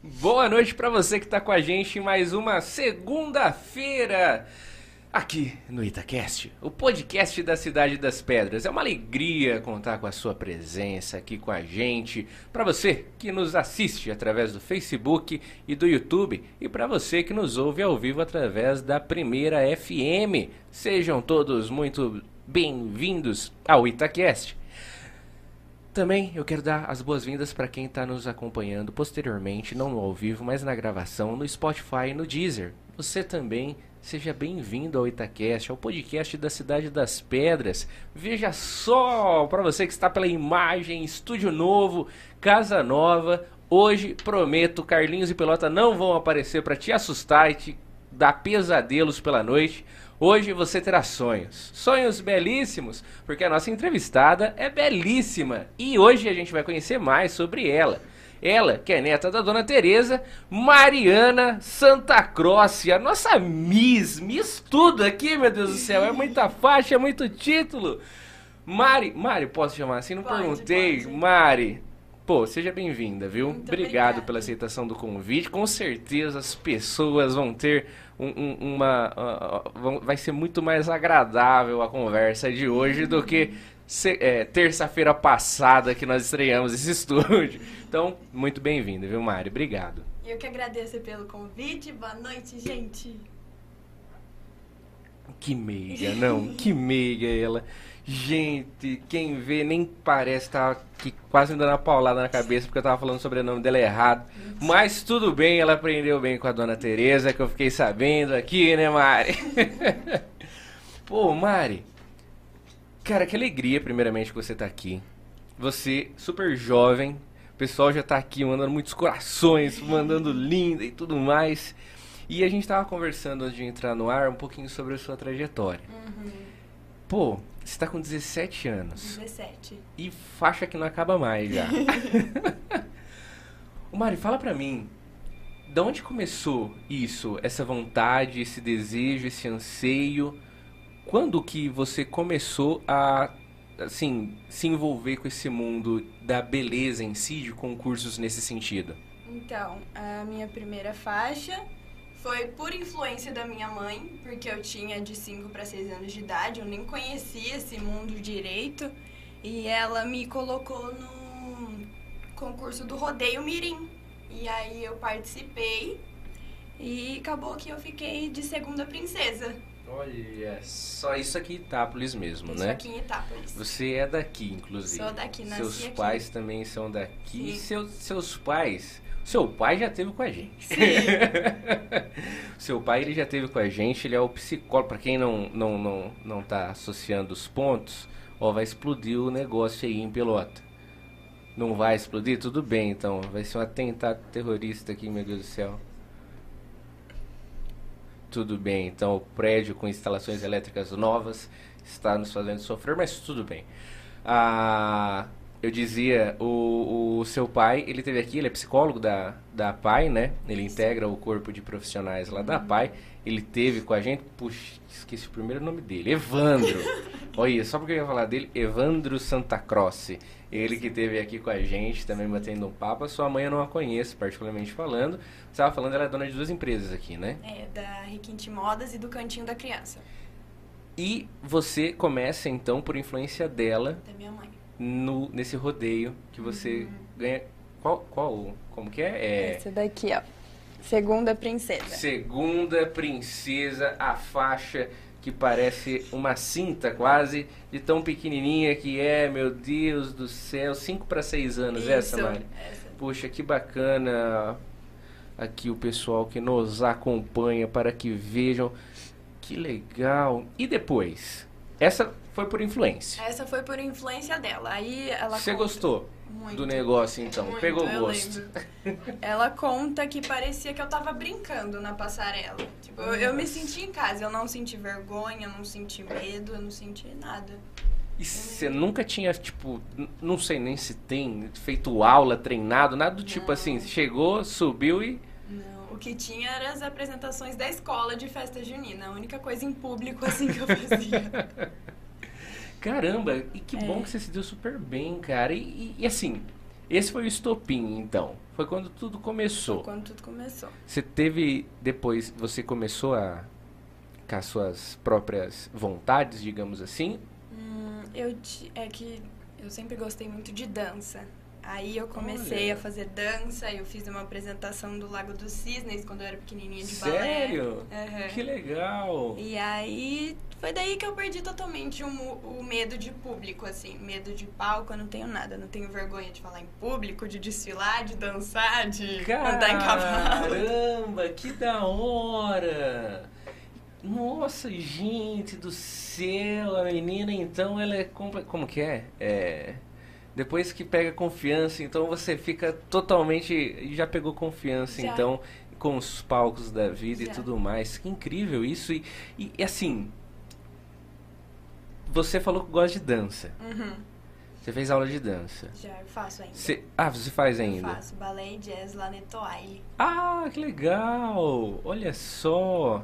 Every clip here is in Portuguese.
Boa noite para você que está com a gente em mais uma segunda-feira aqui no Itacast, o podcast da Cidade das Pedras. É uma alegria contar com a sua presença aqui com a gente, para você que nos assiste através do Facebook e do YouTube e para você que nos ouve ao vivo através da Primeira FM. Sejam todos muito bem-vindos ao Itacast. Também eu quero dar as boas-vindas para quem está nos acompanhando posteriormente, não ao vivo, mas na gravação, no Spotify e no Deezer. Você também seja bem-vindo ao Itacast, ao podcast da Cidade das Pedras. Veja só, para você que está pela imagem, estúdio novo, casa nova. Hoje prometo, Carlinhos e Pelota não vão aparecer para te assustar e te dar pesadelos pela noite. Hoje você terá sonhos. Sonhos belíssimos, porque a nossa entrevistada é belíssima. E hoje a gente vai conhecer mais sobre ela. Ela, que é neta da dona Teresa, Mariana Santa Croce, a nossa Miss. Miss tudo aqui, meu Deus do céu. É muita faixa, é muito título. Mari, Mari, posso chamar assim? Não Pode, perguntei. pode. Mari, pô, seja bem-vinda, viu? Muito Obrigado obrigada. pela aceitação do convite. Com certeza as pessoas vão ter um- um- uma. vão- vai ser muito mais agradável a conversa de hoje do que é, terça-feira passada que nós estreamos esse estúdio. Então, muito bem-vinda, viu, Mari? Obrigado. Eu que agradeço pelo convite. Boa noite, gente. Que meiga, não, que meiga ela. Gente, quem vê nem parece tá aqui quase me dando uma paulada na cabeça porque eu tava falando sobre o nome dela errado. Mas tudo bem, ela aprendeu bem com a dona Tereza, que eu fiquei sabendo aqui, né, Mari? Pô, Mari, cara, que alegria, primeiramente, que você tá aqui. Você, super jovem, o pessoal já tá aqui mandando muitos corações, mandando linda e tudo mais. E a gente tava conversando antes de entrar no ar um pouquinho sobre a sua trajetória. Pô, você tá com 17 anos. 17. E faixa que não acaba mais já. Ô Mari, fala pra mim, de onde começou isso, essa vontade, esse desejo, esse anseio? Quando que você começou a, assim, se envolver com esse mundo da beleza em si, de concursos nesse sentido? Então, a minha primeira faixa foi por influência da minha mãe, porque eu tinha de 5 para 6 anos de idade, eu nem conhecia esse mundo direito, e ela me colocou no concurso do Rodeio Mirim. E aí eu participei e acabou que eu fiquei de segunda princesa. Olha, só isso aqui em Itápolis mesmo, Isso né? aqui em Itápolis. Você é daqui, inclusive. Sou daqui, nasci Seus aqui. pais também são daqui. Seus, seus pais. Seu pai já teve com a gente. Sim. Seu pai ele já teve com a gente, ele é o psicólogo. Pra quem não, não, não, não tá associando os pontos, ó, vai explodir o negócio aí em pelota. Não vai explodir? Tudo bem, então. Vai ser um atentado terrorista aqui, meu Deus do céu. Tudo bem, então o prédio com instalações elétricas novas está nos fazendo sofrer, mas tudo bem. Ah, eu dizia, o, o seu pai, ele teve aqui, ele é psicólogo da, da PAI, né? Ele integra o corpo de profissionais lá da PAI. Ele teve com a gente, puxa, esqueci o primeiro nome dele, Evandro. Olha, só porque eu ia falar dele, Evandro Santa Croce. Ele que teve aqui com a gente, também batendo um papo. A sua mãe eu não a conheço, particularmente falando. Você estava falando, ela é dona de duas empresas aqui, né? É, da Requinte Modas e do Cantinho da Criança, E você começa então por influência dela da minha mãe. No nesse rodeio que você ganha. Qual, qual? Como que é? É Essa daqui, ó. Segunda princesa. segunda princesa, a faixa que parece uma cinta quase de tão pequenininha que é, meu Deus do céu, 5 para 6 anos essa, Isso, Mari. essa. Poxa, que bacana aqui o pessoal que nos acompanha para que vejam. Que legal. E depois? Essa foi por influência. Essa foi por influência dela. Aí ela Você conta- gostou Muito. do negócio então? Muito, Pegou gosto? Ela conta que parecia que eu tava brincando na passarela. Tipo, eu, eu me senti em casa, eu não senti vergonha, eu não senti medo, eu não senti nada. E você nunca tinha, tipo, não sei nem se tem, feito aula, treinado, nada do tipo Não. assim, chegou, subiu e. Não, o que tinha eram as apresentações da escola de festa junina. A única coisa em público assim que eu fazia. Caramba, e que É. bom que você se deu super bem, cara. E, e- e assim, esse foi o estopim, então. Foi quando tudo começou. Foi quando tudo começou. Você teve depois, você começou a com as suas próprias vontades, digamos assim? Hum, eu é que eu sempre gostei muito de dança. Aí eu comecei Olha. a fazer dança, eu fiz uma apresentação do Lago dos Cisnes quando eu era pequenininha de Sério? balé. Aham. Que legal! E aí foi daí que eu perdi totalmente o, o medo de público, assim. Medo de palco, eu não tenho nada. Não tenho vergonha de falar em público, de desfilar, de dançar, de andar em cavalo. Caramba, que da hora! Nossa, gente do céu, a menina então ela é como que é? É depois que pega confiança, então você fica totalmente já pegou confiança, Já. então com os palcos da vida e Já. tudo mais. Que incrível isso e, e, e assim, você falou que gosta de dança. Uhum. Você fez aula de dança. Já eu faço ainda. Você... Ah, você faz Eu ainda? faço balé e jazz lá no Etoile. Ah, que legal! Olha só!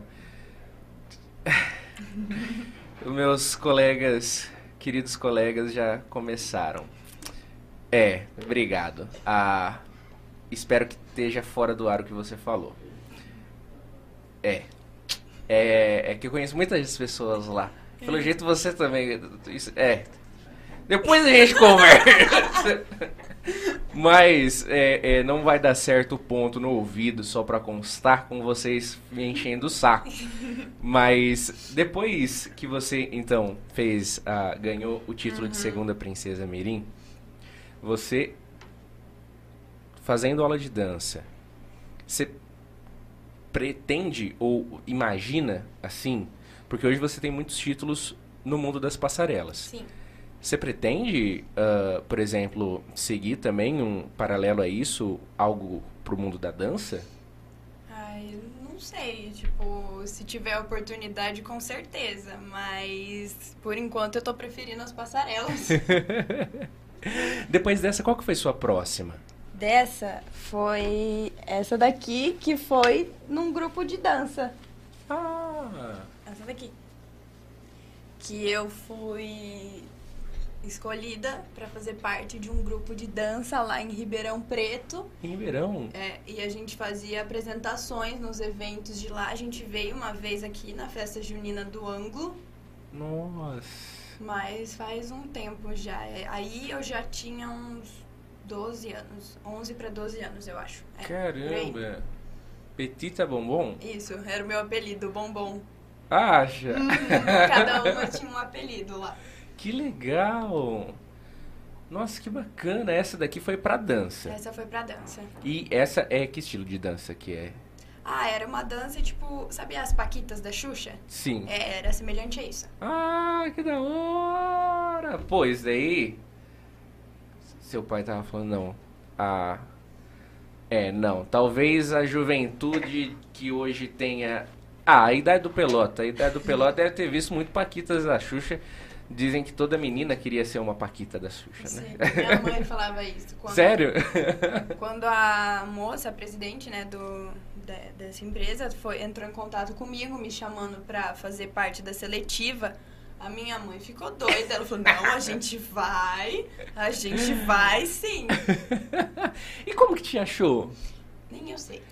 Meus colegas, queridos colegas, já começaram. É, obrigado. Ah, espero que esteja fora do ar o que você falou. É. É, é que eu conheço muitas pessoas lá. Pelo jeito você também. isso- é. Depois a gente conversa. Mas é, é, não vai dar certo o ponto no ouvido só pra constar com vocês me enchendo o saco. Mas depois que você então fez, ah, ganhou o título de segunda princesa Mirim, você fazendo aula de dança, você pretende ou imagina assim? Porque hoje você tem muitos títulos no mundo das passarelas. Sim. Você pretende, ah, por exemplo, seguir também um paralelo a isso, algo pro mundo da dança? Ai, não sei, tipo, se tiver oportunidade, com certeza. Mas por enquanto eu tô preferindo as passarelas. Depois dessa, qual que foi sua próxima? Dessa foi essa daqui, que foi num grupo de dança. Ah, Essa daqui. Que eu fui escolhida pra fazer parte de um grupo de dança lá em Ribeirão Preto. em Ribeirão. É, e a gente fazia apresentações nos eventos de lá. A gente veio uma vez aqui na festa junina do Ângulo, Nossa. Mas faz um tempo já. É, aí eu já tinha uns 12 anos, 11 pra 12 anos, eu acho. É. Caramba. Petita Bombom? Isso, era o meu apelido, Bombom. Acha? Cada uma tinha um apelido lá. Que legal. Nossa, que bacana. Essa daqui foi pra dança. Essa foi pra dança. E essa é que estilo de dança que é? Ah, era uma dança tipo, sabe as paquitas da Xuxa? Sim. É, era semelhante a isso. Ah, que da hora! Pô, isso daí. Seu pai tava falando, não. Ah. É, não. Talvez a juventude que hoje tenha. Ah, a idade do Pelota. A idade do Pelota deve ter visto muito Paquitas da Xuxa. Dizem que toda menina queria ser uma Paquita da Xuxa, Sim, né? minha mãe falava isso. Quando, Sério? Quando a moça, a presidente, né, do, da- dessa empresa, foi, entrou em contato comigo, me chamando pra fazer parte da seletiva, a minha mãe ficou doida. Ela falou, não, a gente vai, a gente vai sim. e como que te achou? Nem eu sei.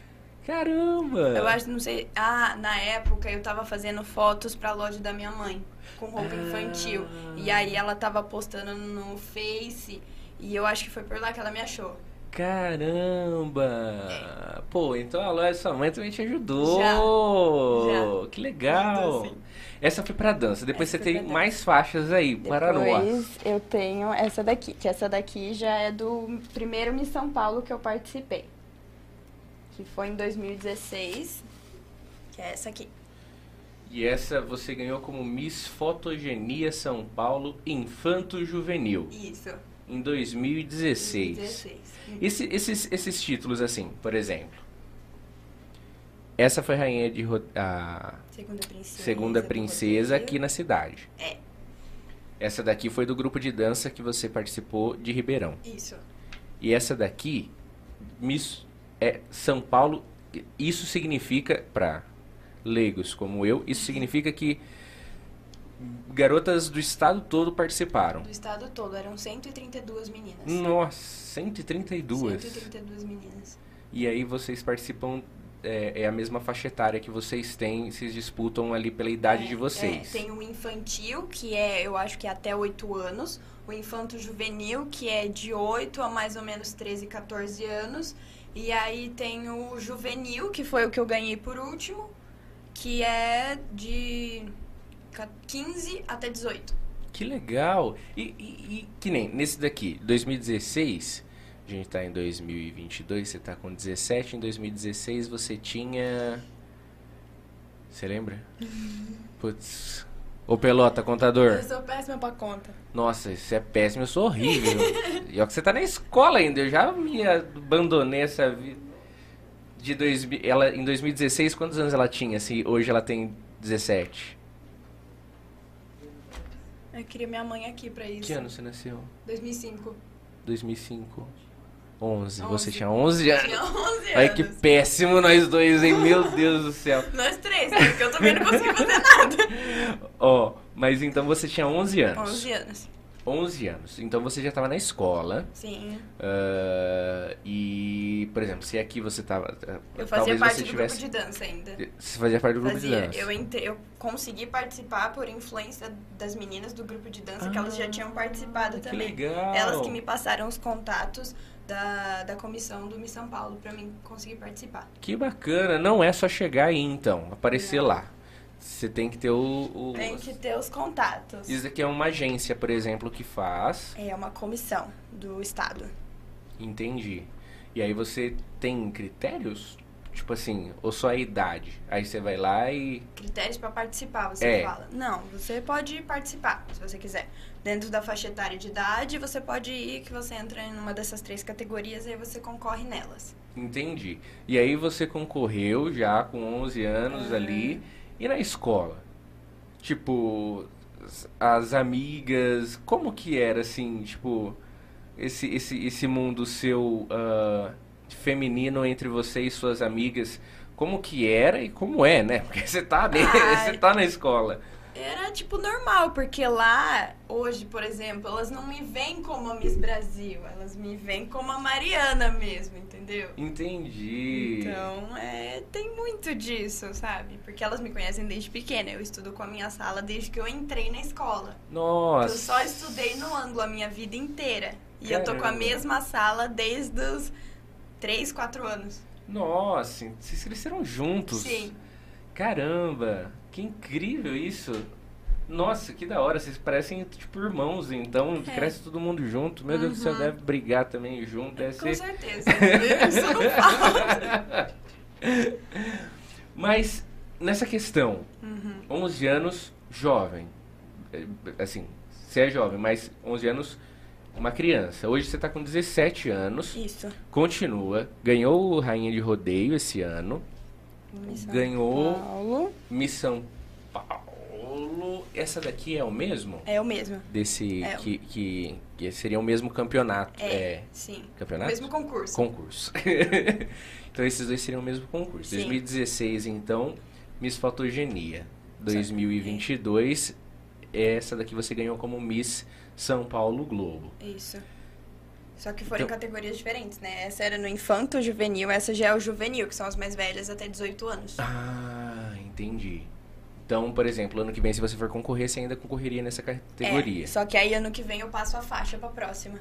Caramba! Eu acho, não sei. Ah, na época eu tava fazendo fotos pra loja da minha mãe, com roupa Ah. infantil. E aí ela tava postando no Face. E eu acho que foi por lá que ela me achou. Caramba! Pô, então a loja da sua mãe também te ajudou! Já. Que legal! Ajudou. Essa foi pra dança. Depois Essa você tem mais faixas aí, para nós. Depois eu tenho essa daqui, que essa daqui já é do primeiro Miss São Paulo que eu participei. Que foi em 2016. Que é essa aqui. E essa você ganhou como Miss Fotogenia São Paulo Infanto Juvenil, Isso. Em 2016. 2016. Esse- esses, esses títulos, assim, por exemplo. Essa foi rainha de a Segunda princesa. segunda princesa aqui na cidade. É. Essa daqui foi do grupo de dança que você participou de Ribeirão. Isso. E essa daqui, Miss é São Paulo, isso significa, para leigos como eu, isso significa que garotas do estado todo participaram. Do estado todo, eram 132 meninas. Nossa, 132. 132 meninas. E aí vocês participam, é, é a mesma faixa etária que vocês têm, vocês disputam ali pela idade É, de vocês. é, tem o infantil, que é, eu acho que é até 8 anos. O infanto juvenil, que é de 8 a mais ou menos 13, 14 anos. E aí tem o juvenil, que foi o que eu ganhei por último, que é de 15 até 18. Que legal! E, e- e que nem nesse daqui, 2016, a gente tá em 2022, você tá com 17, em 2016 você tinha. Você lembra? Putz. Ô pelota, contador. Eu sou péssima pra conta. Nossa, isso é péssimo, eu sou horrível. e ó que você tá na escola ainda, eu já me abandonei essa vida. De 2000, ela, em 2016, quantos anos ela tinha? Se hoje ela tem 17. Eu queria minha mãe aqui pra isso. Que ano você nasceu? 2005. 2005. 11. Você 11. tinha 11 anos. Tinha 11 anos. Ai, que péssimo nós dois, hein? Meu Deus do céu. Nós três, né? porque eu também não consegui fazer nada. Ó, mas então você tinha 11 anos. 11 anos. 11 anos. Então você já estava na escola. Sim. ah, e, por exemplo, se aqui você tava. ah, Eu fazia talvez parte você do tivesse. grupo de dança ainda. Você fazia parte do grupo Fazia. de dança. Eu, entre... eu consegui participar por influência das meninas do grupo de dança, que elas já tinham participado Ah, que também. legal. Elas que me passaram os contatos da, da comissão do Miss São Paulo pra mim conseguir participar. Que bacana. Não é só chegar aí, então, aparecer Não. lá. Você tem que ter o. o- Tem que ter os contatos. Isso aqui é uma agência, por exemplo, que faz. É uma comissão do Estado. Entendi. E aí você tem critérios? Tipo assim, ou só a idade? Aí você vai lá e. Critérios pra participar, você É. fala. Não, você pode participar, se você quiser. Dentro da faixa etária de idade, você pode ir, que você entra em uma dessas três categorias e aí você concorre nelas. Entendi. E aí você concorreu já com 11 anos Uhum. ali. E na escola? Tipo, as amigas, como que era assim, tipo, esse, esse, esse mundo seu ah, feminino entre você e suas amigas? Como que era e como é, né? Porque você tá, você tá na escola. Era, tipo, normal, porque lá, hoje, por exemplo, elas não me veem como a Miss Brasil, elas me veem como a Mariana mesmo, entendeu? Entendi. Então, é, tem muito disso, sabe? Porque elas me conhecem desde pequena. Eu estudo com a minha sala desde que eu entrei na escola. Nossa. Eu só estudei no ângulo a minha vida inteira. E eu tô com a Caramba. mesma sala desde os 3, 4 anos. Nossa, vocês cresceram juntos. Sim. Caramba, que incrível isso. Nossa, que da hora. Vocês parecem tipo irmãos, então É. cresce todo mundo junto. Meu Deus do céu, Uhum. deve brigar também junto. Deve Com ser. certeza. Mas nessa questão, Uhum. 11 anos, jovem. É, Assim, você é jovem, mas 11 anos, uma criança. Hoje você tá com 17 anos, Isso. continua, ganhou o Rainha de Rodeio esse ano, Miss São Ganhou. Paulo. Miss São Paulo. Essa daqui é o mesmo? É o mesmo. Desse É. que, que, que seria o mesmo campeonato. É, É, sim. campeonato? Mesmo concurso. concurso. então esses dois seriam o mesmo concurso. Sim. 2016, então, Miss Fotogenia. 2022, essa daqui você ganhou como Miss São Paulo Globo. Isso. Só que foram Então- em categorias diferentes, né? Essa era no infanto juvenil, essa já é o juvenil, que são as mais velhas até 18 anos. Ah, entendi. Então, por exemplo, ano que vem, se você for concorrer, você ainda concorreria nessa categoria. É, só que aí ano que vem eu passo a faixa pra próxima.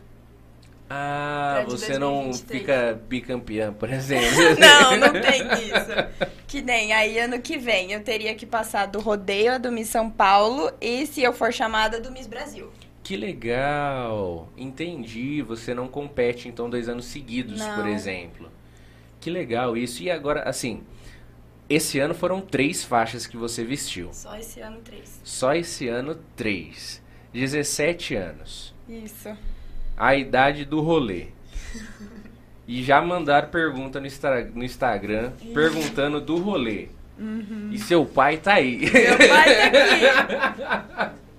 Ah, você não 2023. fica bicampeã, por exemplo. Não, não tem isso. Que nem aí ano que vem eu teria que passar do rodeio a do Miss São Paulo e se eu for chamada do Miss Brasil. Que legal! Entendi. Você não compete, então, dois anos seguidos, Não. por exemplo. Que legal isso. E agora, assim, esse ano foram três faixas que você vestiu. Só esse ano três. Só esse ano, três. 17 anos. Isso. A idade do rolê. E já mandaram pergunta no, no Instagram, perguntando do rolê. E seu pai tá aí. Meu pai tá aqui.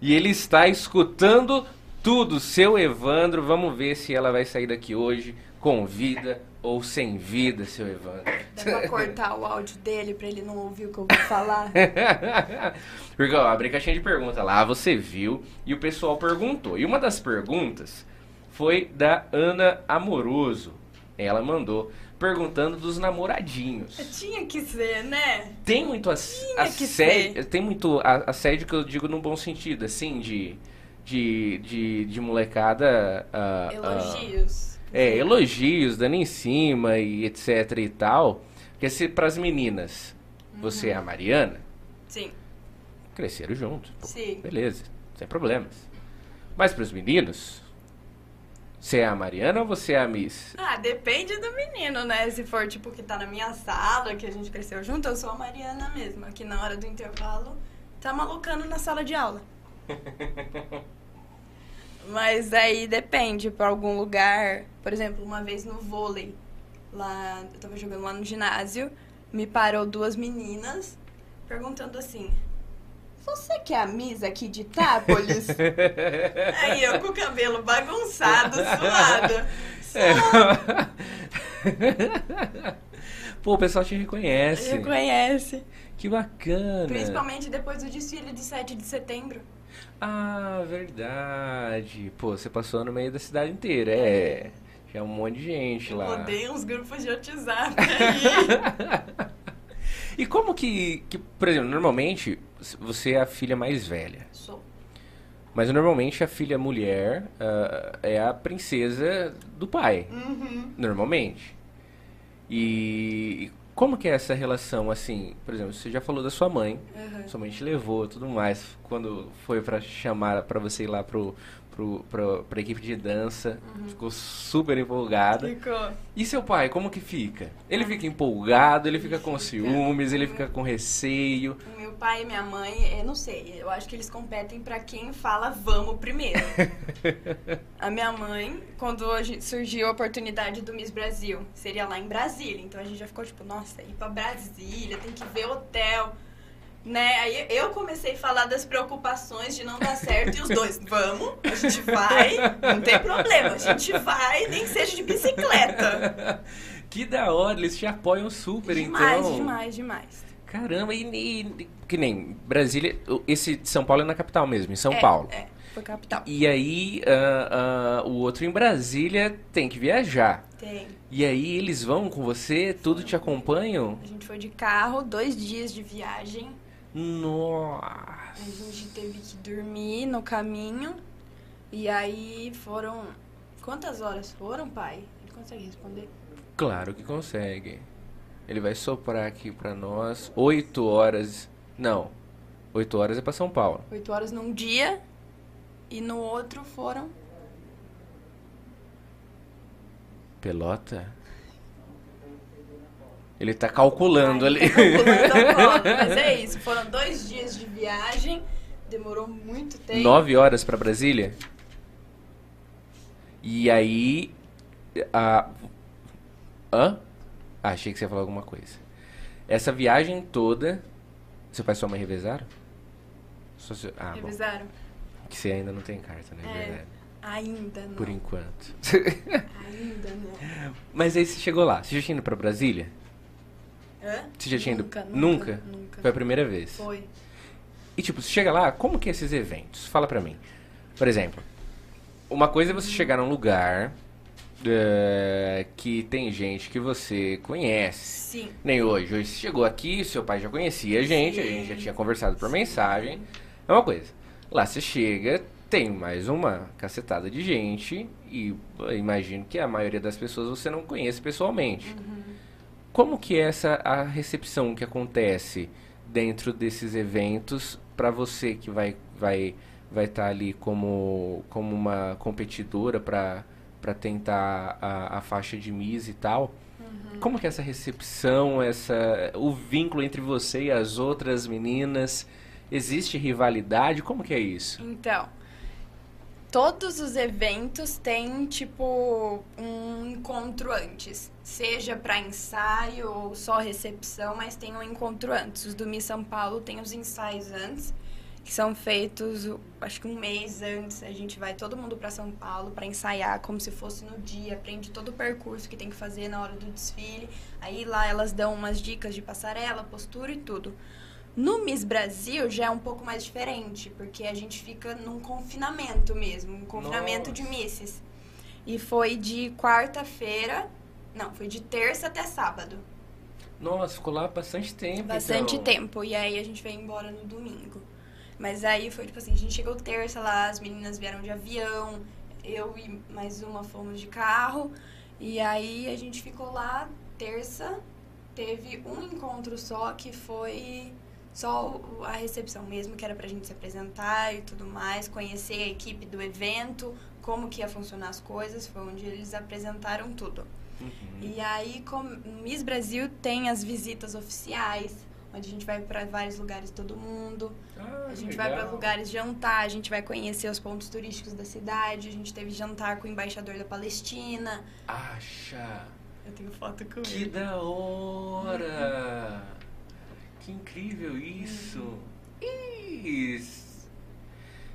E ele está escutando tudo, seu Evandro. Vamos ver se ela vai sair daqui hoje com vida, ou sem vida, seu Evandro? Dá pra cortar o áudio dele pra ele não ouvir o que eu vou falar? Porque, ó, abri caixinha de pergunta lá, você viu, e o pessoal perguntou. E uma das perguntas foi da Ana Amoroso. Ela mandou perguntando dos namoradinhos. Tinha que ser, né? Tem muito Tinha assédio, tem muito assédio que eu digo no bom sentido, assim, de de, de, de molecada ah, Elogios. é, elogios, dando em cima e etc e tal. Porque se pras meninas, você é a Mariana, Sim, cresceram juntos. pô, sim. Beleza, sem problemas. Mas pros meninos, você é a Mariana ou você é a Miss? Ah, depende do menino, né? Se for tipo que tá na minha sala, que a gente cresceu junto, eu sou a Mariana mesmo. Aqui na hora do intervalo, tá malucando na sala de aula. Mas aí depende, pra algum lugar. Por exemplo, uma vez no vôlei, lá, eu tava jogando lá no ginásio, me parou duas meninas perguntando assim: Você que é a Miss aqui de Itápolis? aí eu com o cabelo bagunçado, suado. Pô, o pessoal te reconhece. Reconhece. Que bacana. Principalmente depois do desfile de 7 de setembro. Ah, verdade. Pô, você passou no meio da cidade inteira. É. Tinha um monte de gente Eu lá. odeio uns grupos de WhatsApp aí. E como que, que, por exemplo, normalmente você é a filha mais velha. Sou. Mas normalmente a filha mulher ah, é a princesa do pai. Uhum. Normalmente. E como que é essa relação, assim? Por exemplo, você já falou da sua mãe. Uhum. Sua mãe te levou e tudo mais. Quando foi pra chamar pra você ir lá pro, pro, pra equipe de dança. Ficou super empolgada. Ficou. E seu pai, como que fica? Ele fica empolgado, ele fica com Fica. ciúmes, ele fica com receio. Meu pai e minha mãe, eu não sei, eu acho que eles competem pra quem fala vamos primeiro. a minha mãe, quando hoje surgiu a oportunidade do Miss Brasil, seria lá em Brasília. Então a gente já ficou tipo, nossa, ir pra Brasília, tem que ver hotel. Né? Aí eu comecei a falar das preocupações de não dar certo e os dois, vamos, a gente vai, não tem problema, a gente vai, nem seja de bicicleta. que da hora, eles te apoiam super, demais, então. demais, demais. Caramba, e, e- que nem Brasília, esse de São Paulo é na capital mesmo, em São É, Paulo. É, foi capital. E aí, ah, ah, o outro em Brasília tem que viajar. Tem. E aí eles vão com você, tudo te acompanham? A gente foi de carro, dois dias de viagem. Nossa. A gente teve que dormir no caminho. E aí foram. Quantas horas foram, pai? Ele consegue responder? Claro que consegue. Ele vai soprar aqui pra nós. Oito horas. Não. Oito horas é pra São Paulo. Oito horas num dia. E no outro foram. Pelota? Ele tá calculando Ai, ali. tá calculando agora, Mas é isso, foram dois dias de viagem. Demorou muito tempo. Nove horas pra Brasília? E aí. A... Hã? Ah, achei que você ia falar alguma coisa. Essa viagem toda. Seu pai e sua mãe revezaram? Só se- Ah, bom. Revisaram? Que você ainda não tem carta, né? É. Verdade. Ainda não. Por enquanto. Ainda não. Mas aí você chegou lá. Você já tinha ido pra Brasília? Hã? Você já tinha ido? Nunca, Nunca? nunca. Foi a primeira vez. Foi. E tipo, você chega lá, como que é esses eventos? Fala pra mim. Por exemplo, uma coisa é você chegar num lugar eh, que tem gente que você conhece. Sim. Nem hoje. Hoje você chegou aqui, seu pai já conhecia a gente, a Sim. gente já tinha conversado por mensagem. É uma coisa. Lá você chega, tem mais uma cacetada de gente e imagino que a maioria das pessoas você não conhece pessoalmente. Como que é essa a recepção que acontece dentro desses eventos para você que vai vai vai estar ali como como uma competidora para para tentar a, a faixa de Miss e tal? Como que é essa recepção, essa o vínculo entre você e as outras meninas? Existe rivalidade? Como que é isso? Então, todos os eventos têm, tipo, um encontro antes. Seja para ensaio ou só recepção, mas tem um encontro antes. Os do Miss São Paulo tem os ensaios antes, que são feitos, acho que um mês antes. A gente vai todo mundo para São Paulo para ensaiar como se fosse no dia, aprende todo o percurso que tem que fazer na hora do desfile. Aí lá elas dão umas dicas de passarela, postura e tudo. No Miss Brasil já é um pouco mais diferente, porque a gente fica num confinamento mesmo, um confinamento Nossa. de misses. E foi de quarta-feira, não, foi de terça até sábado. Nossa, ficou lá bastante tempo. Bastante então. tempo. E aí a gente veio embora no domingo. Mas aí foi tipo assim, a gente chegou terça lá, as meninas vieram de avião, eu e mais uma fomos de carro. E aí a gente ficou lá terça, teve um encontro só que foi só a recepção mesmo, que era pra gente se apresentar e tudo mais, conhecer a equipe do evento, como que ia funcionar as coisas, foi onde eles apresentaram tudo. Uhum. E aí, como Miss Brasil tem as visitas oficiais, onde a gente vai para vários lugares todo mundo. Ah, a gente legal. vai para lugares jantar, a gente vai conhecer os pontos turísticos da cidade. A gente teve jantar com o embaixador da Palestina. Acha! Eu tenho foto com que ele. Que da hora! Uhum. Que incrível isso! Uhum. Isso!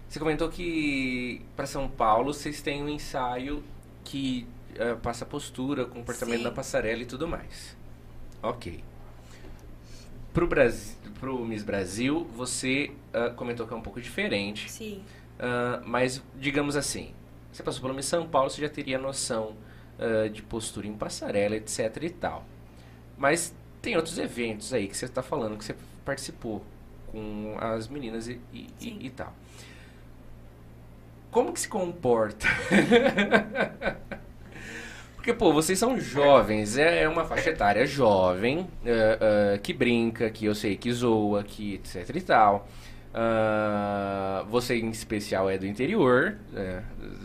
Você comentou que para São Paulo vocês têm um ensaio que uh, passa postura, comportamento Sim. da passarela e tudo mais. Ok. Pro, Brasil, pro Miss Brasil, você uh, comentou que é um pouco diferente. Sim. Uh, mas, digamos assim, você passou pelo Miss São Paulo, você já teria noção uh, de postura em passarela, etc e tal. Mas tem outros eventos aí que você está falando que você participou com as meninas e, e, e, e tal. Como que se comporta? Porque, pô, vocês são jovens, é, é uma faixa etária jovem, uh, uh, que brinca, que eu sei que zoa, que etc e tal. Uh, você em especial é do interior, é,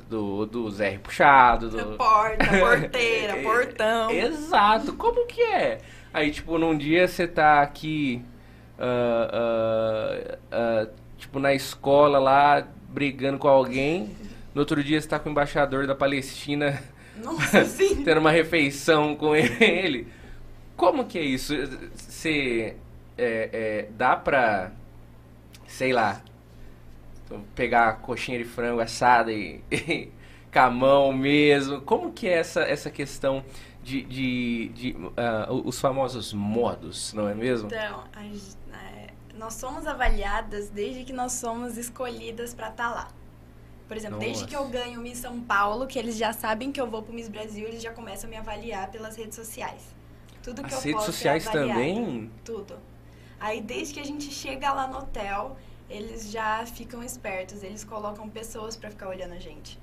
do, do Zé Puxado. Do... Porta, porteira, portão. Exato, como que é? Aí, tipo, num dia você tá aqui, tipo, na escola lá, brigando com alguém. No outro dia você tá com o embaixador da Palestina nossa, tendo uma refeição com ele. Como que é isso? Você é, é, dá pra, sei lá, pegar a coxinha de frango assada e, e com a mão mesmo? Como que é essa, essa questão de, de, de uh, os famosos modos, não é mesmo? Então, a, é, nós somos avaliadas desde que nós somos escolhidas para estar tá lá. Por exemplo, Nossa. desde que eu ganho Miss São Paulo, que eles já sabem que eu vou pro Miss Brasil, eles já começam a me avaliar pelas redes sociais. Tudo que As eu redes sociais é também? Tudo. Aí desde que a gente chega lá no hotel, eles já ficam espertos, eles colocam pessoas para ficar olhando a gente.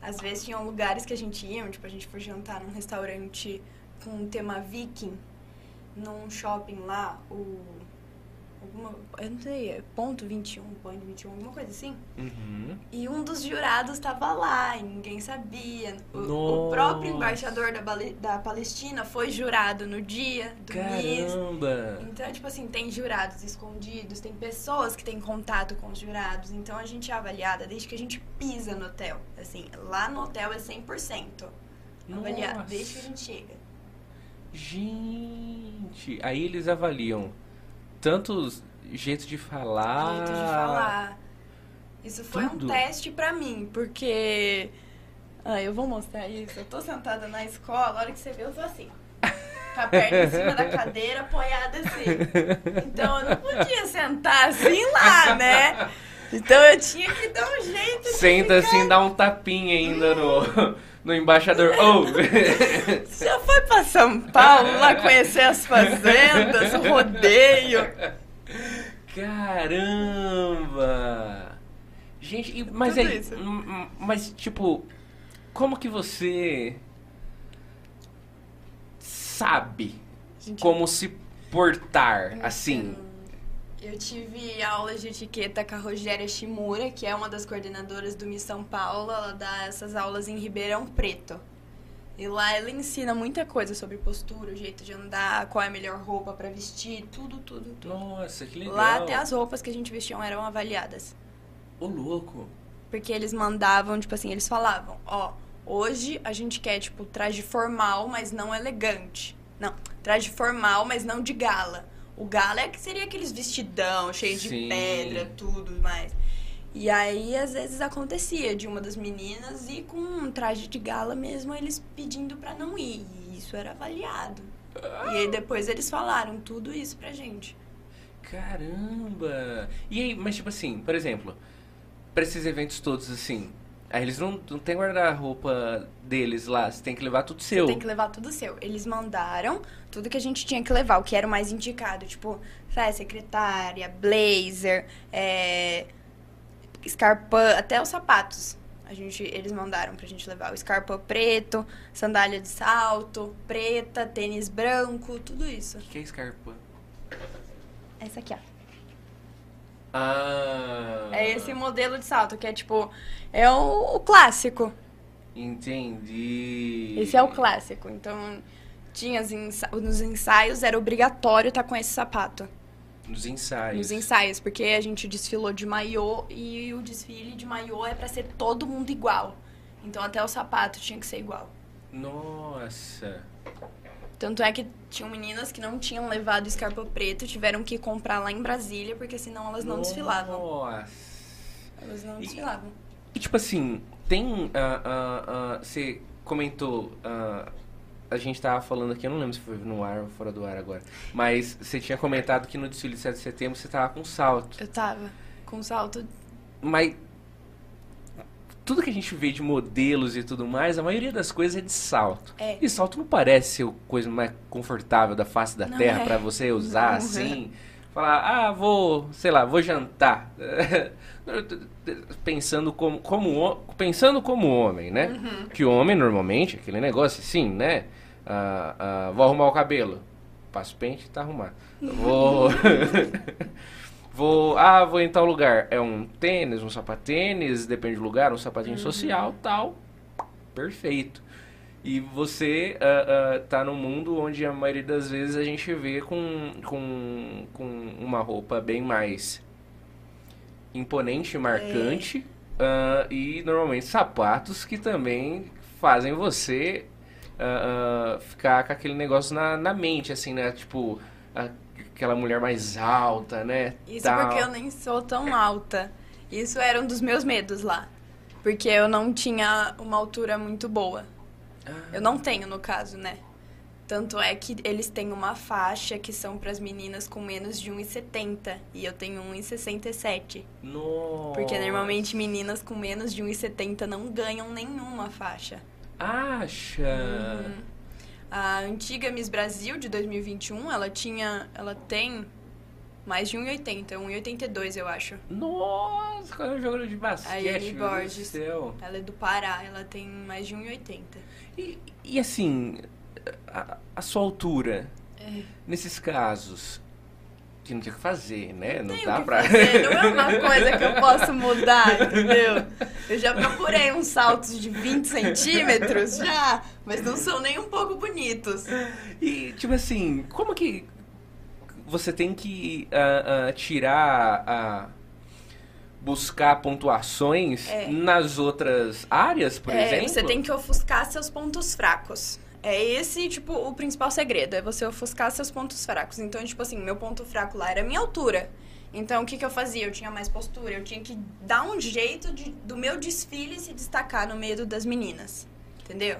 Às vezes tinham lugares que a gente ia, tipo, a gente foi jantar num restaurante com um tema viking, num shopping lá, o alguma, eu não sei, ponto 21, ponto 21, alguma coisa assim. Uhum. E um dos jurados estava lá e ninguém sabia. O, o, próprio embaixador da, da Palestina foi jurado no dia do Caramba! Então, é tipo assim, tem jurados escondidos, tem pessoas que têm contato com os jurados. Então, a gente é avaliada desde que a gente pisa no hotel. Assim, lá no hotel é 100%. Avaliada desde que a gente chega. Gente, aí eles avaliam tantos jeitos de falar. Jeito de falar. Isso foi Tudo. um teste para mim, porque. Ah, eu vou mostrar isso. Eu tô sentada na escola, a hora que você vê, eu tô assim. Com a perna em cima da cadeira, apoiada assim. Então eu não podia sentar assim lá, né? Então eu tinha que dar um jeito de Senta ficar... assim, dá um tapinha ainda no, no embaixador. Oh! Você já foi pra São Paulo lá conhecer as fazendas, o rodeio? Caramba! Gente, mas Tudo aí. Mas, tipo, como que você sabe Gente, como se portar assim? Eu tive aulas de etiqueta com a Rogéria Shimura, que é uma das coordenadoras do Miss São Paulo. Ela dá essas aulas em Ribeirão Preto. E lá ela ensina muita coisa sobre postura, o jeito de andar, qual é a melhor roupa para vestir, tudo, tudo, tudo. Nossa, que legal. Lá até as roupas que a gente vestia eram avaliadas. Ô, louco. Porque eles mandavam, tipo assim, eles falavam, ó, hoje a gente quer, tipo, traje formal, mas não elegante. Não, traje formal, mas não de gala. O gala é que seria aqueles vestidão, cheio Sim. de pedra, tudo mais. E aí, às vezes, acontecia de uma das meninas ir com um traje de gala mesmo, eles pedindo pra não ir. E isso era avaliado. E aí depois eles falaram tudo isso pra gente. Caramba! E aí, mas tipo assim, por exemplo, pra esses eventos todos assim, aí eles não, não tem guarda-roupa deles lá, você tem que levar tudo seu. Você tem que levar tudo seu. Eles mandaram tudo que a gente tinha que levar, o que era o mais indicado. Tipo, sabe, secretária, blazer, é, escarpã, até os sapatos. A gente, eles mandaram pra gente levar o escarpã preto, sandália de salto, preta, tênis branco, tudo isso. O que que é escarpã? Essa aqui, ó. Ah! É esse modelo de salto, que é tipo, é o, o clássico. Entendi. Esse é o clássico. Então, tinha os ensa- nos ensaios, era obrigatório estar com esse sapato. Nos ensaios. Nos ensaios, porque a gente desfilou de maiô e o desfile de maiô é pra ser todo mundo igual. Então até o sapato tinha que ser igual. Nossa. Tanto é que tinham meninas que não tinham levado escarpa preto, tiveram que comprar lá em Brasília, porque senão elas não desfilavam. Nossa. Elas não E- desfilavam. E tipo assim, tem. ah, ah, ah, Você comentou. ah, a gente tava falando aqui, eu não lembro se foi no ar ou fora do ar agora. Mas você tinha comentado que no desfile de 7 de setembro você tava com salto. Eu tava com salto. Mas. Tudo que a gente vê de modelos e tudo mais, a maioria das coisas é de salto. É. E salto não parece ser a coisa mais confortável da face da Não terra é. pra você usar Não é. assim. Falar, ah, vou, sei lá, vou jantar. pensando como, como pensando como homem, né? Uhum. Que homem normalmente, aquele negócio assim, né? Ah, ah, vou arrumar o cabelo. Passo pente, tá arrumado. Vou. vou. Ah, vou em tal lugar. É um tênis, um sapatênis, depende do lugar, um sapatinho social, tal. Perfeito. E você ah, ah, tá num mundo onde a maioria das vezes a gente vê com, com, com uma roupa bem mais imponente, marcante. ah, e normalmente sapatos que também fazem você ah, ah, ficar com aquele negócio na, na mente, assim, né? Tipo, aquela mulher mais alta, né? Isso tal. porque eu nem sou tão alta. Isso era um dos meus medos lá. Porque eu não tinha uma altura muito boa. Eu não tenho, no caso, né? Tanto é que eles têm uma faixa que são para as meninas com menos de 1,70 e eu tenho 1,67. Nossa. Porque normalmente meninas com menos de 1,70 não ganham nenhuma faixa. Acha? Uhum. A antiga Miss Brasil de 2021, ela tinha, ela tem mais de 1,80, 1,82 eu acho. Nossa, quando eu jogo de basquete, do Borges. céu. Ela é do Pará, ela tem mais de 1,80. E, e assim, a, a sua altura, É. nesses casos, que não tem o que fazer, né? Não, Tem dá pra... fazer, não é uma coisa que eu posso mudar, entendeu? Eu já procurei uns saltos de 20 centímetros, já, mas não são nem um pouco bonitos. E, tipo assim, como que você tem que ah, ah, tirar, ah, buscar pontuações É. nas outras áreas, por É, exemplo? você tem que ofuscar seus pontos fracos. É esse, tipo, o principal segredo, é você ofuscar seus pontos fracos. Então, tipo assim, meu ponto fraco lá era a minha altura. Então, o que, que eu fazia? Eu tinha mais postura, eu tinha que dar um jeito de, do meu desfile se destacar no meio das meninas. Entendeu?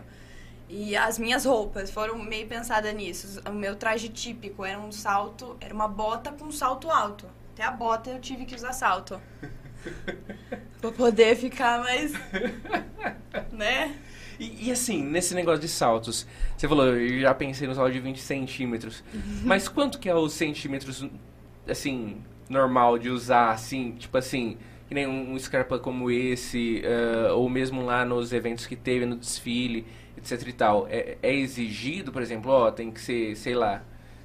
E as minhas roupas foram meio pensadas nisso. O meu traje típico era um salto, era uma bota com salto alto. Até a bota eu tive que usar salto. pra poder ficar mais. né? E, e assim, nesse negócio de saltos, você falou, eu já pensei no salto de 20 centímetros. Mas quanto que é os centímetros, assim, normal de usar, assim, tipo assim, que nem um, um Scarpa como esse, eh, ou mesmo lá nos eventos que teve no desfile, etc e tal. É, é exigido, por exemplo, ó, tem que ser, sei lá,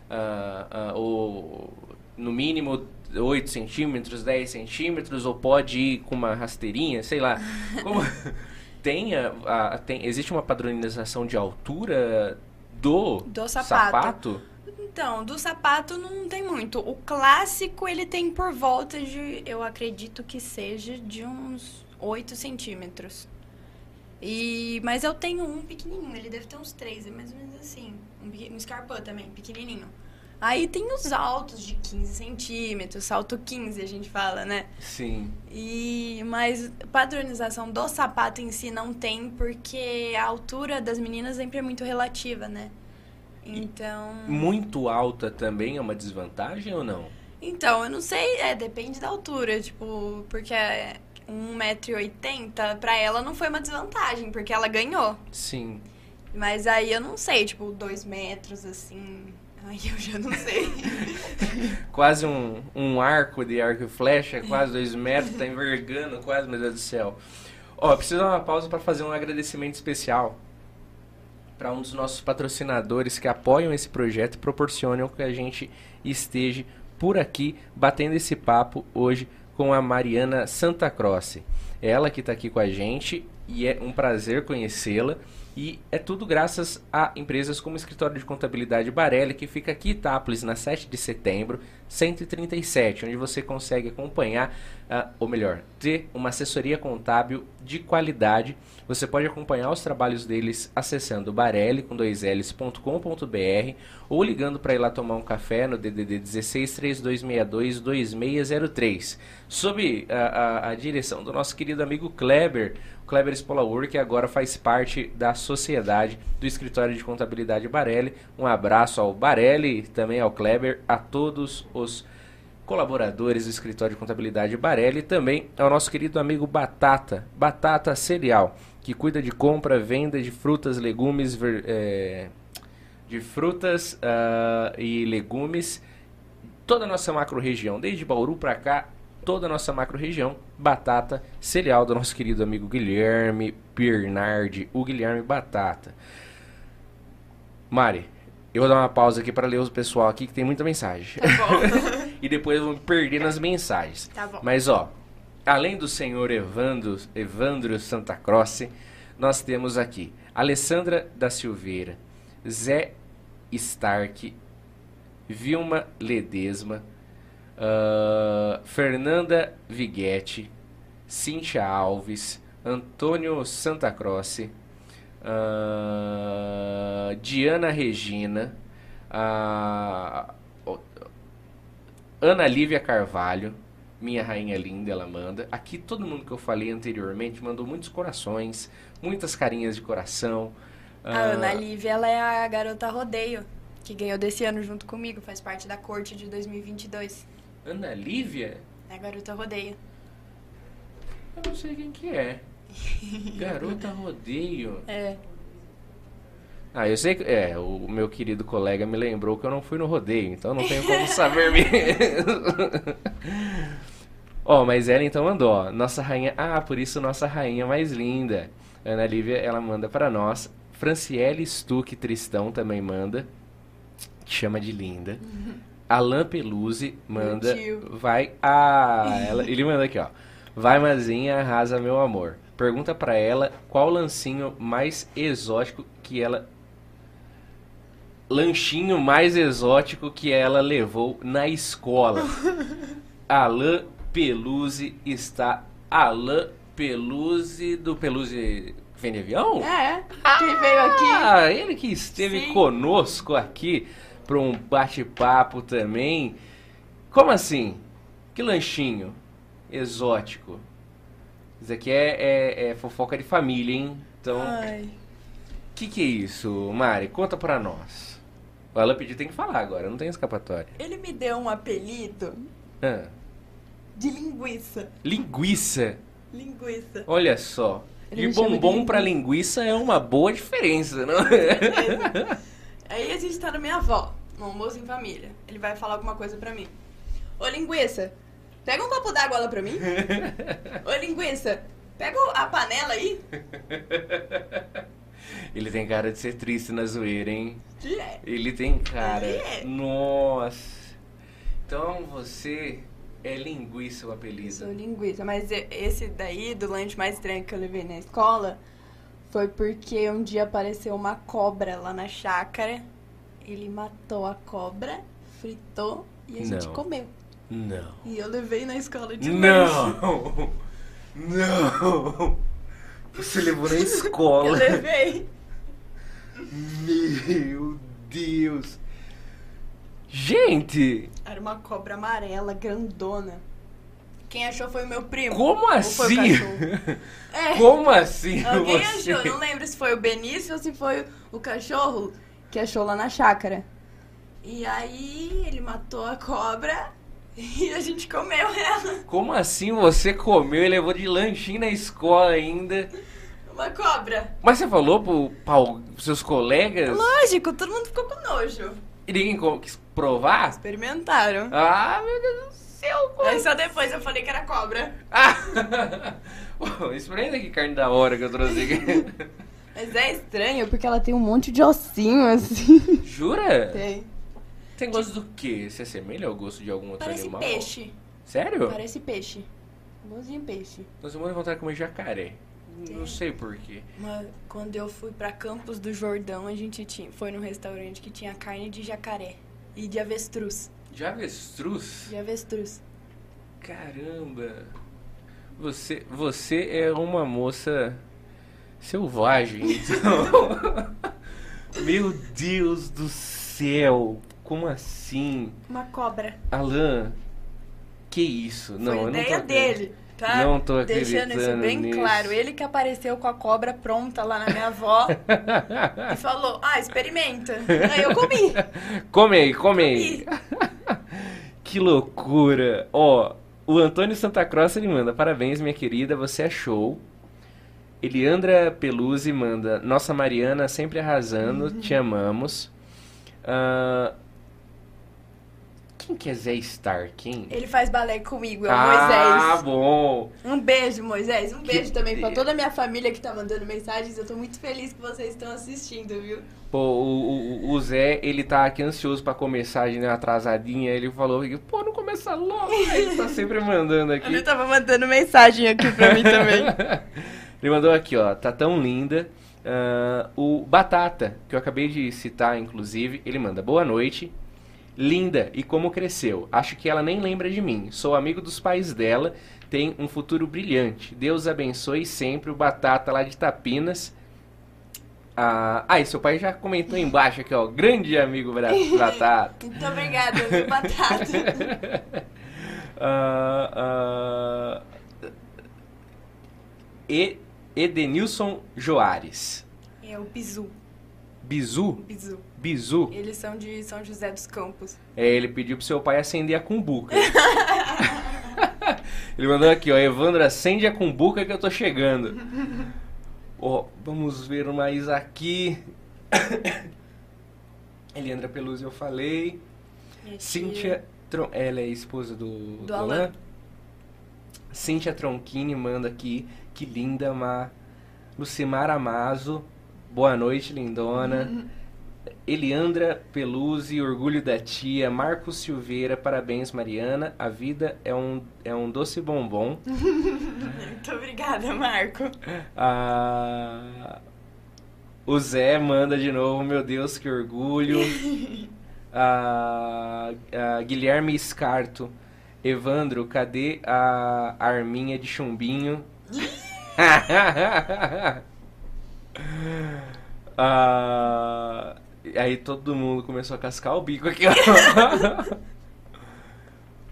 ah, ah, ou no mínimo 8 centímetros, 10 centímetros, ou pode ir com uma rasteirinha, sei lá. Como... tem, a, a- tem, existe uma padronização de altura do, Do sapato. sapato? Então, do sapato não tem muito. O clássico ele tem por volta de, eu acredito que seja de uns 8 centímetros. E, mas eu tenho um pequenininho, ele deve ter uns 3, é mais ou menos assim. Um, um também, pequenininho. Aí tem os altos de 15 centímetros, salto 15 a gente fala, né? Sim. E mas padronização do sapato em si não tem porque a altura das meninas sempre é muito relativa, né? Então, Muito alta também é uma desvantagem ou não? então eu não sei, é, depende da altura, tipo, porque é 1,80m pra ela não foi uma desvantagem, porque ela ganhou. Sim. Mas aí eu não sei, tipo, 2 metros assim. Aí eu já não sei. Quase um, um arco de arco e flecha, quase dois metros, tá envergando quase, meu Deus do céu. Ó, preciso dar uma pausa para fazer um agradecimento especial para um dos nossos patrocinadores que apoiam esse projeto e proporcionam que a gente esteja por aqui batendo esse papo hoje com a Mariana Santa Croce. Ela que está aqui com a gente e é um prazer conhecê-la. E é tudo graças a empresas como o Escritório de Contabilidade Barelli, que fica aqui em Itápolis, na 7 de setembro, 137, onde você consegue acompanhar, ah, ou melhor, ter uma assessoria contábil de qualidade. Você pode acompanhar os trabalhos deles acessando barelli com dois ou ligando para ir lá tomar um café no DDD 16 3262 2603. Sob a, a- a direção do nosso querido amigo Kleber, Kleber Spolaur, que agora faz parte da sociedade do Escritório de Contabilidade Barelli. Um abraço ao Barelli, também ao Kleber, a todos os colaboradores do Escritório de Contabilidade Barelli e também ao nosso querido amigo Batata, Batata Cereal, que cuida de compra, venda de frutas, legumes, ver- é, de frutas ah, e legumes, toda a nossa macro-região, desde Bauru para cá, toda a nossa macro-região, batata, cereal do nosso querido amigo Guilherme Bernardi, o Guilherme Batata. Mari, eu vou dar uma pausa aqui para ler o pessoal aqui que tem muita mensagem. Tá bom. e depois me perder nas mensagens. Tá bom. Mas ó, além do senhor Evandro, Evandro Santa Croce, nós temos aqui Alessandra da Silveira, Zé Stark, Vilma Ledesma, ah, Fernanda Vighetti, Cíntia Alves, Antônio Santa Croce, ah, Diana Regina, ah, o- Ana Lívia Carvalho, minha rainha linda, ela manda. Aqui todo mundo que eu falei anteriormente mandou muitos corações, muitas carinhas de coração. A Ah, Ana Lívia, ela é a garota rodeio, que ganhou desse ano junto comigo, faz parte da corte de 2022. Ana Lívia? É a garota rodeio. Eu não sei quem que é. Garota Rodeio. É. Ah, eu sei que. É, o meu querido colega me lembrou que eu não fui no rodeio, então não tenho como saber mesmo. Ó, mas ela então mandou, ó. Nossa rainha. Ah, por isso nossa rainha mais linda. Ana Lívia, ela manda pra nós. Franciele Stuck Tristão também manda. Que chama de linda. Alain Peluzzi manda. Vai. Ah, ela, ele manda aqui, ó. Vai, Mazinha, arrasa meu amor. Pergunta pra ela qual lancinho mais exótico que ela. Lanchinho mais exótico que ela levou na escola. Alain Peluzzi está. Alain Peluzzi do Peluzzi avião? É, quem veio aqui. Ah, ele que esteve Sim. conosco aqui para um bate-papo também. Como assim? Que lanchinho exótico. Isso aqui é, é- é fofoca de família, hein? Então, o Ai. que, que é isso, Mari? Conta pra nós. O Alan pediu tem que falar agora, não tem escapatória. Ele me deu um apelido Ah, de linguiça. linguiça. Linguiça. Olha só. Ele de me chama de bombom pra linguiça. é uma boa diferença, não? Aí a gente tá na minha avó, no almoço em família. Ele vai falar alguma coisa pra mim. Ô linguiça, pega um copo d'água lá pra mim. Ô linguiça, pega a panela aí. Ele tem cara de ser triste na zoeira, hein? Que é. Ele tem cara. Ele é. Nossa. Então você é linguiça o Sou apelido. linguiça, mas esse daí, do lanche mais estranho que eu levei na escola, foi porque um dia apareceu uma cobra lá na chácara. Ele matou a cobra, fritou e a gente Não. comeu. Não. E eu levei na escola de. Não! Não! Você levou na Eu escola. levei. Meu Deus! Gente, Era uma cobra amarela, grandona. Quem achou foi o meu primo. como assim? É. Como assim Alguém você? achou, não lembro se foi o Benício ou se foi o cachorro que achou lá na chácara. E aí ele matou a cobra e a gente comeu ela. Como assim você comeu e levou de lanchinho na escola ainda? Uma cobra. Mas você falou pro, pros seus colegas Lógico, todo mundo ficou com nojo. e ninguém quis provar? Experimentaram. Ah, meu Deus do como Aí só depois eu falei que era cobra. Ah! Pô, experimenta que carne da hora que eu trouxe aqui. Mas é estranho porque ela tem um monte de ossinho assim. Jura? Tem. Tem gosto do quê? Se assemelha ao gosto de algum outro Parece animal? peixe. Sério? Parece peixe. Igualzinho peixe. Nós vamos vontade de comer jacaré. Não sei porquê. Quando eu fui pra Campos do Jordão, a gente tinha, foi num restaurante que tinha carne de jacaré e de avestruz. De avestruz? De avestruz. Caramba! Você, você é uma moça selvagem, então. Meu Deus do céu! Como assim? Uma cobra. Alan, que isso? Não, foi eu não tô ideia dele, tá? Não tô Deixando isso bem nisso. claro. Ele que apareceu com a cobra pronta lá na minha avó e falou: Ah, experimenta. Aí eu comi. Come aí, come aí. Comi. Que loucura! Ó, o Antônio Santa Cross ele manda: Parabéns, minha querida, você é show. Eliandra Peluzzi manda: Nossa Mariana sempre arrasando, te amamos. Ah, quem que é Zé Stark, hein? Ele faz balé comigo, é o ah, Moisés. bom! Um beijo, Moisés. Um Que beijo também pra toda a minha família que tá mandando mensagens. Eu tô muito feliz que vocês estão assistindo, viu? Pô, o, o- o Zé, ele tá aqui ansioso pra começar, né, atrasadinha. Ele falou: Pô, não começa logo. Ele tá sempre mandando aqui. Ele tava mandando mensagem aqui pra mim também. Ele mandou aqui, ó, tá tão linda. Ah, o Batata, que eu acabei de citar, inclusive, ele manda boa noite. Linda e como cresceu. Acho que ela nem lembra de mim. Sou amigo dos pais dela. Tem um futuro brilhante. Deus abençoe sempre o Batata lá de Tapinas. Ah, ah, e seu pai já comentou embaixo aqui, ó. Grande amigo Batata. Muito obrigada, viu, Batata? Ah, ah, e Edenilson Joares. É o Bizu. Bizu? Bizu. Bizu? Eles são de São José dos Campos. É, ele pediu pro seu pai acender a cumbuca. ele mandou aqui, ó. Evandro, acende a cumbuca que eu tô chegando. Ó, vamos ver mais aqui. Eliandra Peluzzi, eu falei. Tia. Cíntia. Tron... Ela é esposa do, Do Alan. Cíntia Tronchini manda aqui. Que linda, Ma. Lucimar Amazo. Boa noite, lindona. Eliandra Peluzzi, orgulho da tia. Marcos Silveira, parabéns, Mariana. A vida é um, é um doce bombom. Muito obrigada, Marco. Ah, o Zé manda de novo, meu Deus, que orgulho. Ah, ah, Guilherme Escarto. Evandro, cadê a arminha de chumbinho? Ah, aí todo mundo começou a cascar o bico aqui, ó.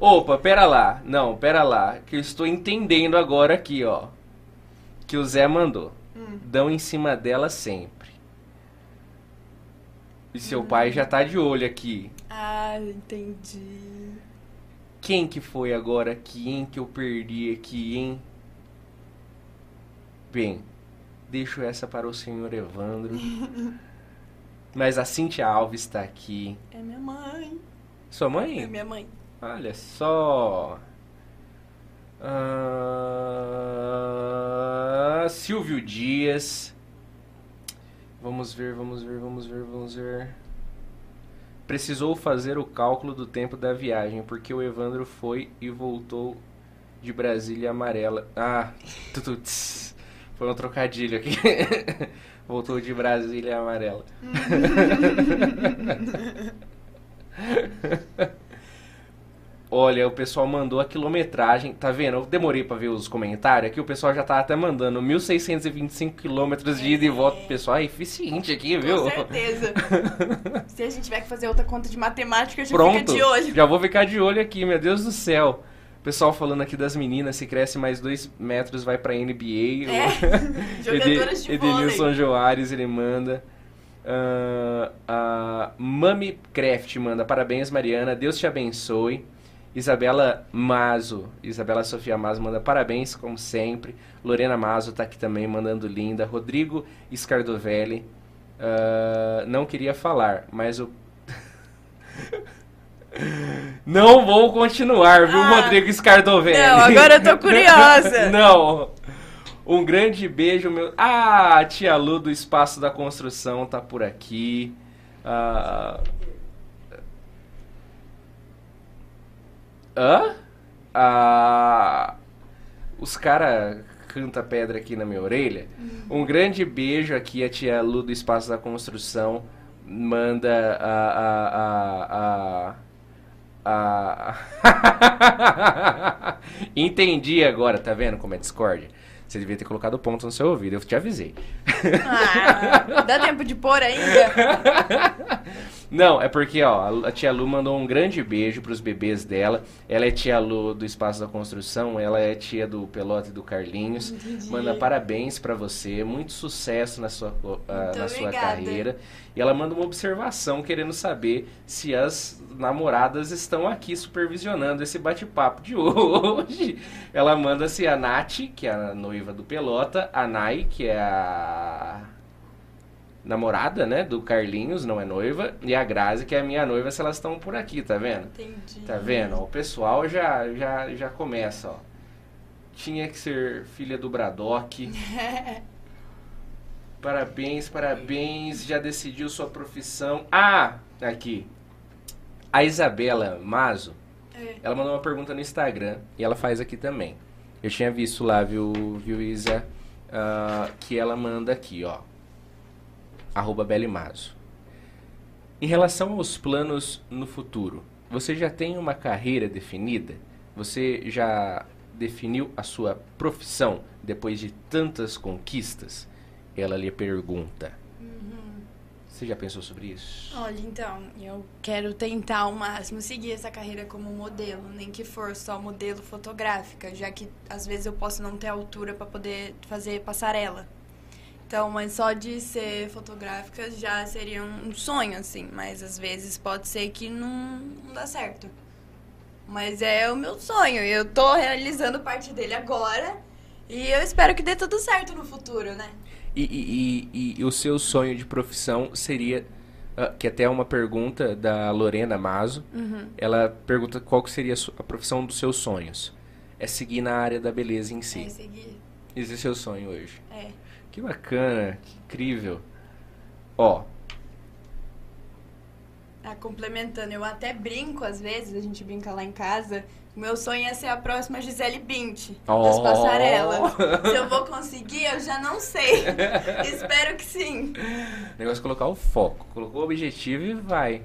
Opa, pera lá. Não, pera lá. Que eu estou entendendo agora aqui, ó. Que o Zé mandou. Hum. Dão em cima dela sempre. E seu pai já tá de olho aqui. Ah, entendi. Quem que foi agora aqui, hein? Que eu perdi aqui, hein? Bem, deixo essa para o senhor Evandro. Mas a Cintia Alves está aqui. É minha mãe. Sua É mãe? minha mãe. Olha só. Ah, Silvio Dias. Vamos ver, vamos ver, vamos ver, vamos ver. Precisou fazer o cálculo do tempo da viagem, porque o Evandro foi e voltou de Brasília amarela. Ah, tututs. Foi um trocadilho aqui. voltou de Brasília amarela. Olha, o pessoal mandou a quilometragem, tá vendo? Eu demorei pra ver os comentários aqui, o pessoal já tá até mandando 1.625 quilômetros de ida e volta. O pessoal é eficiente aqui, viu? Com certeza. Se a gente tiver que fazer outra conta de matemática, a gente Pronto, fica de olho. já vou ficar de olho aqui, meu Deus do céu. Pessoal falando aqui das meninas, se cresce mais dois metros, vai pra NBA. É, jogadoras de Edenilson vôlei. Joares, ele manda. Ah, a Mami Craft manda parabéns, Mariana. Deus te abençoe. Isabela Mazo, Isabela Sofia Mazo manda parabéns, como sempre. Lorena Mazo tá aqui também mandando linda. Rodrigo Scardovelli. ah, não queria falar, mas o. Não vou continuar, viu, Ah, Rodrigo Scardovelli? não, agora eu tô curiosa. não. Um grande beijo, meu. Ah, a tia Lu do Espaço da Construção tá por aqui. Ah... Hã? Ah... Os cara canta pedra aqui na minha orelha. Um grande beijo aqui, a tia Lu do Espaço da Construção. Manda a. a, a, a... Entendi agora, tá vendo como é discórdia? Você devia ter colocado ponto no seu ouvido, eu te avisei. Ah, dá tempo de pôr ainda? Não, é porque, ó, a tia Lu mandou um grande beijo pros bebês dela. Ela é tia Lu do Espaço da Construção, ela é tia do Pelota e do Carlinhos. Entendi. Manda parabéns pra você, muito sucesso na sua, Muito na sua obrigada. carreira. E ela manda uma observação querendo saber se as namoradas estão aqui supervisionando esse bate-papo de hoje. Ela manda se a Nath, que é a noiva do Pelota, a Nai, que é a namorada, né, do Carlinhos, não é noiva, e a Grazi, que é a minha noiva, se elas estão por aqui, tá vendo? Entendi. Tá vendo? O pessoal já, já, já começa, ó. Tinha que ser filha do Braddock. Parabéns, parabéns. Já decidiu sua profissão. Ah, aqui. A Isabela Mazo, É. ela mandou uma pergunta no Instagram e ela faz aqui também. Eu tinha visto lá, viu, viu Isa? Ah, que ela manda aqui, ó. Arroba Belimazo. Em relação aos planos no futuro, você já tem uma carreira definida? Você já definiu a sua profissão depois de tantas conquistas? Ela lhe pergunta. Você já pensou sobre isso? Olha, então, eu quero tentar ao máximo seguir essa carreira como modelo, nem que for só modelo fotográfica, já que às vezes eu posso não ter altura para poder fazer passarela. Então, mas só de ser fotográfica já seria um sonho, assim, mas às vezes pode ser que não, não dá certo. Mas é o meu sonho, eu tô realizando parte dele agora e eu espero que dê tudo certo no futuro, né? E, e- e- e o seu sonho de profissão seria, ah, que até é uma pergunta da Lorena Mazo, ela pergunta qual que seria a profissão dos seus sonhos. É seguir na área da beleza em É si. seguir. Esse é o seu sonho hoje. É. Que bacana, que incrível. Ó, Ah, complementando, eu até brinco às vezes, a gente brinca lá em casa. O meu sonho é ser a próxima Gisele Bint das Oh. passarelas. Se eu vou conseguir, eu já não sei. Espero que sim. O negócio é colocar o foco. Colocou o objetivo e vai.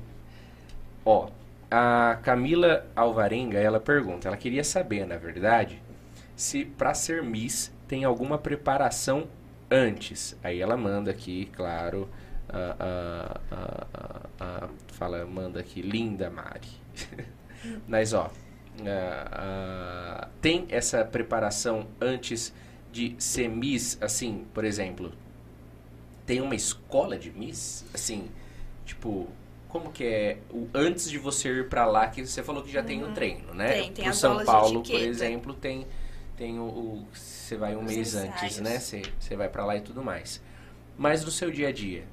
Ó, a Camila Alvarenga, ela pergunta, ela queria saber, na verdade, se pra ser Miss tem alguma preparação antes. Aí ela manda aqui, claro, a- a- a- a- fala, manda aqui, linda Mari. Mas ó, tem essa preparação antes de ser Miss, assim, por exemplo, tem uma escola de Miss? Assim, tipo, como que é o antes de você ir pra lá que você falou que já tem o treino, né? Uhum. Tem, tem Pro São Paulo, por exemplo, tem tem o, o- você vai um Os mês ensaios. antes, né? Você, você vai pra lá e tudo mais. Mas no seu dia a dia,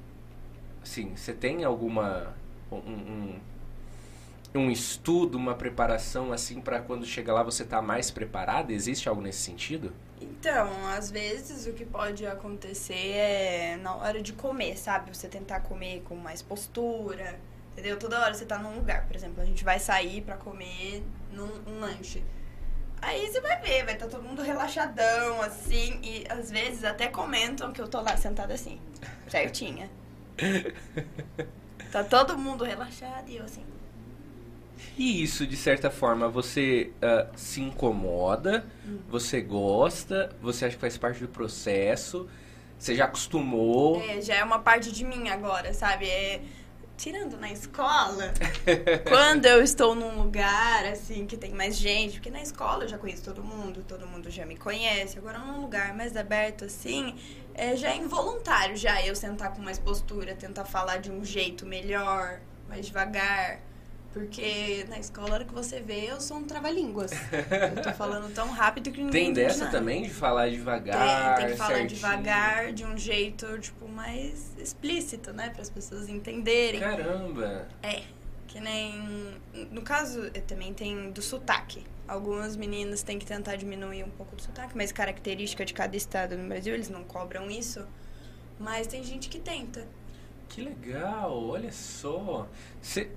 assim, você tem alguma um, um, um estudo, uma preparação assim pra quando chega lá você tá mais preparado? Existe algo nesse sentido? Então, às vezes o que pode acontecer é na hora de comer, sabe? Você tentar comer com mais postura, entendeu? Toda hora você tá num lugar, por exemplo, a gente vai sair pra comer num um lanche. Aí você vai ver, vai estar todo mundo relaxadão, assim, e às vezes até comentam que eu tô lá sentada assim, certinha. Tá todo mundo relaxado e eu assim. E isso, de certa forma, você uh, se incomoda, uhum. você gosta, você acha que faz parte do processo, você já acostumou. É, já é uma parte de mim agora, sabe? É, tirando na escola, quando eu estou num lugar assim que tem mais gente, porque na escola eu já conheço todo mundo, todo mundo já me conhece. Agora num lugar mais aberto assim, é, já é involuntário já eu sentar com mais postura, tentar falar de um jeito melhor, mais devagar. Porque na escola, a hora que você vê, eu sou um trava-línguas. eu tô falando tão rápido que ninguém Tem dessa também de falar devagar? Tem, tem que falar certinho. devagar, de um jeito, tipo, mais explícito, né? Para as pessoas entenderem. Caramba! É. Que nem. No caso, também tem do sotaque. Algumas meninas têm que tentar diminuir um pouco do sotaque, mas característica de cada estado no Brasil, eles não cobram isso. Mas tem gente que tenta. Que legal, olha só. Cê,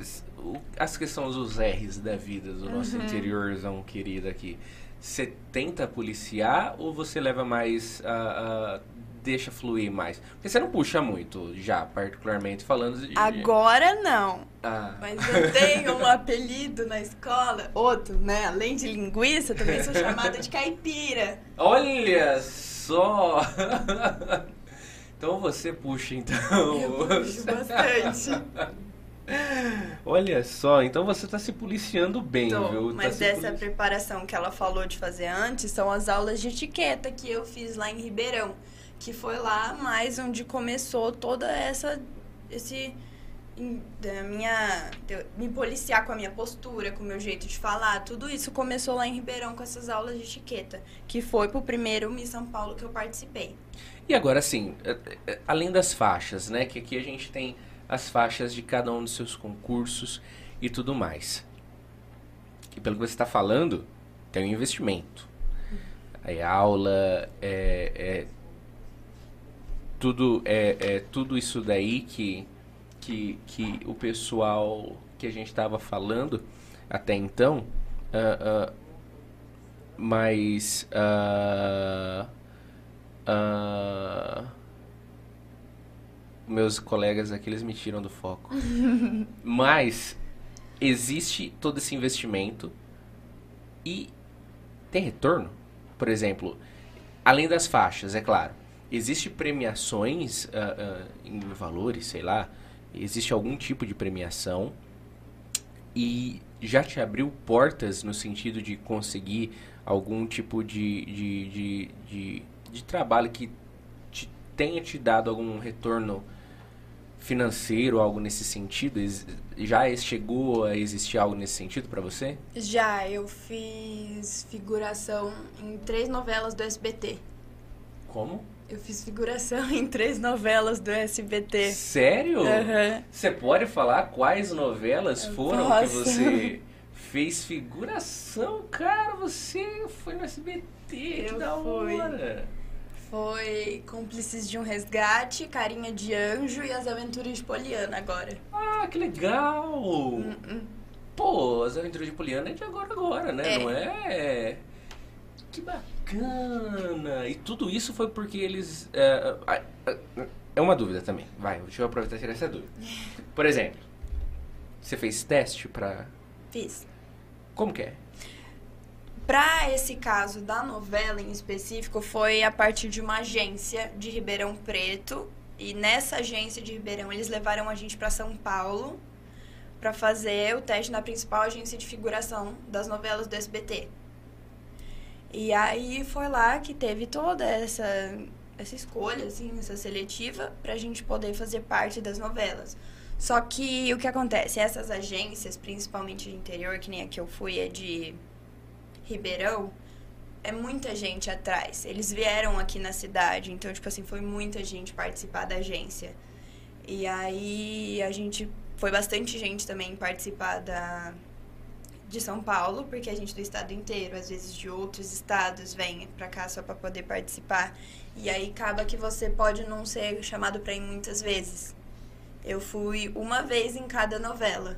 as que são os R's da vida do nosso uhum. interiorzão querido aqui. Você tenta policiar ou você leva mais. Uh, uh, deixa fluir mais? Porque você não puxa muito, já, particularmente falando. De... Agora não. Ah. Mas eu tenho um apelido na escola, outro, né? Além de linguiça, também sou chamada de caipira. Olha só! Então você puxa, então. Eu puxo bastante. Olha só, então você está se policiando bem, Tô, viu? Tá mas tá dessa polici... preparação que ela falou de fazer antes são as aulas de etiqueta que eu fiz lá em Ribeirão, que foi lá mais onde começou toda essa esse da minha me policiar com a minha postura, com o meu jeito de falar, tudo isso começou lá em Ribeirão com essas aulas de etiqueta, que foi pro primeiro Miss São Paulo que eu participei. E agora, assim, é, é, além das faixas, né? Que aqui a gente tem as faixas de cada um dos seus concursos e tudo mais. E pelo que você está falando, tem um investimento. É aula, é, é tudo, é, é, tudo isso daí que, que, que o pessoal que a gente estava falando até então, uh, uh, mas Uh, meus colegas aqui, eles me tiram do foco. Mas existe todo esse investimento e tem retorno. Por exemplo, além das faixas, é claro. Existe premiações uh, uh, em valores, sei lá. Existe algum tipo de premiação e já te abriu portas no sentido de conseguir algum tipo de, de, de, de de trabalho que te, tenha te dado algum retorno financeiro, algo nesse sentido? Já chegou a existir algo nesse sentido para você? Já, eu fiz figuração em três novelas do SBT. Como? Eu fiz figuração em três novelas do SBT. Sério? Você uhum. pode falar quais novelas foram Posso. que você fez figuração? Cara, você foi no SBT, eu que da fui. hora! Foi Cúmplices de um Resgate, Carinha de Anjo e As Aventuras de Poliana agora. Ah, que legal! Uh -uh. Pô, As Aventuras de Poliana é de agora agora, né? É. Não é? Que bacana! E tudo isso foi porque eles... É, é uma dúvida também. Vai, deixa eu aproveitar e tirar essa dúvida. Por exemplo, você fez teste pra... Fiz. Como que é? Para esse caso da novela em específico, foi a partir de uma agência de Ribeirão Preto. E nessa agência de Ribeirão, eles levaram a gente para São Paulo para fazer o teste na principal agência de figuração das novelas do SBT. E aí foi lá que teve toda essa, essa escolha, assim, essa seletiva, para a gente poder fazer parte das novelas. Só que o que acontece? Essas agências, principalmente de interior, que nem a que eu fui, é de Ribeirão, é muita gente atrás. Eles vieram aqui na cidade, então, tipo assim, foi muita gente participar da agência. E aí a gente. Foi bastante gente também participar da, de São Paulo, porque a gente do estado inteiro, às vezes de outros estados, vem pra cá só pra poder participar. E aí acaba que você pode não ser chamado pra ir muitas vezes. Eu fui uma vez em cada novela.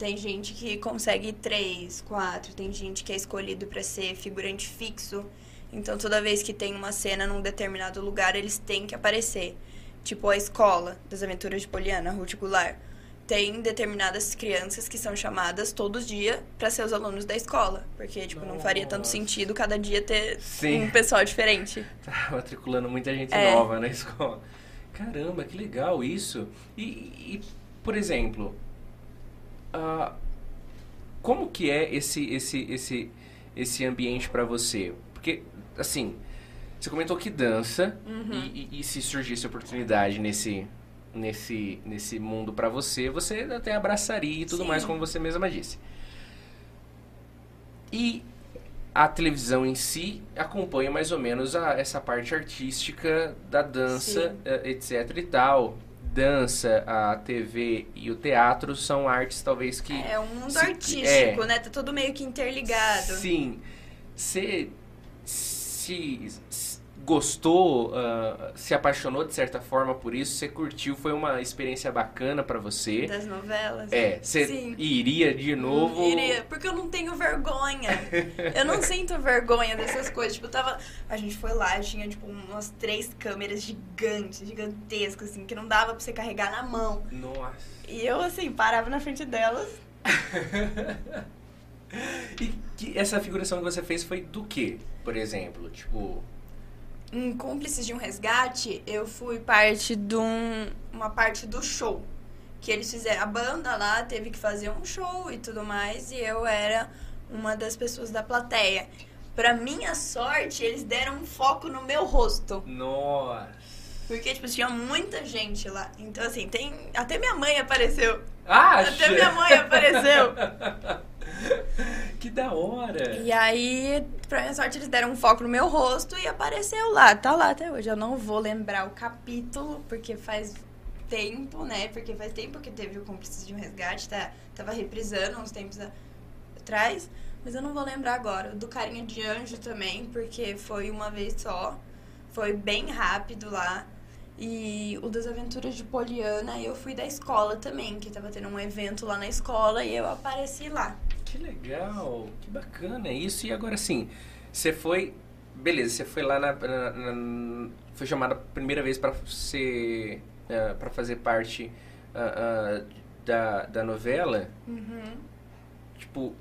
Tem gente que consegue três, quatro. Tem gente que é escolhido para ser figurante fixo. Então, toda vez que tem uma cena num determinado lugar, eles têm que aparecer. Tipo a escola das Aventuras de Poliana, Ruth Goulart. tem determinadas crianças que são chamadas todos os dias para ser os alunos da escola. Porque, tipo, não faria tanto Nossa. sentido cada dia ter Sim. um pessoal diferente. Tá matriculando muita gente É. nova na escola. Caramba, que legal isso. E, e, por exemplo, ah, como que é esse esse esse esse ambiente pra você? Porque assim, você comentou que dança Uhum. e, e- e se surgisse oportunidade nesse nesse nesse mundo pra você, você até abraçaria e tudo Sim. mais, como você mesma disse. E a televisão em si acompanha mais ou menos a- essa parte artística da dança, eh, etc e tal. Dança, a TV e o teatro são artes talvez que É um mundo Se- artístico, é. né? Tá tudo meio que interligado. Sim. Se, se gostou, ah, se apaixonou de certa forma por isso, você curtiu, foi uma experiência bacana pra você. Das novelas. É, você Sim. iria de novo. Iria, porque eu não tenho vergonha. eu não sinto vergonha dessas coisas. Tipo, eu tava. A gente foi lá, tinha, tipo, umas três câmeras gigantes, gigantescas, assim, que não dava pra você carregar na mão. Nossa. E eu, assim, parava na frente delas. E que essa figuração que você fez foi do que, por exemplo? Tipo, Em Cúmplices de um Resgate, eu fui parte de um, uma parte do show. Que eles fizeram. A banda lá teve que fazer um show e tudo mais, e eu era uma das pessoas da plateia. Pra minha sorte, eles deram um foco no meu rosto. nossa. Porque, tipo, tinha muita gente lá. Então, assim, tem. Até minha mãe apareceu. Acha? Até minha mãe apareceu. que da hora. E aí, pra minha sorte, eles deram um foco no meu rosto e apareceu lá. Tá lá até hoje. Eu não vou lembrar o capítulo, porque faz tempo, né? Porque faz tempo que teve o Cúmplices de um Resgate. Tá, tava reprisando uns tempos atrás. Mas eu não vou lembrar agora. Do Carinha de Anjo também, porque foi uma vez só. Foi bem rápido lá. E o das Aventuras de Poliana, eu fui da escola também, que tava tendo um evento lá na escola e eu apareci lá. Que legal, que bacana isso. E agora sim, você foi. Beleza, você foi lá na. na- na- foi chamada a primeira vez pra ser. ah, pra fazer parte ah, ah, da, da novela. Uhum. Tipo,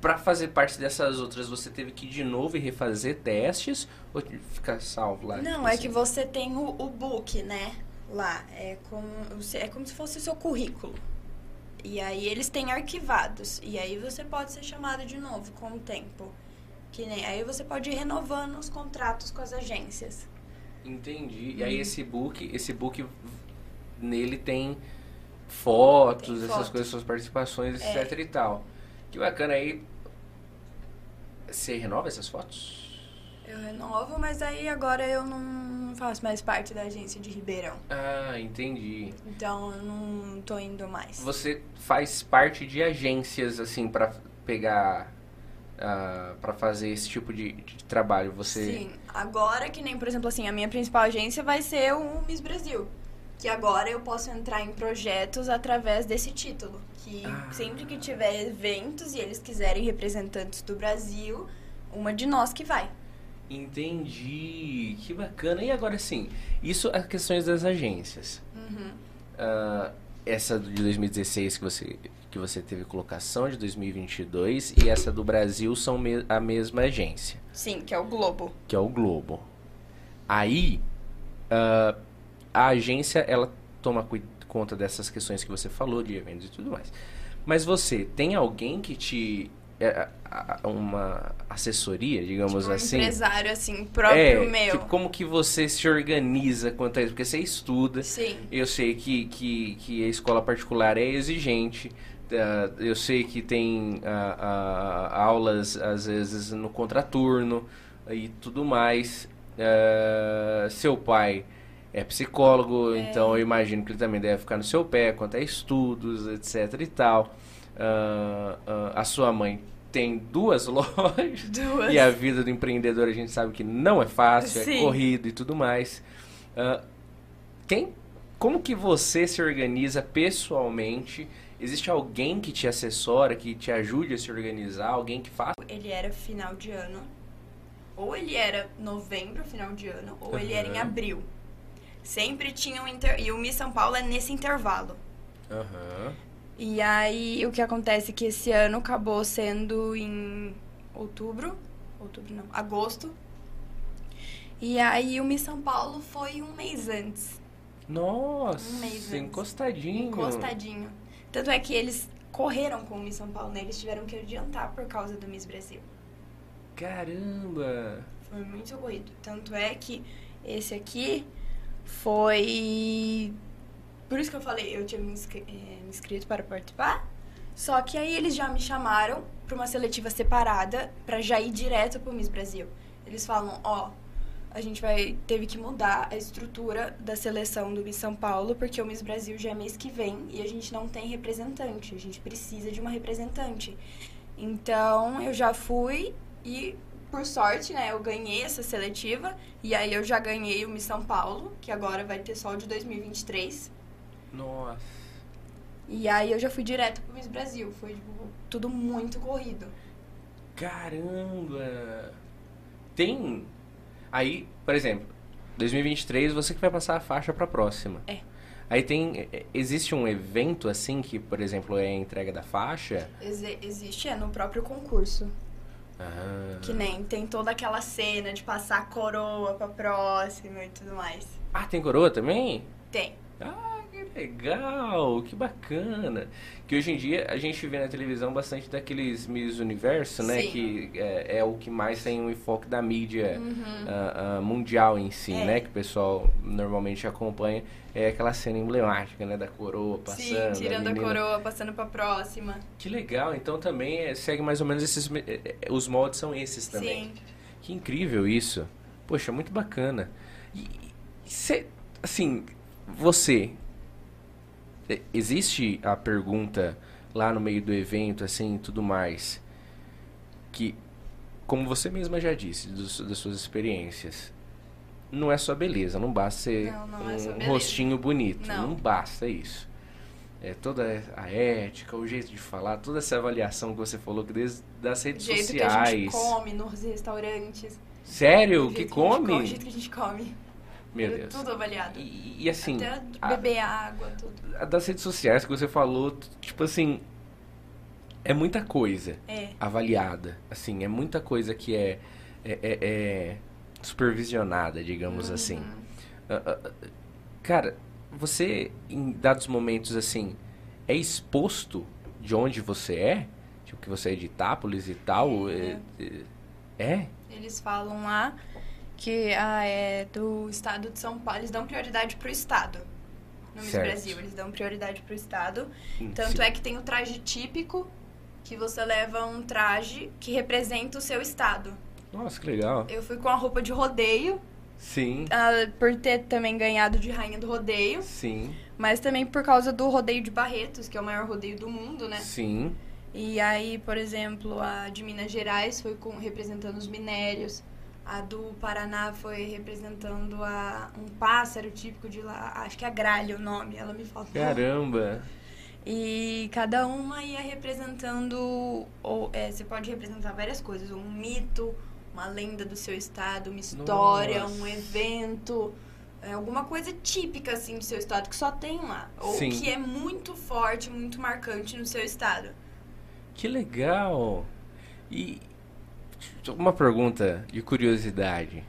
pra fazer parte dessas outras, você teve que ir de novo e refazer testes? Ou ficar salvo lá? Não, tipo é assim? que você tem o, o book, né? Lá. É como, é como se fosse o seu currículo. E aí eles têm arquivados. E aí você pode ser chamado de novo com o tempo. Que nem, aí você pode ir renovando os contratos com as agências. Entendi. E aí esse book, esse book nele tem fotos, Tem essas fotos. coisas, suas participações, É. etc e tal. Que bacana aí. Você renova essas fotos? Eu renovo, mas aí agora eu não faço mais parte da agência de Ribeirão. Ah, entendi. Então eu não tô indo mais. Você faz parte de agências assim pra pegar ah, pra fazer esse tipo de, de trabalho. Você Sim, agora que nem, por exemplo, assim, a minha principal agência vai ser o Miss Brasil. Que agora eu posso entrar em projetos através desse título. Que Ah. sempre que tiver eventos e eles quiserem representantes do Brasil, uma de nós que vai. Entendi. Que bacana. E agora sim, isso as questões das agências. Uhum. Ah, essa de 2016 que você, que você teve colocação, de 2022, e essa do Brasil são me- a mesma agência, Sim, que é o Globo. que é o Globo. Aí, ah, a agência, ela toma conta dessas questões que você falou, de eventos e tudo mais. Mas você, tem alguém que te... é, a- a- uma assessoria, digamos Tipo, um assim? empresário, assim, próprio é, meu. tipo, como que você se organiza quanto a isso? Porque você estuda, Sim. eu sei que, que, que a escola particular é exigente. eu sei que tem ah, ah, aulas, às vezes, no contraturno e tudo mais. Ah, seu pai é psicólogo, então eu imagino que ele também deve ficar no seu pé quanto a estudos, etc e tal. Ah, a sua mãe tem duas lojas. Duas. E a vida do empreendedor a gente sabe que não é fácil, é Sim. corrido e tudo mais. Ah, quem, como que você se organiza pessoalmente? Existe alguém que te assessora, que te ajude a se organizar? Alguém que faça? Ele era final de ano. Ou ele era novembro, final de ano, ou ele era em abril. Sempre tinha um inter... E o Miss São Paulo é nesse intervalo. Aham. E aí o que acontece é que esse ano acabou sendo em outubro. Outubro não, agosto. E aí o Miss São Paulo foi um mês antes. Nossa, Um mês antes. encostadinho. Encostadinho. Tanto é que eles correram com o Miss São Paulo, né? Eles tiveram que adiantar por causa do Miss Brasil. Caramba. Foi muito corrido. Tanto é que esse aqui foi. Por isso que eu falei, eu tinha me, inscri- eh, me inscrito para participar. Só que aí eles já me chamaram para uma seletiva separada para já ir direto pro Miss Brasil. Eles falam, ó, a gente vai teve que mudar a estrutura da seleção do Miss São Paulo porque o Miss Brasil já é mês que vem e a gente não tem representante. A gente precisa de uma representante. Então eu já fui e por sorte, né, eu ganhei essa seletiva e aí eu já ganhei o Miss São Paulo, que agora vai ter só o de 2023. Nossa. E aí eu já fui direto pro Miss Brasil. Foi tipo, tudo muito corrido. Caramba. Tem. Aí, por exemplo, 2023 você que vai passar a faixa pra próxima. É. Aí tem. é, Existe um evento assim que, por exemplo, é a entrega da faixa? Exe- existe é no próprio concurso. Ah. Que nem tem toda aquela cena de passar a coroa pra próxima e tudo mais. Ah, tem coroa também? Tem. Ah, que legal, que bacana. Que hoje em dia a gente vê na televisão bastante daqueles Miss Universo, né? Sim. Que é, é o que mais tem o enfoque da mídia Uhum. ah, ah, mundial em si, É. né? Que o pessoal normalmente acompanha. É aquela cena emblemática, né? Da coroa passando. Sim, a tirando a menina- coroa, passando pra próxima. Que legal, então também é, segue mais ou menos esses. é, é, Os moldes são esses também. Sim. Que incrível isso. Poxa, muito bacana. E, e cê, assim, você. E- Existe a pergunta lá no meio do evento, assim, e tudo mais, que, como você mesma já disse, dos- das suas experiências, não é só beleza, não basta ser Não, não é um beleza. rostinho bonito, Não. não basta isso. É toda a ética, o jeito de falar, toda essa avaliação que você falou que desde das redes jeito que a sociais. gente come nos restaurantes. Sério? o Que a gente come? O jeito que a gente come. Meu Deus. Tudo avaliado. E, e assim, Até a- beber água, tudo. a das redes sociais que você falou, tipo assim, é muita coisa É. avaliada. Assim, é muita coisa que é, é, é- é supervisionada, digamos assim. Uhum. Ah, Cara, você, em dados momentos assim, é exposto de onde você é? Tipo, que você é de Itápolis e tal? É. É? é? Eles falam lá que ah, é do estado de São Paulo. Eles dão prioridade pro estado. No Miss Certo. Brasil, eles dão prioridade pro estado. Hum, Tanto sim. é que tem o traje típico, que você leva um traje que representa o seu estado. Nossa, que legal. Eu fui com a roupa de rodeio, Sim, ah, por ter também ganhado de rainha do rodeio, sim, mas também por causa do rodeio de Barretos, que é o maior rodeio do mundo, né? sim. E aí, por exemplo, a de Minas Gerais foi com, representando os minérios. A do Paraná foi representando a, um pássaro típico de lá. Acho que é gralha o nome, ela me falou. Caramba. E cada uma ia representando. Ou, é, você pode representar várias coisas. Um mito, uma lenda do seu estado, uma história, Nossa. um evento. é, alguma coisa típica, assim, do seu estado, que só tem lá. Ou Sim. que é muito forte, muito marcante no seu estado. Que legal! E uma pergunta de curiosidade.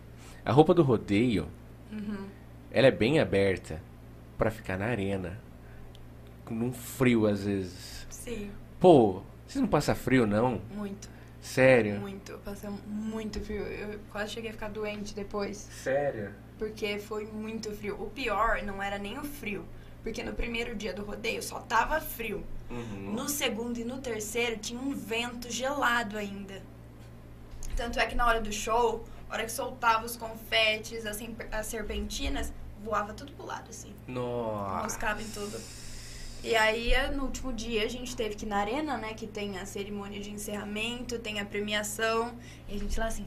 A roupa do rodeio, Uhum. ela é bem aberta pra ficar na arena. Com um frio às vezes. Sim, Pô, vocês não passam frio não? muito, Sério? muito. Eu passei muito frio. Eu quase cheguei a ficar doente depois. Sério? Porque foi muito frio. O pior não era nem o frio. Porque no primeiro dia do rodeio só tava frio. Uhum. No segundo e no terceiro tinha um vento gelado ainda. Tanto é que na hora do show, na hora que soltava os confetes, as, sem- as serpentinas, voava tudo pro lado, assim. Nossa. Moscava em tudo. E aí, no último dia, a gente teve que ir na arena, né? Que tem a cerimônia de encerramento, tem a premiação. E a gente lá assim...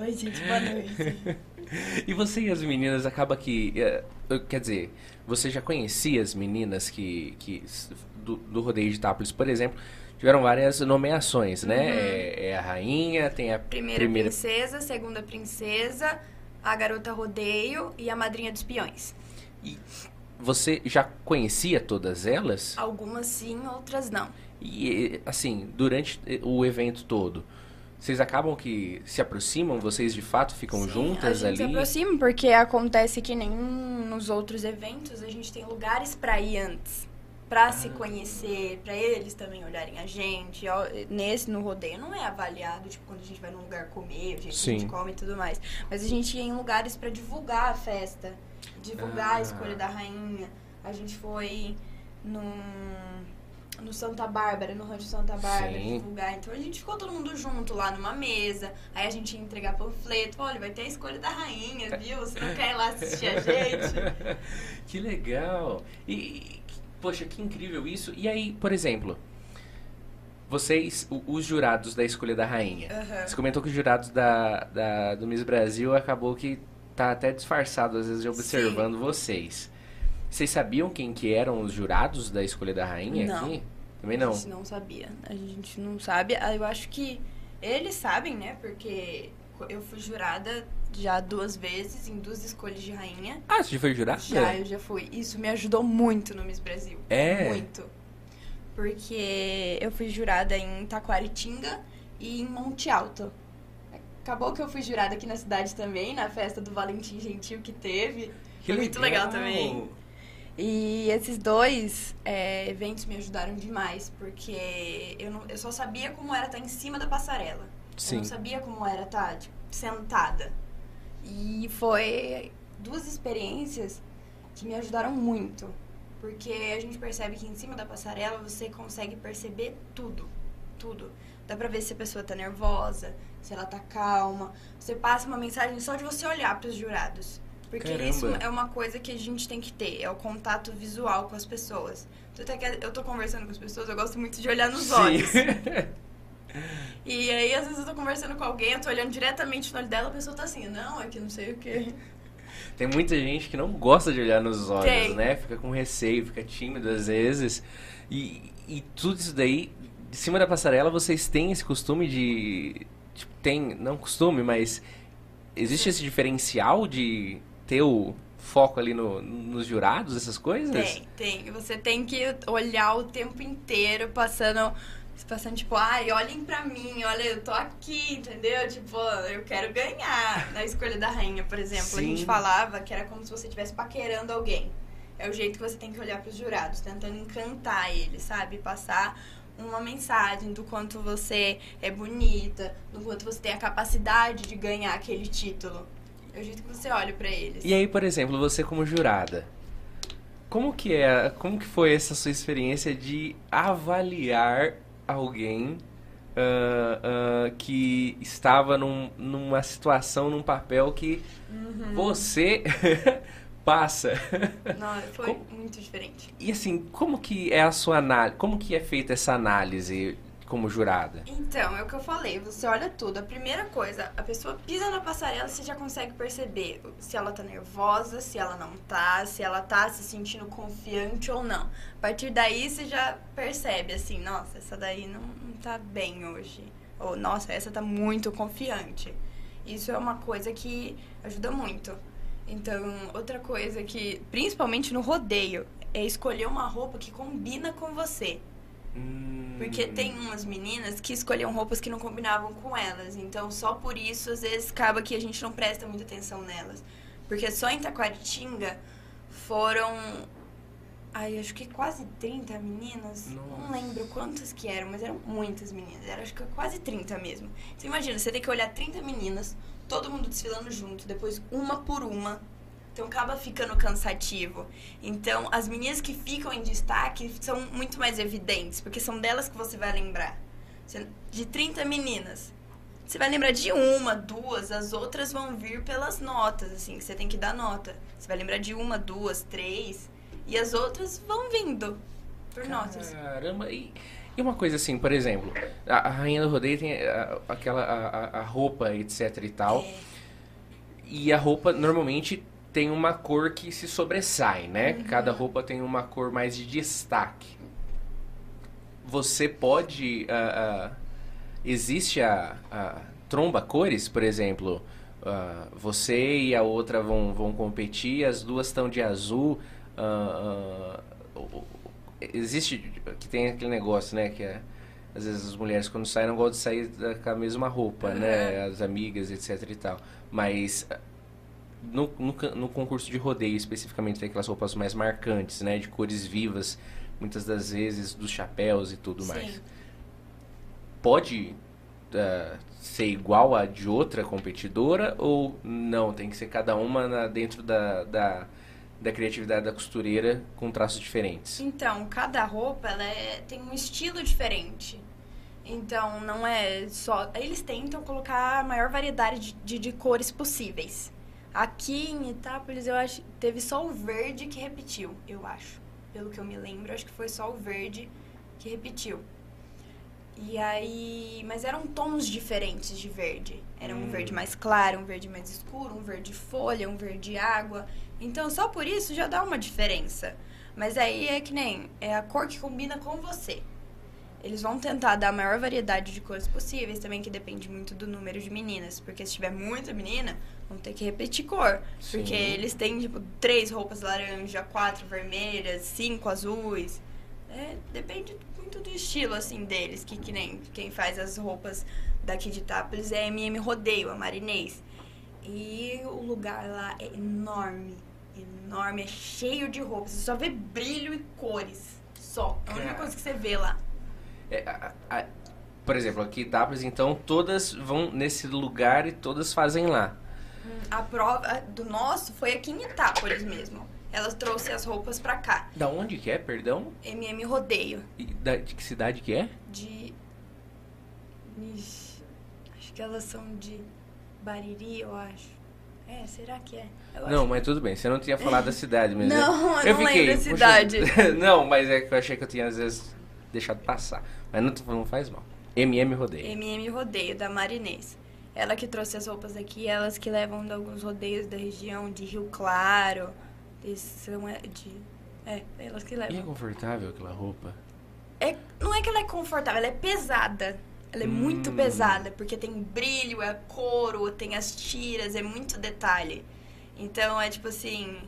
Oi, gente, boa noite. E você e as meninas acaba que. eh, quer dizer, você já conhecia as meninas que. que do, do rodeio de Itápolis, por exemplo, tiveram várias nomeações, né? Uhum. É, é a rainha, tem a Primeira, princesa, segunda princesa, a garota rodeio e a madrinha dos peões. E Você já conhecia todas elas? Algumas sim, outras não. E, assim, durante o evento todo, vocês acabam que se aproximam? Vocês de fato ficam Sim, juntas a gente ali? se aproxima porque acontece que nem nos outros eventos a gente tem lugares pra ir antes. Pra se conhecer, pra eles também olharem a gente. Nesse, no rodeio, não é avaliado, tipo, quando a gente vai num lugar comer, o jeito que a gente come e tudo mais. Mas a gente ia em lugares pra divulgar a festa, divulgar Ah. a escolha da rainha. A gente foi num, no Santa Bárbara, no Rancho Santa Bárbara, Sim. divulgar. Então a gente ficou todo mundo junto lá numa mesa. Aí a gente ia entregar panfleto. Olha, vai ter a escolha da rainha, viu? Você não quer ir lá assistir a gente? que legal! E, poxa, que incrível isso. E aí, por exemplo, vocês, o- os jurados da escolha da rainha, Aham. você comentou que os jurados da, da- do Miss Brasil acabou que tá até disfarçado, às vezes, observando vocês. Vocês sabiam quem que eram os jurados da escolha da rainha Não. aqui? Também não. A gente não sabia. A gente não sabe. Ah, Eu acho que eles sabem, né? Porque eu fui jurada já duas vezes em duas escolhas de rainha. Ah, você já foi jurada? Já, eu já fui. Isso me ajudou muito no Miss Brasil. É? Muito. Porque eu fui jurada em Taquaritinga e em Monte Alto. Acabou que eu fui jurada aqui na cidade também, na festa do Valentim Gentil que teve. Que Foi muito legal também. E esses dois é, eventos me ajudaram demais, porque eu, não, eu só sabia como era estar em cima da passarela. Eu Sim. não sabia como era estar tipo, sentada. E foi duas experiências que me ajudaram muito. Porque a gente percebe que em cima da passarela você consegue perceber tudo. Tudo. Dá pra ver se a pessoa tá nervosa, se ela tá calma. Você passa uma mensagem só de você olhar pros jurados. Porque Caramba. isso é uma coisa que a gente tem que ter, é o contato visual com as pessoas. Que eu tô conversando com as pessoas, eu gosto muito de olhar nos Sim. olhos. E aí, às vezes, eu tô conversando com alguém, eu tô olhando diretamente no olho dela, a pessoa tá assim, não, é que não sei o quê. Tem muita gente que não gosta de olhar nos olhos, Tem. né? Fica com receio, fica tímido às vezes. E, e tudo isso daí, de cima da passarela, vocês têm esse costume de. Tipo, tem, não costume, mas existe esse diferencial de ter o foco ali no, nos jurados, essas coisas? Tem, tem. Você tem que olhar o tempo inteiro, passando, passando tipo, ai, olhem pra mim, olha, eu tô aqui, entendeu? Tipo, eu quero ganhar. Na escolha da rainha, por exemplo, a Sim. gente falava que era como se você estivesse paquerando alguém. É o jeito que você tem que olhar pros jurados, tentando encantar eles, sabe? Passar uma mensagem do quanto você é bonita, do quanto você tem a capacidade de ganhar aquele título. É o jeito que você olha pra eles. E aí, por exemplo, você como jurada, como que é, como que foi essa sua experiência de avaliar alguém ah, ah, que estava num- numa situação, num papel que Uhum. você passa? Não, foi Como- muito diferente. E assim, como que é a sua análise, como que é feita essa análise como jurada? Então, é o que eu falei, você olha tudo. A primeira coisa, a pessoa pisa na passarela, você já consegue perceber se ela tá nervosa, se ela não tá, se ela tá se sentindo confiante ou não. A partir daí você já percebe assim, nossa, essa daí não, não tá bem hoje. Ou, nossa, essa tá muito confiante. Isso é uma coisa que ajuda muito. Então, outra coisa que, principalmente no rodeio, é escolher uma roupa que combina com você. Porque Hum. tem umas meninas que escolhiam roupas que não combinavam com elas. Então, só por isso, às vezes, acaba que a gente não presta muita atenção nelas. Porque só em Taquaritinga foram. Ai, acho que quase 30 meninas. Não Nossa. lembro quantas que eram, mas eram muitas meninas. Era acho que quase 30 mesmo. Então imagina, você tem que olhar 30 meninas, todo mundo desfilando junto, depois uma por uma. Então acaba ficando cansativo. Então as meninas que ficam em destaque são muito mais evidentes, porque são delas que você vai lembrar. De 30 meninas, você vai lembrar de uma, duas, as outras vão vir pelas notas, assim, que você tem que dar nota. Você vai lembrar de uma, duas, três, e as outras vão vindo por notas. Caramba, e, e uma coisa assim, por exemplo, a, a rainha do rodeio tem a- aquela a- a roupa, etc e tal. É, E a roupa normalmente tem uma cor que se sobressai, né? Uhum. Cada roupa tem uma cor mais de destaque. Você pode. ah, ah, existe a, a tromba cores, por exemplo. ah, você e a outra vão, vão competir, as duas estão de azul. existe que tem aquele negócio, né, que é às vezes as mulheres quando saem não gostam de sair com a mesma roupa, uhum. né, as amigas, etc e tal. Mas no, no, no, concurso de rodeio especificamente tem aquelas roupas mais marcantes, né, de cores vivas, muitas das vezes dos chapéus e tudo Sim. mais. Pode uh, ser igual a de outra competidora ou não? Tem que ser cada uma na, dentro da, da da criatividade da costureira com traços diferentes? Então, cada roupa ela é, tem um estilo diferente. Então, não é só. Eles tentam colocar a maior variedade de, de, de cores possíveis. Aqui em Itápolis, eu acho teve só o verde que repetiu, eu acho. Pelo que eu me lembro, acho que foi só o verde que repetiu. E aí, mas eram tons diferentes de verde. Era um hum. verde mais claro, um verde mais escuro, um verde folha, um verde água. Então, só por isso já dá uma diferença. Mas aí é que nem é a cor que combina com você. Eles vão tentar dar a maior variedade de cores possíveis, também que depende muito do número de meninas. Porque se tiver muita menina, vão ter que repetir cor. Sim. Porque eles têm, tipo, três roupas laranja, quatro vermelhas, cinco azuis. É, depende muito do estilo, assim, deles. Que, que nem quem faz as roupas daqui de Itápolis é MM Rodeio, a Marinês. E o lugar lá é enorme. Enorme, é cheio de roupas. Você só vê brilho e cores. Só. É a única coisa que você vê lá. É, a, a, por exemplo, aqui Itápolis, então, todas vão nesse lugar e todas fazem lá. Hum, a prova do nosso foi aqui em Itápolis mesmo. Ela trouxe as roupas pra cá. Da onde que é, perdão? MM Rodeio. E da, de que cidade que é? De... Ixi, acho que elas são de Bariri, eu acho. É, será que é? Eu não, mas tudo bem. Você não tinha falado da cidade mesmo. Não, eu, eu não fiquei, lembro da cidade. não, mas é que eu achei que eu tinha, às vezes, deixado passar. Mas não, não faz mal. MM Rodeio. MM Rodeio, da Marinês. Ela que trouxe as roupas aqui, elas que levam de alguns rodeios da região de Rio Claro, são é, de. É, elas que levam. E é confortável aquela roupa? É, não é que ela é confortável, ela é pesada. Ela é hum. muito pesada, porque tem brilho, é couro, tem as tiras, é muito detalhe. Então é tipo assim,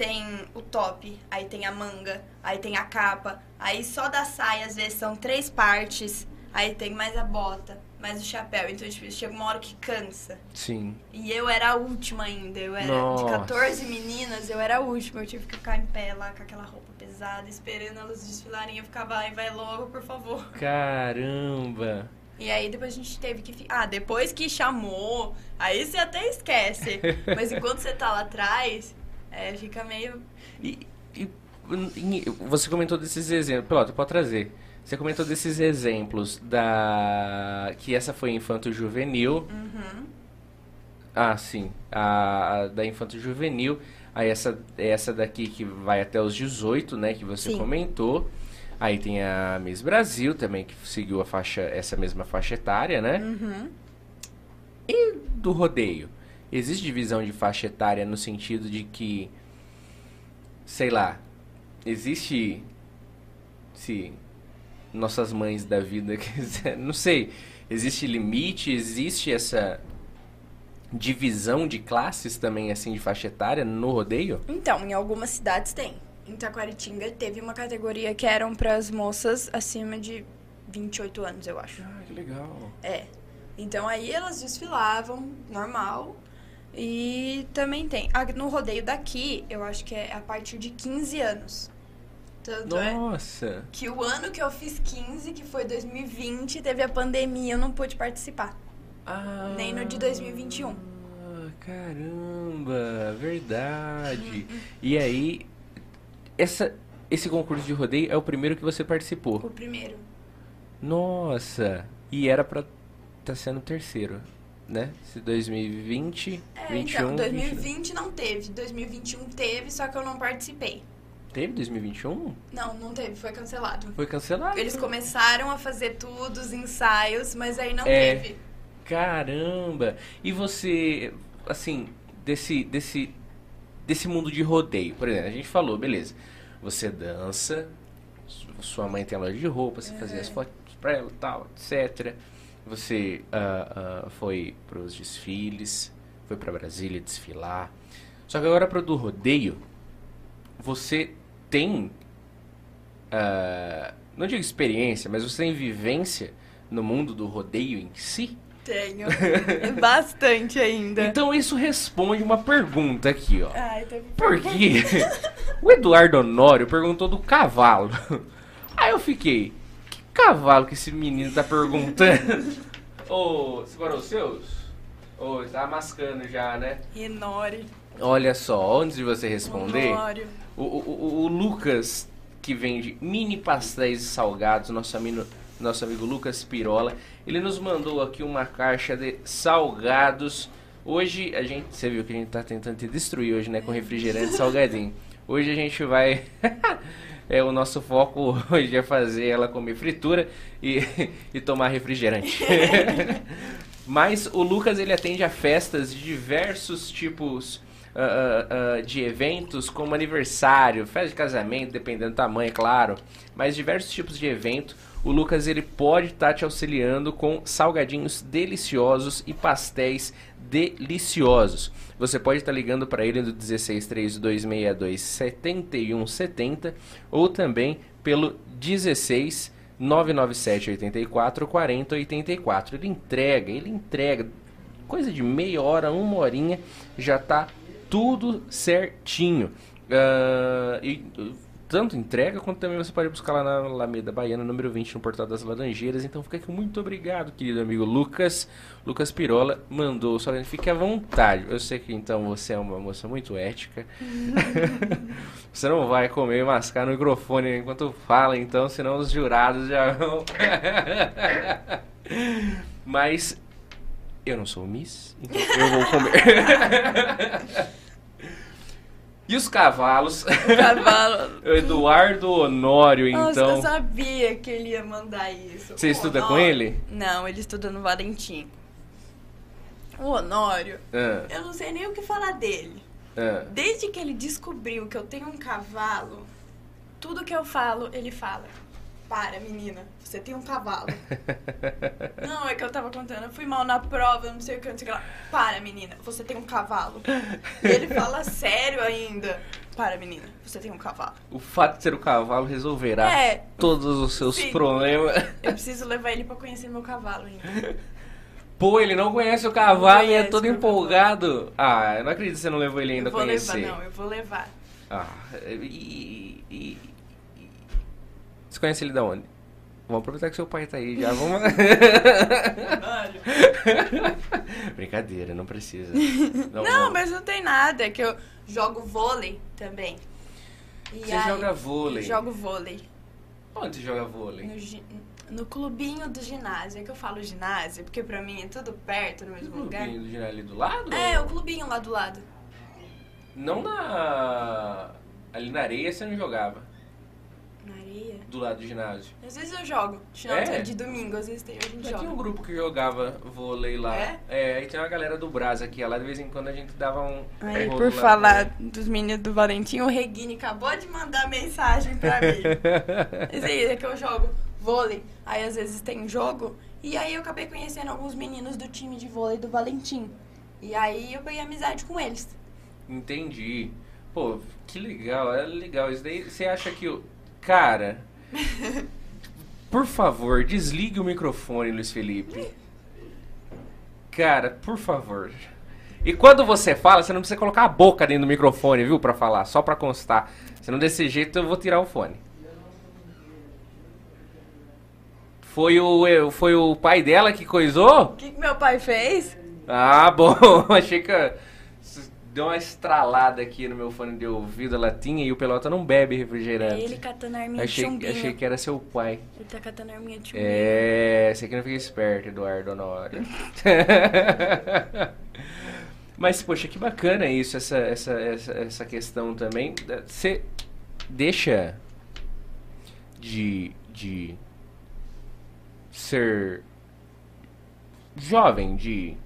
tem o top, aí tem a manga, aí tem a capa, aí só da saia às vezes são três partes, aí tem mais a bota mais o chapéu. Então, tipo, chega uma hora que cansa. Sim. E eu era a última ainda. Eu era Nossa. de 14 meninas, eu era a última. Eu tive que ficar em pé lá com aquela roupa pesada, esperando elas desfilarem. Eu ficava, ai, vai logo, por favor. Caramba! E aí depois a gente teve que. Ah, depois que chamou, aí você até esquece. Mas enquanto você tá lá atrás, é, fica meio. E, e, e você comentou desses exemplos. Pelota, pode trazer. Você comentou desses exemplos da. Que essa foi infanto juvenil. Uhum. Ah, sim. A, a da infanto juvenil. Aí essa, essa daqui que vai até os 18, né? Que você sim. comentou. Aí tem a Miss Brasil também, que seguiu a faixa, essa mesma faixa etária, né? Uhum. E do rodeio? Existe divisão de faixa etária no sentido de que, sei lá, existe se nossas mães da vida quiser. Não sei. Existe limite? Existe essa divisão de classes também, assim, de faixa etária no rodeio? Então, em algumas cidades tem. Em Taquaritinga teve uma categoria que eram para as moças acima de 28 anos, eu acho. Ah, que legal. É. Então aí elas desfilavam normal. E também tem. No rodeio daqui, eu acho que é a partir de 15 anos. Tanto é Nossa. é que o ano que eu fiz 15, que foi 2020, teve a pandemia, eu não pude participar. Ah, Nem no de 2021. Caramba, verdade. e aí, essa, esse concurso de rodeio é o primeiro que você participou? O primeiro. Nossa, e era pra estar tá sendo o terceiro, né? Se 2020, é, 21... Então, 2020 22. não teve, 2021 teve, só que eu não participei. Teve 2021? Não, não teve, foi cancelado. Foi cancelado? Eles começaram a fazer tudo, os ensaios, mas aí não é, teve. Caramba! E você, assim, desse, desse, desse mundo de rodeio, por exemplo, a gente falou, beleza, você dança, sua mãe tem a loja de roupa, você é. fazia as fotos pra ela tal, etc. Você uh, uh, foi pros desfiles, foi para Brasília desfilar. Só que agora pro do rodeio, você tem. ah, não digo experiência, mas você tem vivência no mundo do rodeio em si? Tenho. Bastante ainda. Então isso responde uma pergunta aqui, ó. Ai, tá... Porque o Eduardo Honório perguntou do cavalo. Aí eu fiquei, que cavalo que esse menino tá perguntando? Ô, separou os seus? Ô, tá mascando já, né? Renore. Olha só, antes de você responder, o, o- o Lucas, que vende mini pastéis salgados, nosso amigo, nosso amigo Lucas Pirola, ele nos mandou aqui uma caixa de salgados. Hoje a gente, você viu que a gente tá tentando te destruir hoje, né, com refrigerante e salgadinho. Hoje a gente vai é o nosso foco hoje é fazer ela comer fritura e, e tomar refrigerante. Mas o Lucas ele atende a festas de diversos tipos ah, ah, ah, de eventos, como aniversário, festa de casamento, dependendo do tamanho, é claro. Mas diversos tipos de evento. O Lucas ele pode estar te auxiliando com salgadinhos deliciosos e pastéis deliciosos. Você pode estar ligando para ele no 163262 7170 ou também pelo 16 997 84 40 84. Ele entrega, ele entrega. Coisa de meia hora, uma horinha, já tá tudo certinho. Ah, e uh, tanto entrega quanto também você pode buscar lá na Alameda Baiana, número 20, no Portal das Laranjeiras. Então fica aqui muito obrigado, querido amigo Lucas. Lucas Pirola mandou, só fique à vontade. Eu sei que então você é uma moça muito ética. Você não vai comer e mascar no microfone enquanto fala, então, senão os jurados já vão. Mas eu não sou Miss, então eu vou comer. e os cavalos? Cavalo. O Eduardo Honório, Nossa, eu então. sabia que ele ia mandar isso. Você O estuda com Honório- ele? Não, ele estuda no Valentim. O Honório, Ah, eu não sei nem o que falar dele. ah. Desde que ele descobriu que eu tenho um cavalo, tudo que eu falo, ele fala. Para, menina, você tem um cavalo. não, é que eu tava contando, eu fui mal na prova, não sei o que, não sei o que lá. Para, menina, você tem um cavalo. E ele fala sério ainda. Para, menina, você tem um cavalo. O fato de ser o cavalo resolverá É, todos os seus Sim. problemas. eu preciso levar ele pra conhecer meu cavalo ainda. Pô, ele não conhece o cavalo e é conhece todo empolgado. Ah, eu não acredito que você não levou ele ainda eu a vou conhecer. levar, não, eu vou levar. Ah, e- e- Você conhece ele da onde? Vamos aproveitar que seu pai tá aí já. Vamos. Brincadeira, não precisa. Não, Não, mas não tem nada, é que eu jogo vôlei também. E Você aí- joga vôlei? Jogo vôlei. Onde você joga vôlei? No, gi- no clubinho do ginásio. É que eu falo ginásio, porque pra mim é tudo perto, no mesmo No lugar. clubinho do ginásio ali do lado? É, o clubinho lá do lado. Não na. Ali na areia você não jogava. Na areia. Do lado do ginásio. Às vezes eu jogo. Final É? de domingo, às vezes tem, a gente Já tinha um joga. grupo que jogava vôlei lá. É? aí tinha uma galera do Brás aqui. Lá de vez em quando a gente dava um. Aí, por lá falar também. dos meninos do Valentim, o Reguini acabou de mandar mensagem pra mim. Mas aí, é que eu jogo vôlei. Aí às vezes tem jogo. E aí eu acabei conhecendo alguns meninos do time de vôlei do Valentim. E aí eu peguei amizade com eles. Entendi. Pô, que legal, é legal. Isso daí, você acha que o. Cara. por favor, desligue o microfone, Luiz Felipe. Cara, por favor. E quando você fala, você não precisa colocar a boca dentro do microfone, viu? Pra falar, só pra constar. Senão desse jeito eu vou tirar o fone. Foi o, eu- foi o pai dela que coisou? O que, que meu pai fez? Ah, bom. Achei que deu uma estralada aqui no meu fone de ouvido, a latinha, e o Pelota não bebe É refrigerante. ele catando a arminha de achei, chumbinho. achei que era seu pai. Ele tá catando a arminha de chumbinho. É, você que não fica esperto, Eduardo Honório. Mas, poxa, que bacana isso, essa, essa, essa, essa questão também. Você deixa de, de ser jovem, de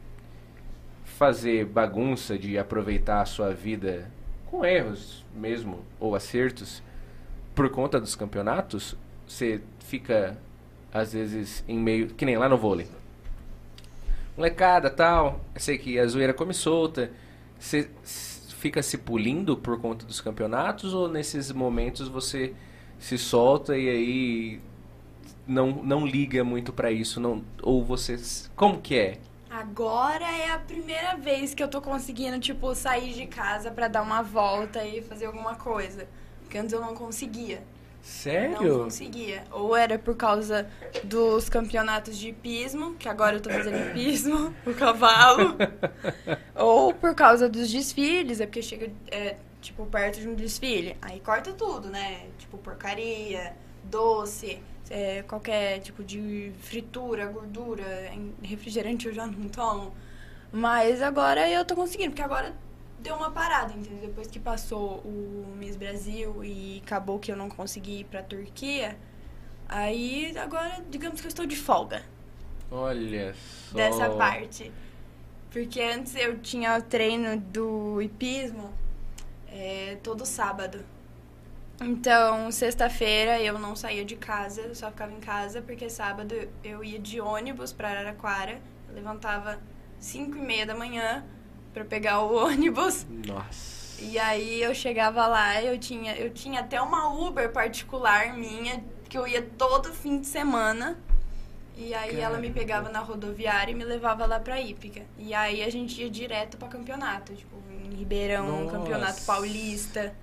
fazer bagunça, de aproveitar a sua vida com erros mesmo, ou acertos, por conta dos campeonatos, você fica, às vezes, em meio. Que nem lá no vôlei. Molecada tal, sei que a zoeira come solta. Você fica se pulindo por conta dos campeonatos ou nesses momentos você se solta e aí não, não liga muito pra isso? Não, ou você. Como que é? Agora é a primeira vez que eu tô conseguindo, tipo, sair de casa pra dar uma volta e fazer alguma coisa. Porque antes eu não conseguia. Sério? Não conseguia. Ou era por causa dos campeonatos de hipismo, que agora eu tô fazendo hipismo, o cavalo. ou por causa dos desfiles, é porque chega, é, tipo, perto de um desfile. Aí corta tudo, né? Tipo, porcaria, doce, é, qualquer tipo de fritura, gordura, refrigerante eu já não tomo. Mas agora eu tô conseguindo, porque agora deu uma parada, entendeu? Depois que passou o Miss Brasil e acabou que eu não consegui ir pra Turquia, aí agora digamos que eu estou de folga Olha só. dessa parte. Porque antes eu tinha o treino do hipismo é, todo sábado. Então, sexta-feira eu não saía de casa, eu só ficava em casa, porque sábado eu ia de ônibus pra Araraquara. Eu levantava 5 e meia da manhã pra pegar o ônibus. Nossa. E aí eu chegava lá, eu tinha, eu tinha até uma Uber particular minha, que eu ia todo fim de semana. E aí ela me Caramba. pegava na rodoviária e me levava lá pra Ípica. E aí a gente ia direto pra campeonato, tipo, em Ribeirão, Nossa. campeonato paulista.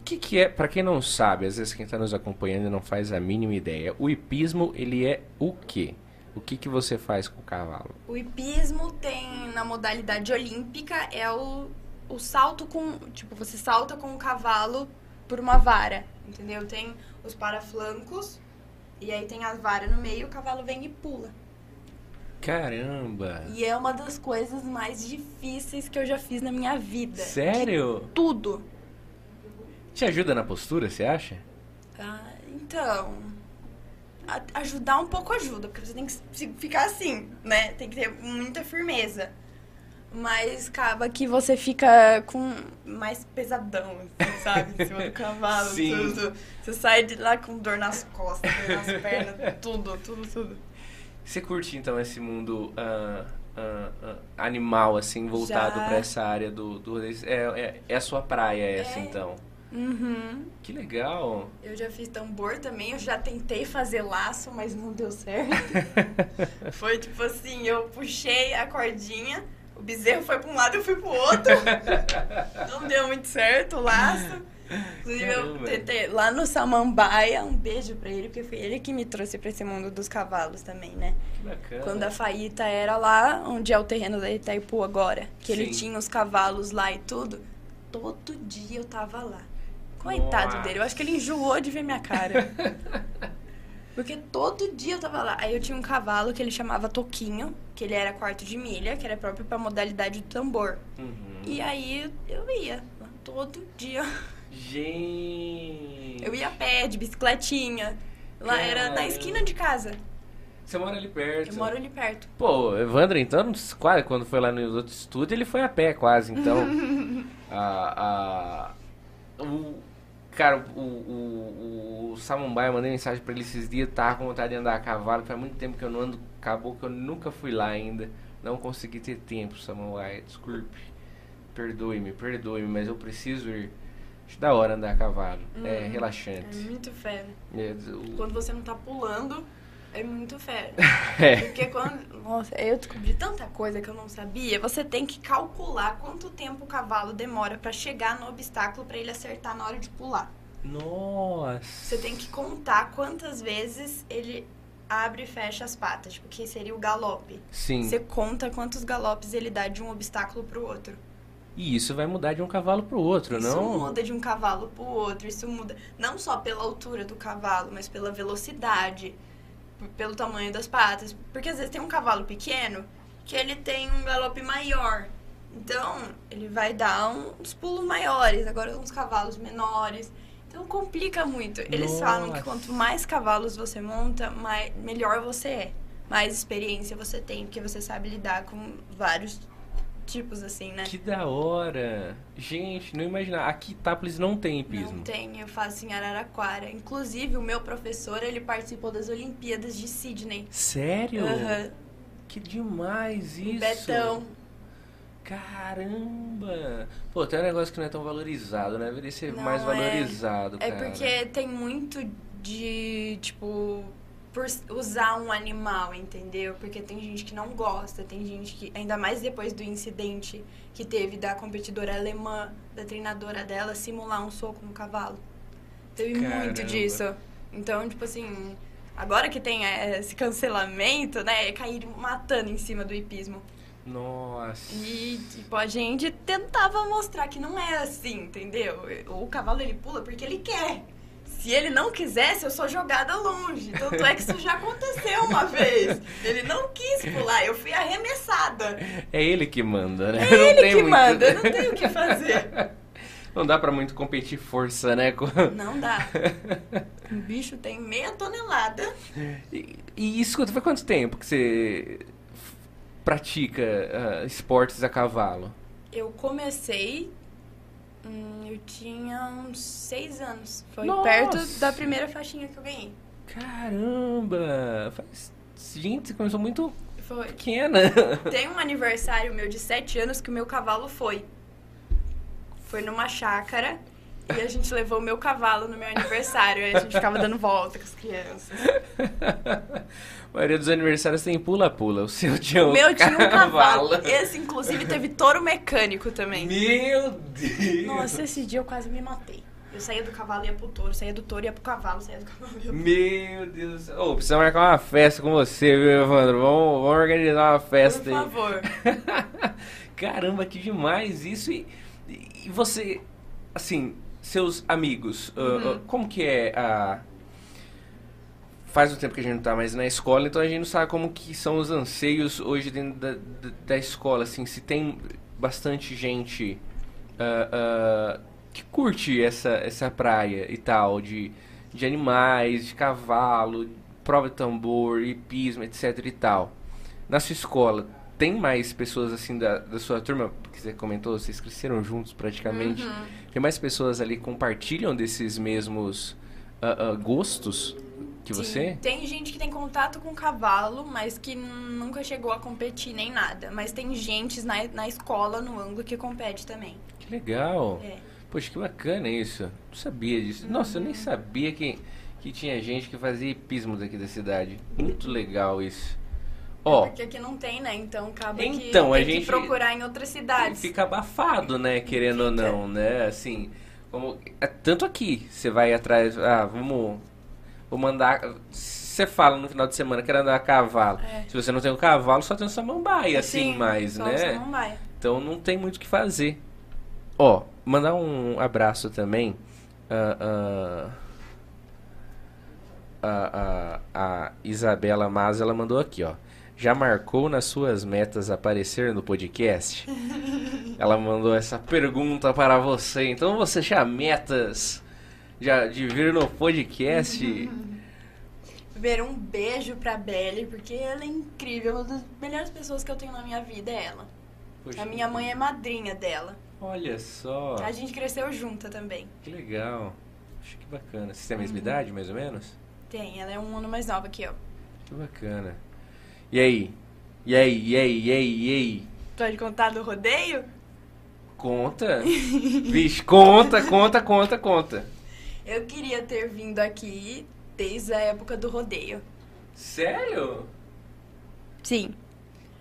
O que, que é, pra quem não sabe, às vezes quem tá nos acompanhando e não faz a mínima ideia, o hipismo, ele é o quê? O que, que você faz com o cavalo? O hipismo tem na modalidade olímpica é o, o salto com, tipo, você salta com o cavalo por uma vara, entendeu? Tem os paraflancos e aí tem a vara no meio, o cavalo vem e pula. Caramba! E é uma das coisas mais difíceis que eu já fiz na minha vida. Sério? Tudo. Te ajuda na postura, você acha? Ah, então, a- ajudar um pouco ajuda, porque você tem que ficar assim, né? Tem que ter muita firmeza. Mas acaba que você fica com mais pesadão, assim, sabe? Em cima do cavalo, Sim. tudo. Você sai de lá com dor nas costas, dor nas pernas, tudo, tudo, tudo. Você curte então esse mundo ah, ah, ah, animal, assim, voltado pra essa área do. do é, é, é a sua praia, essa É. então. Uhum. Que legal! Eu já fiz tambor também, eu já tentei fazer laço, mas não deu certo. foi tipo assim, eu puxei a cordinha, o bezerro foi pra um lado e eu fui pro outro. não deu muito certo o laço. Inclusive, eu tentei lá no Samambaia, um beijo pra ele, porque foi ele que me trouxe pra esse mundo dos cavalos também, né? Que bacana. Quando a Faíta era lá, onde é o terreno da Itaipu agora, que ele Sim. tinha os cavalos lá e tudo, todo dia eu tava lá. Coitado Nossa. dele, eu acho que ele enjoou de ver minha cara. Porque todo dia eu tava lá. Aí eu tinha um cavalo que ele chamava Toquinho, que ele era quarto de milha, que era próprio pra modalidade do tambor. Uhum. E aí eu ia lá todo dia. Gente! Eu ia a pé, de bicicletinha. Lá era na esquina de casa. Você mora ali perto. Eu moro ali perto. Pô, Evandro, então, quase, quando foi lá no outro estúdio, ele foi a pé quase, então. a, a, o, cara, o, o, o Samambaia, mandei mensagem pra ele esses dias, tava com vontade de andar a cavalo, faz muito tempo que eu não ando, acabou que eu nunca fui lá ainda. Não consegui ter tempo, Samambaia, desculpe. Perdoe-me, perdoe-me, mas eu preciso ir. Acho da hora andar a cavalo. É Hum, relaxante. É muito fera. É, o- Quando você não tá pulando, é muito fera. é. Porque quando. Nossa, eu descobri tanta coisa que eu não sabia. Você tem que calcular quanto tempo o cavalo demora pra chegar no obstáculo pra ele acertar na hora de pular. Nossa. Você tem que contar quantas vezes ele abre e fecha as patas, tipo, que seria o galope. Sim. Você conta quantos galopes ele dá de um obstáculo pro outro. E isso vai mudar de um cavalo pro outro, Isso não? muda de um cavalo pro outro. Isso muda não só pela altura do cavalo, mas pela velocidade, pelo tamanho das patas. Porque às vezes tem um cavalo pequeno que ele tem um galope maior. Então, ele vai dar uns pulos maiores. Agora, uns cavalos menores. Então, complica muito. Eles falam que Nossa. quanto mais cavalos você monta, mais, melhor você é. Mais experiência você tem, porque você sabe lidar com vários tipos, assim, né? Que da hora! Gente, não imaginar. Aqui Itápolis não tem Não hipismo. tem, eu faço em Araraquara. Inclusive, o meu professor, ele participou das Olimpíadas de Sydney. Sério? Aham. Que demais isso! Betão. Caramba! Pô, tem um negócio que não é tão valorizado, né? Deveria ser Não mais é. valorizado, É cara. porque tem muito de, tipo, por usar um animal, entendeu? Porque tem gente que não gosta, tem gente que, ainda mais depois do incidente que teve da competidora alemã, da treinadora dela, simular um soco no cavalo. Teve Caramba. muito disso. Então, tipo assim, agora que tem eh, esse cancelamento, né, é cair matando em cima do hipismo. Nossa. E, tipo, a gente tentava mostrar que não é assim, entendeu? O cavalo, ele pula porque ele quer. Se ele não quisesse, eu sou jogada longe. Tanto é que isso já aconteceu uma vez. Ele não quis pular, eu fui arremessada. É ele que manda, né? É Não ele tem que muito- manda, eu não tenho o que fazer. Não dá pra muito competir força, né? Não dá. O bicho tem meia tonelada. E, e escuta, foi quanto tempo que você pratica ah, esportes a cavalo? Eu comecei. Hum, eu tinha uns seis anos. Foi Nossa! perto da primeira faixinha que eu ganhei. Caramba! Faz... Gente, você começou muito Foi. pequena. Tem um aniversário meu de 7 anos que o meu cavalo foi. Foi numa chácara e a gente levou o meu cavalo no meu aniversário. Aí a gente ficava dando volta com as crianças. A maioria dos aniversários tem pula-pula. O seu tinha um meu tinha um cavalo. Esse, inclusive, teve touro mecânico também. Meu Deus! Nossa, esse dia eu quase me matei. Eu saía do cavalo e ia pro touro, saía do touro e ia pro cavalo, saía do cavalo e ia pro... Meu Deus do céu. Ô, precisa marcar uma festa com você, viu, Evandro? Vamos, vamos organizar uma festa Por aí. favor. Caramba, que demais isso. E, e você, assim, seus amigos, ah, Uhum. ah, como que é a... Faz um tempo que a gente não tá mais na escola, então a gente não sabe como que são os anseios hoje dentro da, da, da escola, assim, se tem bastante gente ah, ah, que curte essa, essa praia e tal, de, de animais, de cavalo, prova de tambor, hipismo, etc e tal. Na sua escola, tem mais pessoas assim da, da sua turma? Porque você comentou, vocês cresceram juntos praticamente. Uhum. Tem mais pessoas ali que compartilham desses mesmos ah, gostos que Sim, você? Tem gente que tem contato com cavalo, mas que nunca chegou a competir nem nada. Mas tem gente na, na escola, no ângulo, que compete também. Que legal. É. Poxa, que bacana isso. Não sabia disso. Nossa, eu nem sabia que, que tinha gente que fazia hipismo daqui da cidade. Muito legal isso. Ó, Porque aqui não tem, né? Então acaba Então, que a tem gente- que procurar em outras cidades. fica abafado, né? Querendo ou não, né? Assim, como, é, tanto aqui, você vai atrás, ah, vamos, vou mandar... Você fala no final de semana, quero andar a cavalo. É. Se você não tem um cavalo, só tem um samambaia, assim, Sim, mais, só né? vai. Então não tem muito o que fazer. Ó, mandar um abraço também. ah, ah, a, a, a Isabela Mas, ela mandou aqui, ó. Já marcou nas suas metas aparecer no podcast? ela mandou essa pergunta para você. Então você tinha metas já de vir no podcast? Primeiro, um beijo pra Belly, porque ela é incrível. Uma das melhores pessoas que eu tenho na minha vida é ela. Poxa, A minha mãe é madrinha dela. Olha só, A gente cresceu junta também. que legal. Acho que bacana. Você tem a Uhum. mesma idade, mais ou menos? Tem, ela é um ano mais nova que eu. Que bacana. E aí? E aí, e aí, e aí, e aí? Pode contar do rodeio? Conta? Vixe, conta, conta, conta, conta. Eu queria ter vindo aqui desde a época do rodeio. Sério? Sim.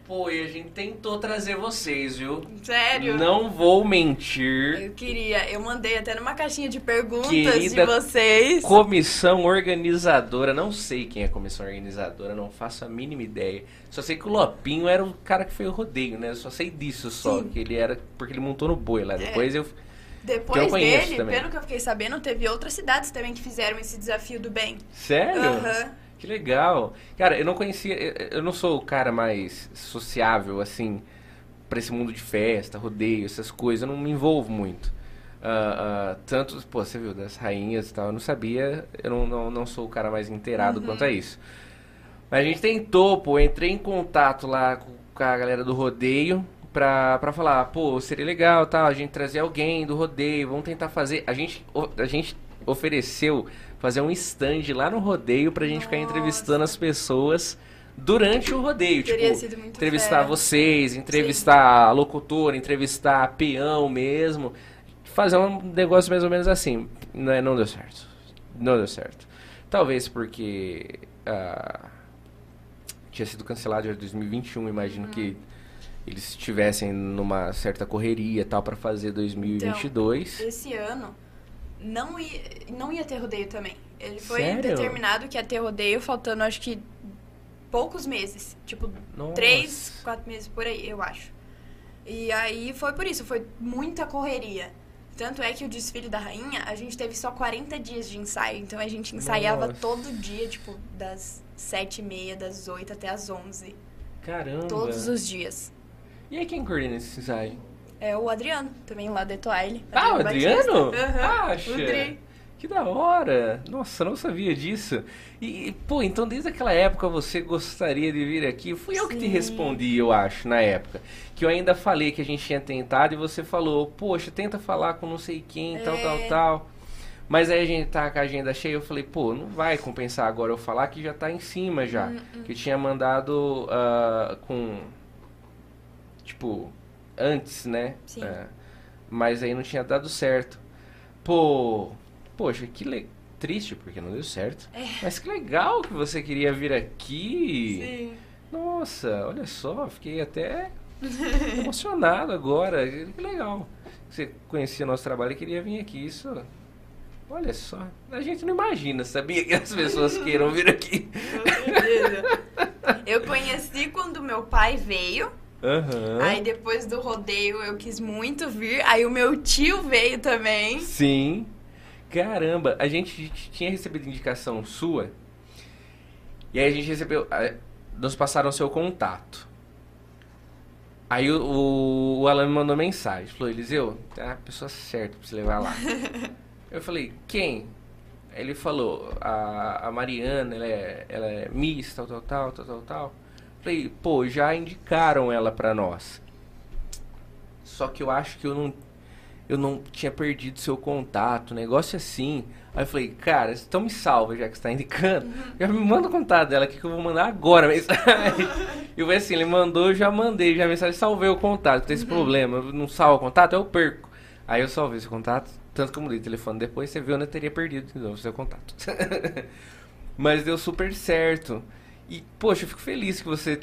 Pô, e a gente tentou trazer vocês, viu? Sério? Não vou mentir. Eu queria. Eu mandei até numa caixinha de perguntas Querida de vocês. Comissão organizadora, não sei quem é a comissão organizadora, não faço a mínima ideia. Só sei que o Lopinho era o cara que fez o rodeio, né? Eu só sei disso só, Sim. É. que ele era porque ele montou no boi lá. Depois eu Que eu Depois dele, também. pelo que eu fiquei sabendo, teve outras cidades também que fizeram esse desafio do bem. Sério? Aham. Que legal. Cara, eu não conhecia. eu- não sou o cara mais sociável, assim, pra esse mundo de festa, rodeio, essas coisas. Eu não me envolvo muito. Ah, ah, tanto, pô, você viu, das rainhas e tal, eu não sabia. Eu não, não, não sou o cara mais inteirado quanto a isso. Mas a gente tentou, pô, entrei em contato lá com a galera do rodeio pra, pra falar, pô, seria legal, tal, a gente trazer alguém do rodeio, vamos tentar fazer. A gente, a gente ofereceu fazer um stand lá no rodeio pra gente ficar Nossa. entrevistando as pessoas durante o rodeio. Teria tipo, sido muito entrevistar fera. vocês, entrevistar a locutora, entrevistar a peão mesmo. Fazer um negócio mais ou menos assim. Não, é- não deu certo. Não deu certo. Talvez porque ah, tinha sido cancelado em 2021, imagino Uhum. que eles estivessem numa certa correria e tal para fazer 2022. Esse ano não ia, não ia ter rodeio também. Ele foi Sério? determinado que ia ter rodeio faltando acho que poucos meses. Tipo, Nossa. três, quatro meses por aí, eu acho. E aí foi por isso, foi muita correria. Tanto é que o desfile da rainha, a gente teve só 40 dias de ensaio. Então a gente ensaiava Nossa. todo dia, tipo, das sete e meia, das oito até as onze. Caramba. Todos os dias. E aí quem coordena esse ensaio? É o Adriano, também lá do Etoile. Ah, o Adriano? Aham, Acha? o Dri. Que da hora! Nossa, não sabia disso. E, pô, então desde aquela época você gostaria de vir aqui? Fui eu que te Sim. respondi, eu acho, na época. Que eu ainda falei que a gente tinha tentado e você falou, poxa, tenta falar com não sei quem, tal, É. tal, tal. Mas aí a gente tá com a agenda cheia, eu falei, pô, não vai compensar agora eu falar que já tá em cima já. Hum, Que eu tinha mandado ah, com. Tipo, antes, né? Sim. É. mas aí não tinha dado certo. Pô, poxa, que triste porque não deu certo. É. Mas que legal que você queria vir aqui. Sim. Nossa, olha só, fiquei até emocionado agora. Que legal. Você conhecia nosso trabalho e queria vir aqui. Isso. Olha só. A gente não imagina, sabia que as pessoas queiram vir aqui. Com certeza. Eu conheci quando meu pai veio. Aham. Aí depois do rodeio eu quis muito vir. Aí o meu tio veio também. Sim. Caramba, a gente tinha recebido indicação sua. E aí a gente recebeu. Nos passaram seu contato. Aí o, o, o Alan me mandou mensagem. Falou, Eliseu, tá a pessoa certa pra você levar lá. Eu falei, quem? Ele falou, a, a Mariana, ela é, ela é Miss, tal, tal, tal, tal, tal, tal. Falei, pô, já indicaram ela pra nós. Só que eu acho que eu não, eu não tinha perdido seu contato, negócio assim. Aí eu falei, cara, então me salva já que você tá indicando. Já me manda o contato dela aqui que eu vou mandar agora mensagem. E foi assim, ele mandou, eu já mandei já mensagem, salvei o contato, tem esse problema, eu não salvo o contato, eu perco. Aí eu salvei esse contato, tanto que eu mudei o telefone depois, você viu, eu não teria perdido de novo seu contato. Mas deu super certo. E, poxa, eu fico feliz que você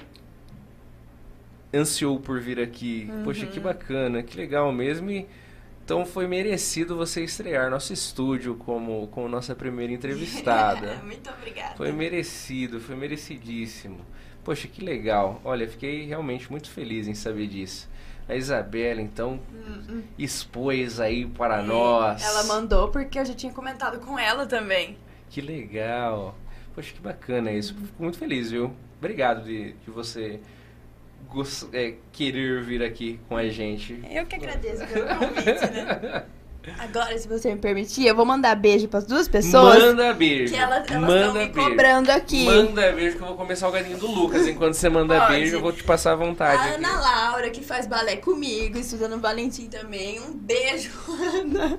ansiou por vir aqui. Poxa, que bacana, que legal mesmo. E, então foi merecido você estrear nosso estúdio como, como nossa primeira entrevistada. muito obrigada. Foi merecido, foi merecidíssimo. Poxa, que legal. Olha, fiquei realmente muito feliz em saber disso. A Isabela, então, expôs aí para nós. Ela mandou porque eu já tinha comentado com ela também. Que legal. Poxa, que bacana isso. Fico muito feliz, viu? Obrigado de, de você gos- é, querer vir aqui com a gente. Eu que agradeço pelo convite, né? Agora, se você me permitir, eu vou mandar beijo para as duas pessoas Manda beijo. que elas estão manda me beijo. cobrando aqui. Manda beijo que eu vou comer salgadinho do Lucas. Enquanto você manda Pode. beijo, eu vou te passar à vontade. A aqui. Ana Laura, que faz balé comigo, estuda no Valentim também. Um beijo, Ana.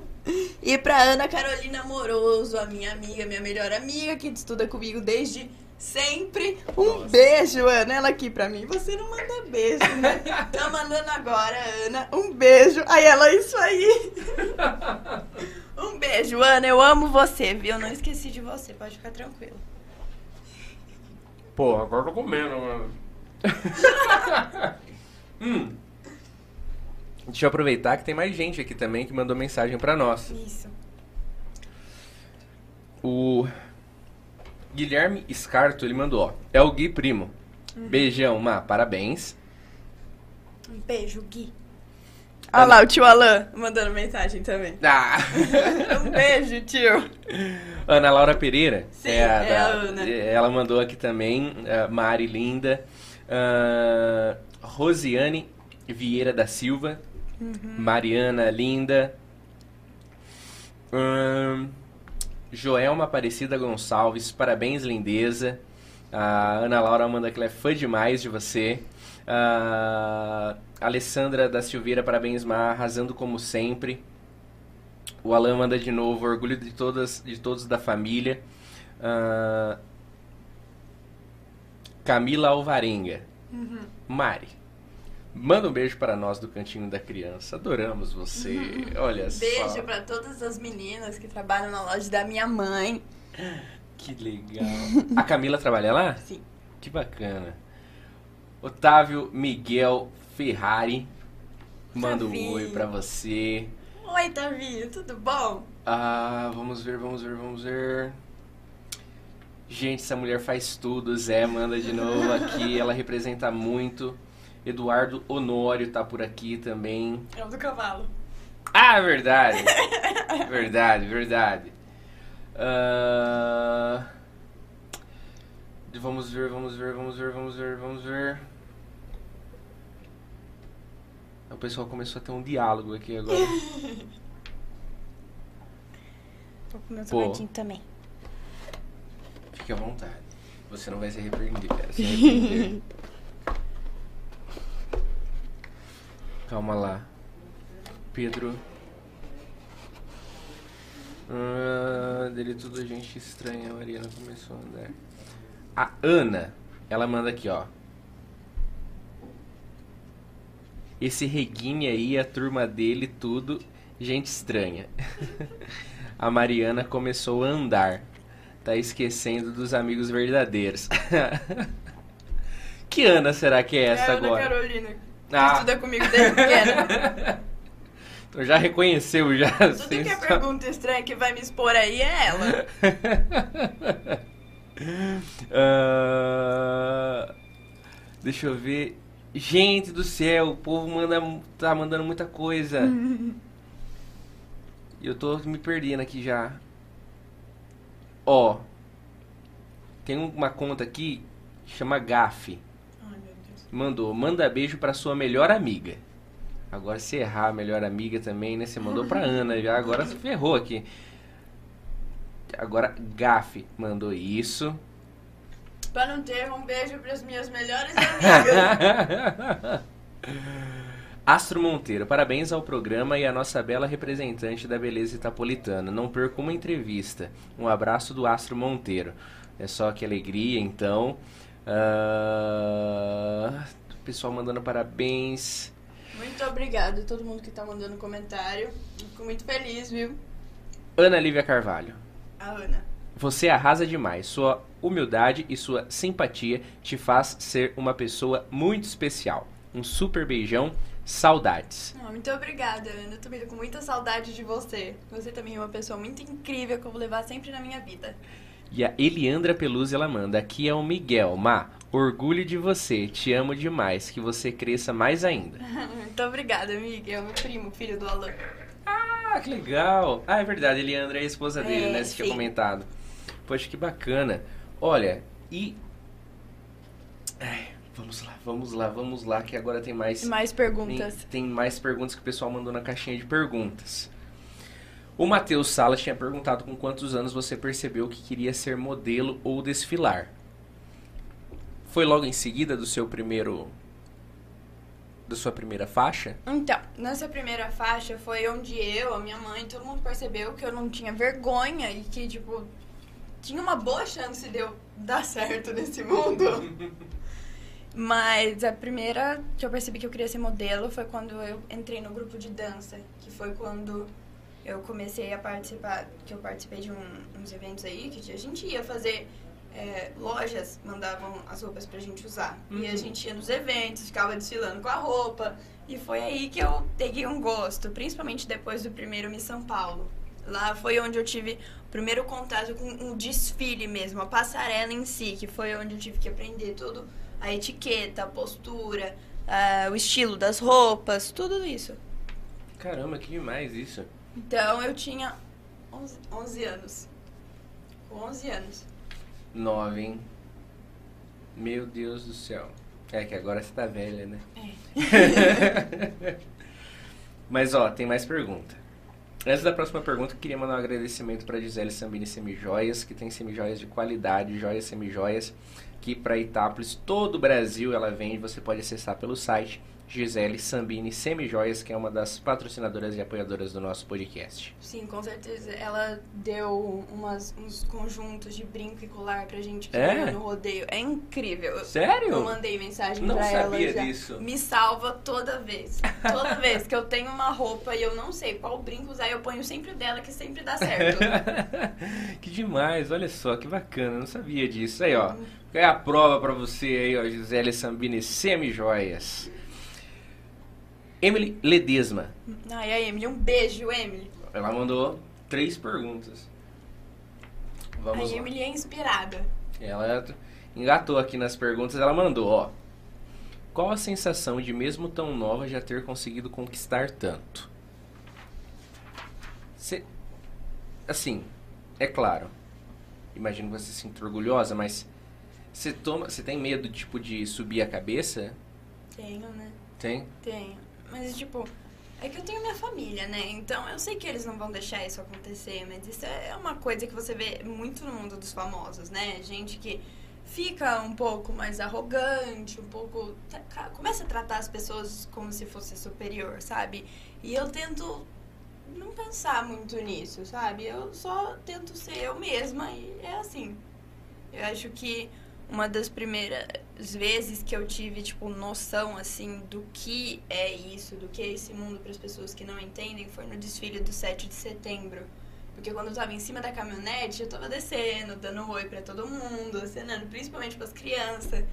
E pra Ana Carolina Moroso, a minha amiga, minha melhor amiga, que estuda comigo desde sempre. Um beijo, Ana. Ela aqui pra mim. Você não manda beijo, né? Tá mandando agora, Ana. Um beijo. Aí ela, isso aí. Um beijo, Ana. Eu amo você, viu? Não esqueci de você. Pode ficar tranquilo. Pô, agora eu tô comendo, mano. hum. Deixa eu aproveitar que tem mais gente aqui também que mandou mensagem pra nós. Isso. O Guilherme Scarto, ele mandou, ó. É o Gui Primo. Beijão, Má, parabéns. Um beijo, Gui. Olha lá, o tio Alan mandando mensagem também. Ah! Um beijo, tio. Ana Laura Pereira. Sim, é a Ana. Ela mandou aqui também, ah, Mari Linda. ah, Rosiane Vieira da Silva. Uhum. Mariana Linda. Ahn, Joelma Aparecida Gonçalves, parabéns, lindeza. A Ana Laura manda que ela é fã demais de você. Ah, Alessandra da Silveira, parabéns, Mar, arrasando como sempre. O Alan manda de novo, orgulho de, todas, de todos da família. Ah, Camila Alvarenga. Mari. Manda um beijo para nós do Cantinho da Criança. Adoramos você. Olha só. Beijo pra todas as meninas que trabalham na loja da minha mãe. Que legal. A Camila trabalha lá? Sim. Que bacana. Otávio Miguel Ferrari. Manda um oi pra você. Oi, Tavinho, tudo bom? Ah, vamos ver, vamos ver, vamos ver. Gente, essa mulher faz tudo. Zé manda de novo aqui. Ela representa muito. Eduardo Honório tá por aqui também. É o do cavalo. Ah, verdade. verdade, verdade. Ah, Vamos ver, vamos ver, vamos ver, vamos ver, vamos ver. O pessoal começou a ter um diálogo aqui agora. Vou comer um Pô. salgadinho também. Fique à vontade. Você não vai se arrepender. Se arrepender. Calma lá. Pedro. Ah, dele tudo gente estranha. A Mariana começou a andar. A Ana, ela manda aqui, ó. Esse reguinho aí, a turma dele, tudo, gente estranha. a Mariana começou a andar. Tá esquecendo dos amigos verdadeiros. que Ana será que é essa é Ana agora? Carolina. Ah. estuda comigo desde pequena. Então já reconheceu já. Tudo que é sa- pergunta estranha que vai me expor aí é ela. Ah, deixa eu ver. Gente do céu, o povo manda, tá mandando muita coisa. E eu tô me perdendo aqui já. Ó. Tem uma conta aqui, chama GAF. Mandou, manda beijo pra sua melhor amiga. Agora se errar a melhor amiga também, né? Você mandou pra Ana já, agora se ferrou aqui. Agora Gaf mandou isso. Pra não ter um beijo pras minhas melhores amigas. Astro Monteiro, parabéns ao programa e à nossa bela representante da beleza itapolitana. Não perca uma entrevista. Um abraço do Astro Monteiro. É só que alegria, então. O pessoal mandando parabéns. Muito obrigada a todo mundo que tá mandando comentário. Fico muito feliz, viu? Ana Lívia Carvalho. A Ana. Você arrasa demais. Sua humildade e sua simpatia te faz ser uma pessoa muito especial. Um super beijão. Saudades. Ah, muito obrigada, Ana. Eu também tô com muita saudade de você. Você também é uma pessoa muito incrível que eu vou levar sempre na minha vida. E a Eliandra Peluzzi ela manda: Aqui é o Miguel. Ma, orgulho de você. Te amo demais. Que você cresça mais ainda. muito obrigada, amiga. É o meu primo, filho do Alan. Ah, que legal. Ah, é verdade. Eliandra é a esposa dele, É, né? Você tinha comentado. Poxa, que bacana. Olha, e. Ai, vamos lá, vamos lá, vamos lá, que agora tem mais. Mais perguntas. Tem, tem mais perguntas que o pessoal mandou na caixinha de perguntas. O Matheus Salas tinha perguntado com quantos anos você percebeu que queria ser modelo ou desfilar. Foi logo em seguida do seu primeiro. da sua primeira faixa? Então, nessa primeira faixa foi onde eu, a minha mãe, todo mundo percebeu que eu não tinha vergonha e que, tipo, tinha uma boa chance de eu dar certo nesse mundo. Mas a primeira que eu percebi que eu queria ser modelo foi quando eu entrei no grupo de dança, que foi quando eu comecei a participar, que eu participei de um- uns eventos aí, que a gente ia fazer, é, lojas mandavam as roupas pra gente usar. E a Uhum. gente ia nos eventos, ficava desfilando com a roupa. E foi aí que eu peguei um gosto, principalmente depois do primeiro Miss São Paulo. Lá foi onde eu tive o primeiro contato com o desfile mesmo, a passarela em si, que foi onde eu tive que aprender tudo, a etiqueta, a postura, o estilo das roupas, tudo isso. Caramba, que demais isso. Então eu tinha 11, 11 anos. Com 11 anos. Nove, hein? Meu Deus do céu. É que agora você tá velha, né? Mas ó, tem mais pergunta. Antes da próxima pergunta, eu queria mandar um agradecimento para Gisele Sambini Semijoias, que tem semijoias de qualidade, joias semijoias, que para Itápolis, todo o Brasil ela vende, você pode acessar pelo site Gisele Sambini Semijoias, que é uma das patrocinadoras e apoiadoras do nosso podcast. Sim, com certeza. Ela deu umas, uns conjuntos de brinco e colar pra gente que É? no rodeio. É incrível. Sério? Eu mandei mensagem Não pra ela sabia já. disso. Me salva toda vez. Toda vez que eu tenho uma roupa e eu não sei qual brinco usar, eu ponho sempre o dela, que sempre dá certo. que demais, olha só, que bacana, não sabia disso. Aí, ó, é a prova pra você aí, ó, Gisele Sambini Semijoias. Emily Ledesma, Ai, a Emily, um beijo, Emily. ela mandou três perguntas. Vamos a lá. Emily é inspirada. Ela engatou aqui nas perguntas, ela mandou, ó. Qual a sensação de mesmo tão nova já ter conseguido conquistar tanto? Cê- assim, é claro. Imagino que você se sinta orgulhosa, mas você toma, você tem medo tipo de subir a cabeça? Tenho, né? Tem? Tenho. Mas, tipo, é que eu tenho minha família, né? Então eu sei que eles não vão deixar isso acontecer, mas isso é uma coisa que você vê muito no mundo dos famosos, né? Gente que fica um pouco mais arrogante, um pouco. começa a tratar as pessoas como se fosse superior, sabe? E eu tento não pensar muito nisso, sabe? Eu só tento ser eu mesma e é assim. Eu acho que uma das primeiras vezes que eu tive, tipo, noção, assim, do que é isso, do que é esse mundo para as pessoas que não entendem, foi no desfile do 7 de setembro. Porque quando eu tava em cima da caminhonete, eu tava descendo, dando oi pra todo mundo, acenando, principalmente pras crianças.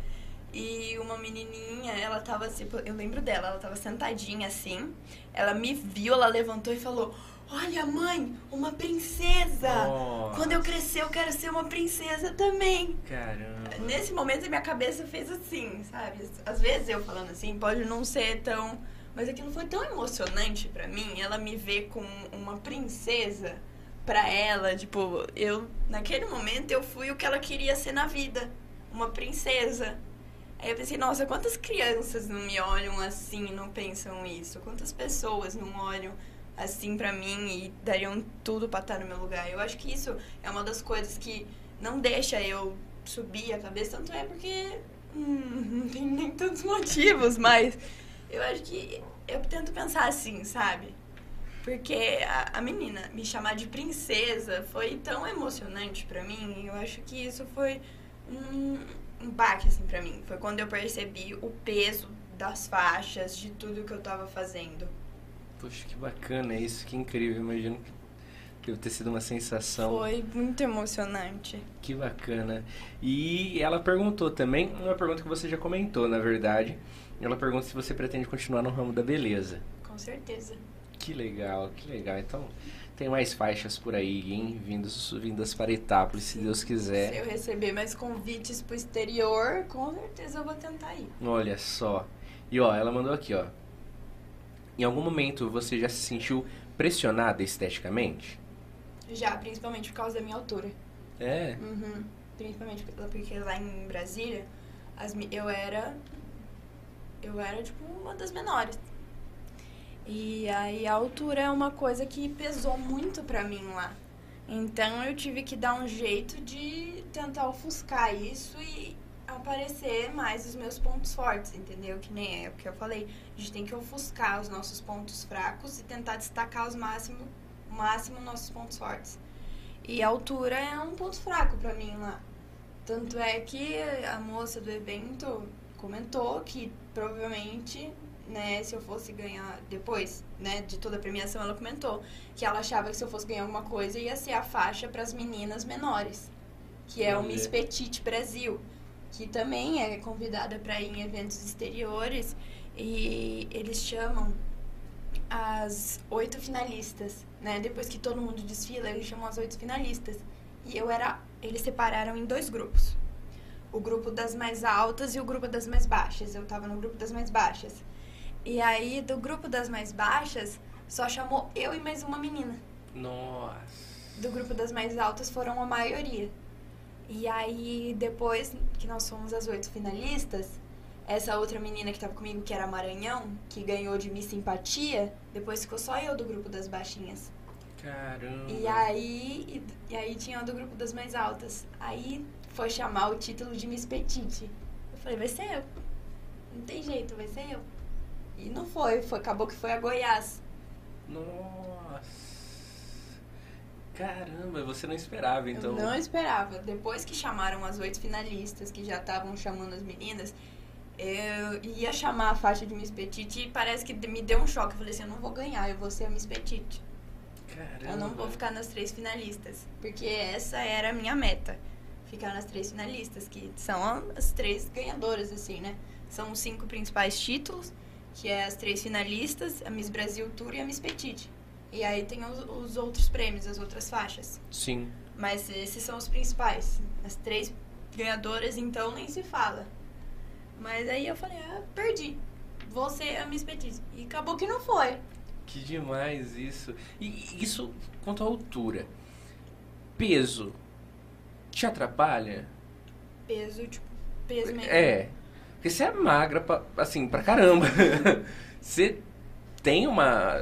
E uma menininha, ela tava assim, eu lembro dela, ela tava sentadinha assim. Ela me viu, ela levantou e falou: Olha, mãe, uma princesa! Nossa. Quando eu crescer, eu quero ser uma princesa também. Caramba. Nesse momento, a minha cabeça fez assim, sabe? Às vezes eu falando assim, pode não ser tão. Mas aquilo foi tão emocionante pra mim. Ela me ver com uma princesa pra ela. Tipo, eu. Naquele momento, eu fui o que ela queria ser na vida: uma princesa. Aí eu pensei, nossa, quantas crianças não me olham assim não pensam isso? Quantas pessoas não olham assim pra mim e dariam tudo pra estar no meu lugar? Eu acho que isso é uma das coisas que não deixa eu subir a cabeça, tanto é porque hum, não tem nem tantos motivos, mas eu acho que eu tento pensar assim, sabe? Porque a, a menina me chamar de princesa foi tão emocionante pra mim, eu acho que isso foi um, um baque assim pra mim. Foi quando eu percebi o peso das faixas, de tudo que eu tava fazendo. Poxa, que bacana isso, que incrível. Imagino que deve ter sido uma sensação. Foi muito emocionante. Que bacana. E ela perguntou também, uma pergunta que você já comentou, na verdade. Ela pergunta se você pretende continuar no ramo da beleza. Com certeza. Que legal, que legal. Então, tem mais faixas por aí, hein? Vindos, vindas para Itápolis, se Deus Se quiser. eu receber mais convites pro exterior, com certeza eu vou tentar ir. Olha só. E ó, ela mandou aqui, ó. Em algum momento você já se sentiu pressionada esteticamente? Já, principalmente por causa da minha altura. É. Uhum. Principalmente porque lá em Brasília, as, eu era. Eu era, tipo, uma das menores. E aí a altura é uma coisa que pesou muito pra mim lá. Então eu tive que dar um jeito de tentar ofuscar isso e aparecer mais os meus pontos fortes, entendeu? Que nem é o que eu falei. A gente tem que ofuscar os nossos pontos fracos e tentar destacar os máximo, máximo nossos pontos fortes. E a altura é um ponto fraco pra mim lá. Tanto é que a moça do evento comentou que provavelmente, né, se eu fosse ganhar depois, né, de toda a premiação, ela comentou que ela achava que se eu fosse ganhar alguma coisa ia ser a faixa para as meninas menores, que é o. Miss Petite Brasil, que também é convidada para ir em eventos exteriores e eles chamam as oito finalistas, né? Depois que todo mundo desfila, eles chamam as oito finalistas. E eu era. Eles separaram em dois grupos. O grupo das mais altas e o grupo das mais baixas. Eu tava no grupo das mais baixas. E aí, do grupo das mais baixas, só chamou eu e mais uma menina. Nossa. Do grupo das mais altas foram a maioria. E aí, depois que nós fomos as oito finalistas, essa outra menina que tava comigo, que era Maranhão, que ganhou de Miss Simpatia, depois ficou só eu do grupo das baixinhas. Caramba. E aí, e, e aí tinha o do grupo das mais altas. Aí foi chamar o título de Miss Petite. Eu falei, vai ser eu. Não tem jeito, vai ser eu. E não foi, foi acabou que foi a Goiás. Nossa. Caramba, você não esperava, então. Eu não esperava. Depois que chamaram as oito finalistas, que já estavam chamando as meninas, eu ia chamar a faixa de Miss Petite e parece que me deu um choque. Eu falei assim, eu não vou ganhar, eu vou ser a Miss Petite. Caramba. Eu não vou ficar nas três finalistas. Porque essa era a minha meta. Ficar nas três finalistas, que são as três ganhadoras, assim, né? São os cinco principais títulos, que é as três finalistas, a Miss Brasil Tour e a Miss Petite. E aí tem os, os outros prêmios, as outras faixas. Sim. Mas esses são os principais. As três ganhadoras, então, nem se fala. Mas aí eu falei, ah, perdi. Vou ser a Miss Petite. E acabou que não foi. Que demais isso. E isso quanto à altura. Peso. Te atrapalha? Peso, tipo, peso mesmo. É. Porque você é magra, pra, assim, pra caramba. você tem uma.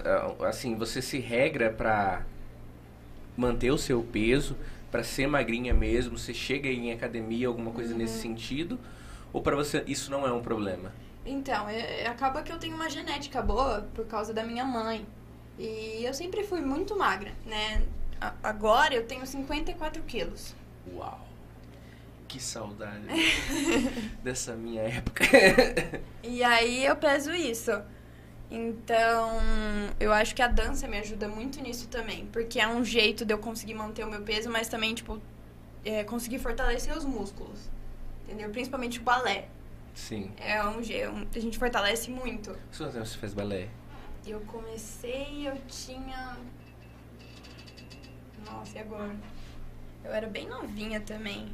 Assim, você se regra pra manter o seu peso, pra ser magrinha mesmo. Você chega em academia, alguma coisa Uhum. nesse sentido? Ou pra você isso não é um problema? Então, é- acaba que eu tenho uma genética boa por causa da minha mãe. E eu sempre fui muito magra, né? Agora eu tenho 54 quilos. Uau! Que saudade dessa minha época. E aí eu peso isso. Então, eu acho que a dança me ajuda muito nisso também. Porque é um jeito de eu conseguir manter o meu peso, mas também, tipo, é, conseguir fortalecer os músculos. Entendeu? Principalmente o balé. Sim. É um jeito. A gente fortalece muito. Quantos anos você fez balé? Eu comecei, eu tinha. Nossa, e agora? Eu era bem novinha também.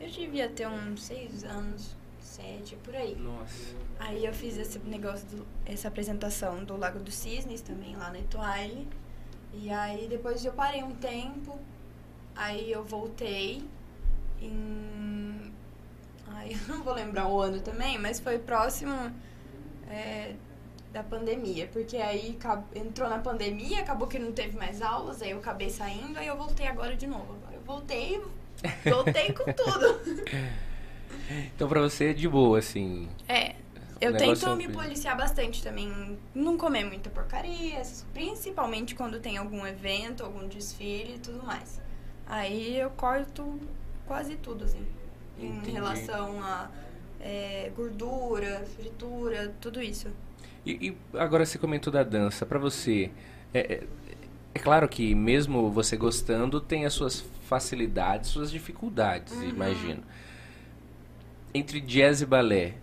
Eu devia ter uns seis anos, sete, por aí. Nossa. Aí eu fiz esse negócio, do- essa apresentação do Lago dos Cisnes também lá na Etoile. E aí depois eu parei um tempo. Aí eu voltei em. Ai, eu não vou lembrar o ano também, mas foi próximo é, da pandemia. Porque aí entrou na pandemia, acabou que não teve mais aulas, aí eu acabei saindo, aí eu voltei agora de novo. Agora eu voltei, voltei com tudo. Então pra você é de boa, assim. É. Eu tento é- me policiar bastante também. Não comer muita porcaria, principalmente quando tem algum evento, algum desfile e tudo mais. Aí eu corto quase tudo, assim. Entendi. Em relação a é, gordura, fritura, tudo isso. E, e agora você comentou da dança. Pra você, é, é, é claro que mesmo você gostando, tem as suas facilidades, suas dificuldades, Uhum. imagino. Entre jazz e balé,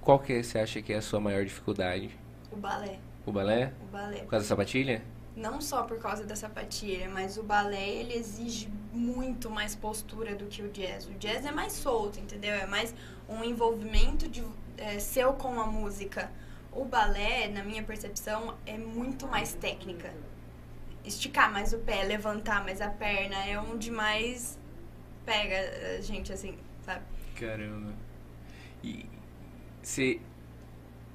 qual que você acha que é a sua maior dificuldade? O balé. O balé? O balé. Por causa da sapatilha? Não só por causa da sapatilha, mas o balé ele exige muito mais postura do que o jazz. O jazz é mais solto, entendeu? É mais um envolvimento de, é, seu com a música. O balé, na minha percepção, é muito mais técnica. Esticar mais o pé, levantar mais a perna, é onde mais pega a gente, assim, sabe? Caramba. E você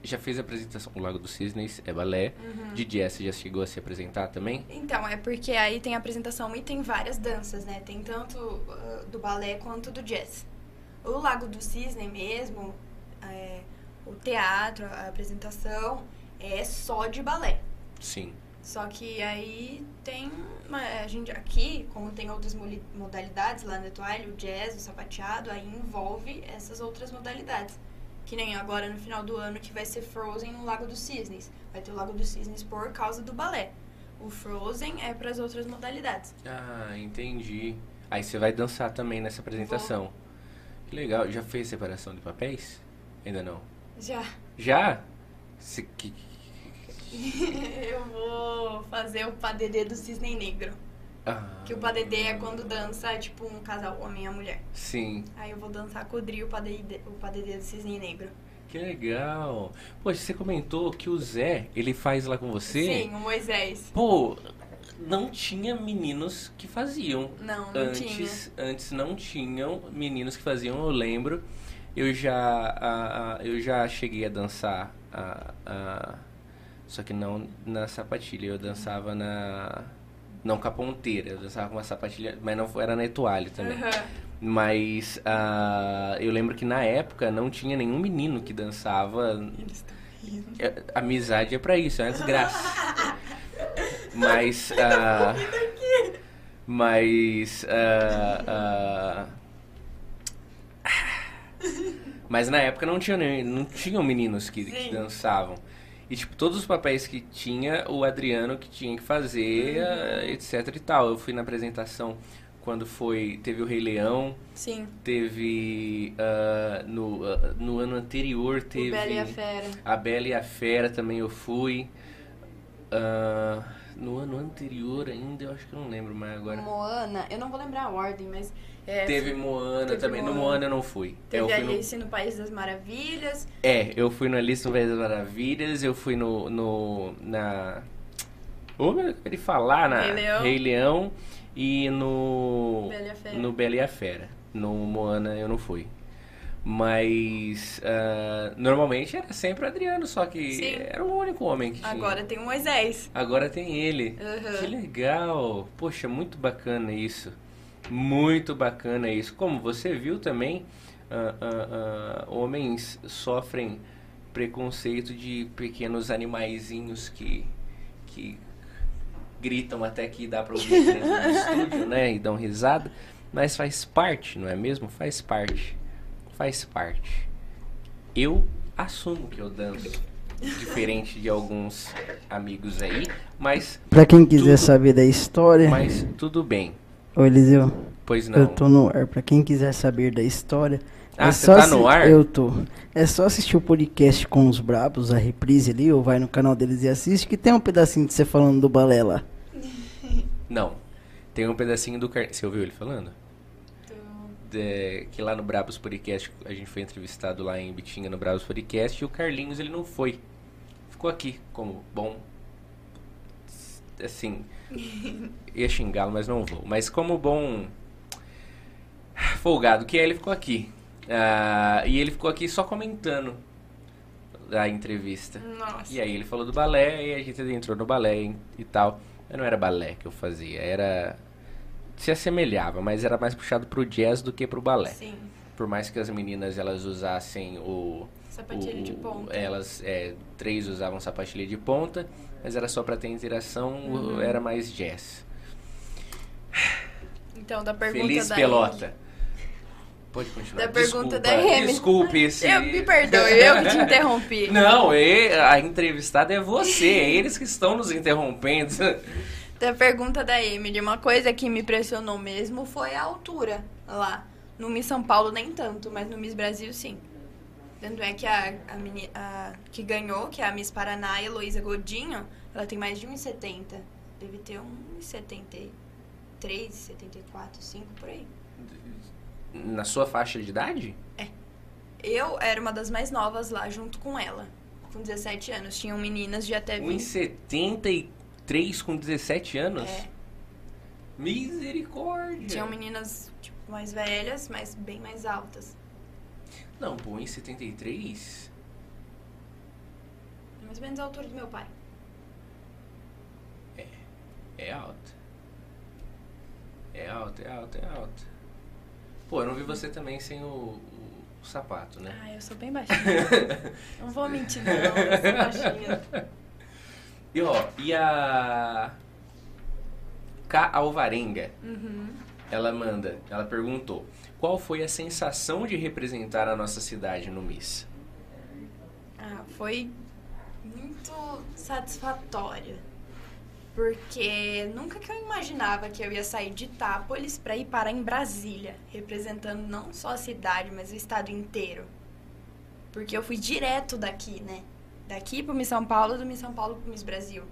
já fez a apresentação o Lago dos Cisnes, é balé. De jazz, você já chegou a se apresentar também? Então, é porque aí tem a apresentação e tem várias danças, né? Tem tanto ah, do balé quanto do jazz. O Lago do Cisne mesmo, é, o teatro, a apresentação, é só de balé. Sim. Só que aí tem. uma- a gente aqui, como tem outras modalidades lá no Etoile, o jazz, o sapateado, aí envolve essas outras modalidades. Que nem agora no final do ano que vai ser Frozen no Lago dos Cisnes. Vai ter o Lago dos Cisnes por causa do balé. O Frozen é para as outras modalidades. Ah, entendi. Aí você vai dançar também nessa apresentação. Que legal. Já fez separação de papéis? Ainda não. Já. Já? Você, que, Eu vou fazer o padedê do Cisne Negro. ah, Que o padedê é quando dança, tipo, um casal homem e a mulher. Sim. Aí eu vou dançar com o Dri, o padedê, o padedê do Cisne Negro. Que legal. Poxa, você comentou que o Zé, ele faz lá com você? Sim, o Moisés. Pô, não tinha meninos que faziam. Não, não antes, antes não tinham meninos que faziam, eu lembro. Eu já, a- a- eu já cheguei a dançar, a- a- só que não na sapatilha. Eu dançava na. Não com a ponteira, eu dançava com uma sapatilha, mas não era na toalha também. Aham. Mas ah, eu lembro que na época não tinha nenhum menino que dançava. Eles É, amizade é pra isso, é uma desgraça. Mas. ah, mas. ah, mas na época não, tinha, nem- não tinham meninos que, que dançavam. E, tipo, todos os papéis que tinha, o Adriano que tinha que fazer, ah, etc e tal. Eu fui na apresentação quando foi. Teve o Rei Leão, Sim, teve. ah, no, ah, no ano anterior teve. o Bela e a Fera. A Bela e a Fera também eu fui. Ah, no ano anterior ainda, eu acho que eu não lembro mais agora. Moana, eu não vou lembrar a ordem, mas... é, Teve Moana teve também. No Moana. Moana eu não fui. Teve eu fui no- Alice no País das Maravilhas. É, eu fui no Alice no País das Maravilhas, eu fui no. no na. Como eu de falar? Na Rei Leão. Rei Leão e no. Bela. No Bela e a Fera. No Moana eu não fui. Mas. ah, normalmente era sempre o Adriano, só que Sim. era o único homem que tinha. Agora tem o Moisés. Agora tem ele. Uhum. Que legal. Poxa, muito bacana isso. Muito bacana isso. Como você viu também, ah, ah, ah, homens sofrem preconceito de pequenos animaizinhos que, que gritam até que dá pra ouvir dentro do estúdio, né? E dão risada. Mas faz parte, não é mesmo? Faz parte. Faz parte. Eu assumo que eu danço. Diferente de alguns amigos aí, mas, Pra quem quiser Tudo. saber da história, mas tudo bem. Ô Eliseu, Pois não. eu tô no ar. Pra quem quiser saber da história, Ah, é você só tá no ar? Eu tô. É só assistir o podcast com os brabos, a reprise ali, ou vai no canal deles e assiste, que tem um pedacinho de você falando do balé lá. Não. Tem um pedacinho do Car... Você ouviu ele falando? De- Que lá no Brabos Podcast, a gente foi entrevistado lá em Bitinga no Brabos Podcast e o Carlinhos ele não foi. Ficou aqui como bom. Assim. Ia xingá-lo, mas não vou. Mas como bom. Folgado que é, ele ficou aqui. Ah, e ele ficou aqui só comentando a entrevista. Nossa. E aí ele falou do balé e a gente entrou no balé e- e tal. Mas não era balé que eu fazia, era. Se assemelhava, mas era mais puxado pro jazz do que pro balé. Sim. Por mais que as meninas elas usassem o. Sapatilha o- de ponta. Elas, é, três usavam sapatilha de ponta, mas era só pra ter interação, o- era mais jazz. Então, da pergunta Feliz da pelota. Pode continuar. Da pergunta Desculpa, da Remy. Desculpe esse. Eu me perdoe, eu que te interrompi. Não, e- a entrevistada é você, é eles que estão nos interrompendo. Da pergunta da Emily, uma coisa que me impressionou mesmo foi a altura lá. No Miss São Paulo nem tanto, mas no Miss Brasil sim. Tanto é que a, a, meni- a que ganhou, que é a Miss Paraná, Heloísa Godinho, ela tem mais de 1,70. Deve ter 1,73, 74, 5 por aí. Na sua faixa de idade? Eu era uma das mais novas lá, junto com ela. Com 17 anos. Tinham meninas de até 20. 1,73 com 17 anos? É, Misericórdia! tinham meninas tipo, mais velhas, mas bem mais altas. Não, pô, 1,73? Mais ou menos a altura do meu pai. É alto. É alto, é alto, é alto. Pô, eu não vi você também sem o, o- o sapato, né? Ah, eu sou bem baixinha. não vou mentir, não. Eu sou baixinha. E ó, e a. K. Alvarenga, Uhum. ela manda, ela perguntou: qual foi a sensação de representar a nossa cidade no Miss? Ah, foi muito satisfatória. Porque nunca que eu imaginava que eu ia sair de Itápolis pra ir parar em Brasília, representando não só a cidade, mas o estado inteiro. Porque eu fui direto daqui, né? Daqui pro Miss São Paulo, do Miss São Paulo pro Miss Brasil.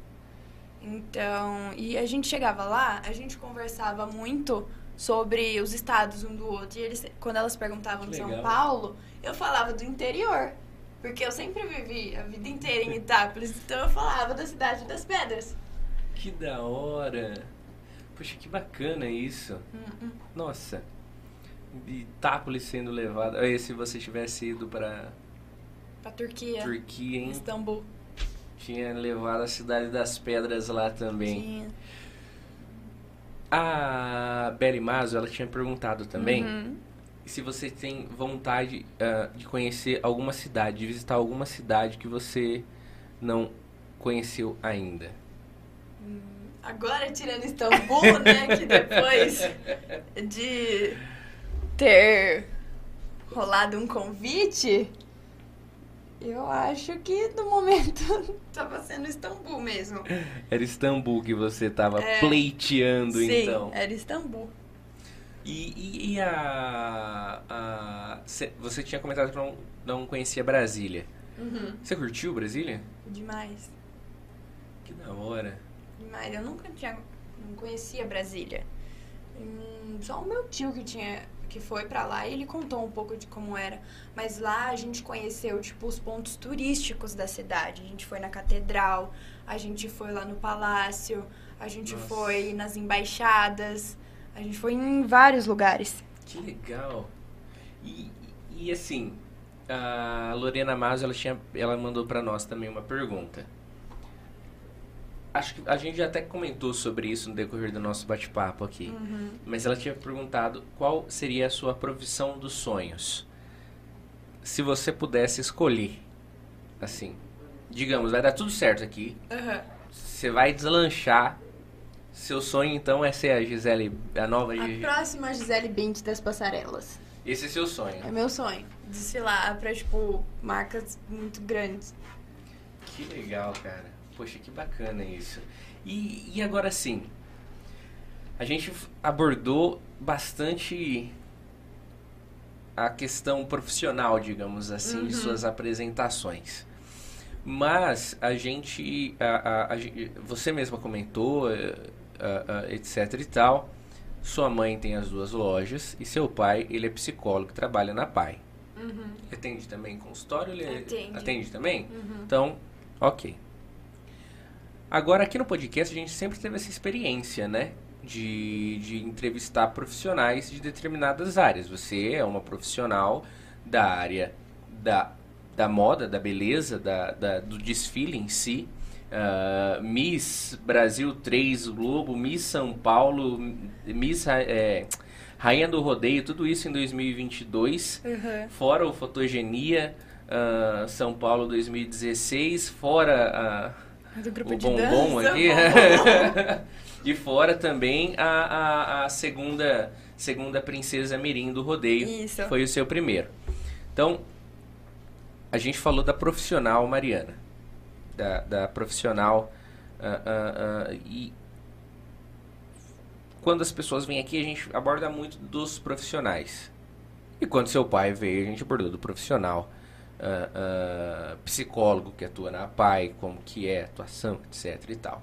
Então, e a gente chegava lá, a gente conversava muito sobre os estados um do outro. E eles, quando elas perguntavam Que de São. Paulo, eu falava do interior. Porque eu sempre vivi a vida inteira em Itápolis, então eu falava da cidade das pedras. Que da hora! Poxa, que bacana isso! Hum, hum. Nossa! Itápolis sendo levado. Aí, se você tivesse ido pra Pra Turquia, Turquia, hein? Istambul. Tinha levado a Cidade das Pedras lá também. Tinha. A Beli Mazo, ela tinha perguntado também Uhum. se você tem vontade uh, de conhecer alguma cidade, de visitar alguma cidade que você não conheceu ainda. Hum, agora tirando Istambul, né? Que depois de ter rolado um convite, eu acho que no momento tava sendo Istambul mesmo. Era Istambul que você tava é, pleiteando, sim, então. era Istambul. E, e, e a, a, Você tinha comentado que não, não conhecia Brasília. Uhum. Você curtiu Brasília? Demais. Que da hora. Demais. Eu nunca tinha. Não conhecia Brasília. Hum, só o meu tio que tinha que foi para lá e ele contou um pouco de como era. Mas lá a gente conheceu, tipo, os pontos turísticos da cidade. A gente foi na catedral, a gente foi lá no palácio, a gente Nossa. foi nas embaixadas, a gente foi em vários lugares. Que legal. E, e assim, a Lorena Mazo, ela, tinha, ela mandou para nós também uma pergunta acho que a gente já até comentou sobre isso no decorrer do nosso bate-papo aqui. Uhum. Mas ela tinha perguntado qual seria a sua profissão dos sonhos. Se você pudesse escolher, assim, digamos, vai dar tudo certo aqui. Uhum. Você vai deslanchar. Seu sonho então é ser a Gisele, a nova A próxima Gisele Bint das passarelas. Esse é seu sonho. É meu sonho. Desfilar pra, tipo, marcas muito grandes. Que legal, cara. Poxa, que bacana isso. E, e agora sim, a gente abordou bastante a questão profissional, digamos assim, uhum. de suas apresentações. Mas a gente, a, a, a, você mesma comentou, eh, etc e tal. Sua mãe tem as duas lojas e seu pai, ele é psicólogo, trabalha na PAI. Uhum. Atende também consultório? Ele atende. Atende também? Uhum. Então, ok. Agora, aqui no podcast, a gente sempre teve essa experiência, né? De, de entrevistar profissionais de determinadas áreas. Você é uma profissional da área da, da moda, da beleza, da, da do desfile em si. Uh, Miss Brasil 3 Globo, Miss São Paulo, Miss é, Rainha do Rodeio, tudo isso em 2022. Uhum. Fora o Fotogenia uh, São Paulo 2016, fora a do grupo o de bombom dança, aqui. Bombom. e fora também a, a, a, segunda segunda princesa Mirim do rodeio. Isso. Foi o seu primeiro. Então, a gente falou da profissional Mariana. Da, da profissional. Uh, uh, uh, e quando as pessoas vêm aqui, a gente aborda muito dos profissionais. E quando seu pai veio, a gente abordou do profissional uh, uh, psicólogo que atua na PAI, como que é a atuação, etc e tal.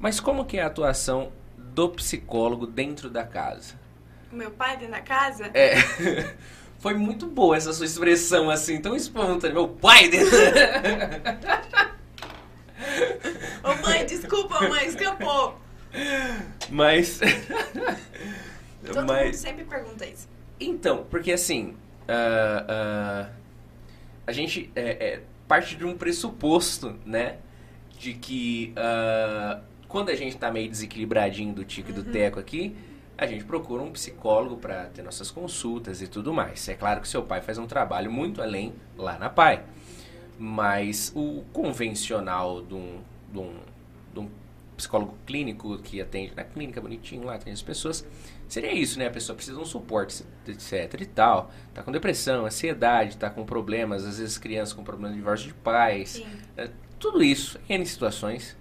Mas como que é a atuação do psicólogo dentro da casa? O meu pai dentro da casa? É. Foi muito boa essa sua expressão assim, tão espontânea. Meu pai dentro. Ô mãe, desculpa, mãe, escapou. Mas. Todo Mas... mundo sempre pergunta isso. Então, porque assim, uh, uh, a gente é, é, parte de um pressuposto, né? De que uh, quando a gente tá meio desequilibradinho do tico e do uhum. teco aqui, a gente procura um psicólogo para ter nossas consultas e tudo mais. É claro que seu pai faz um trabalho muito além lá na PAI. Mas o convencional de um, de um, de um psicólogo clínico que atende na clínica bonitinho lá, atende as pessoas, seria isso, né? A pessoa precisa de um suporte, etc e tal. Tá com depressão, ansiedade, tá com problemas, às vezes crianças com problemas de divórcio de pais. É, tudo isso, N situações.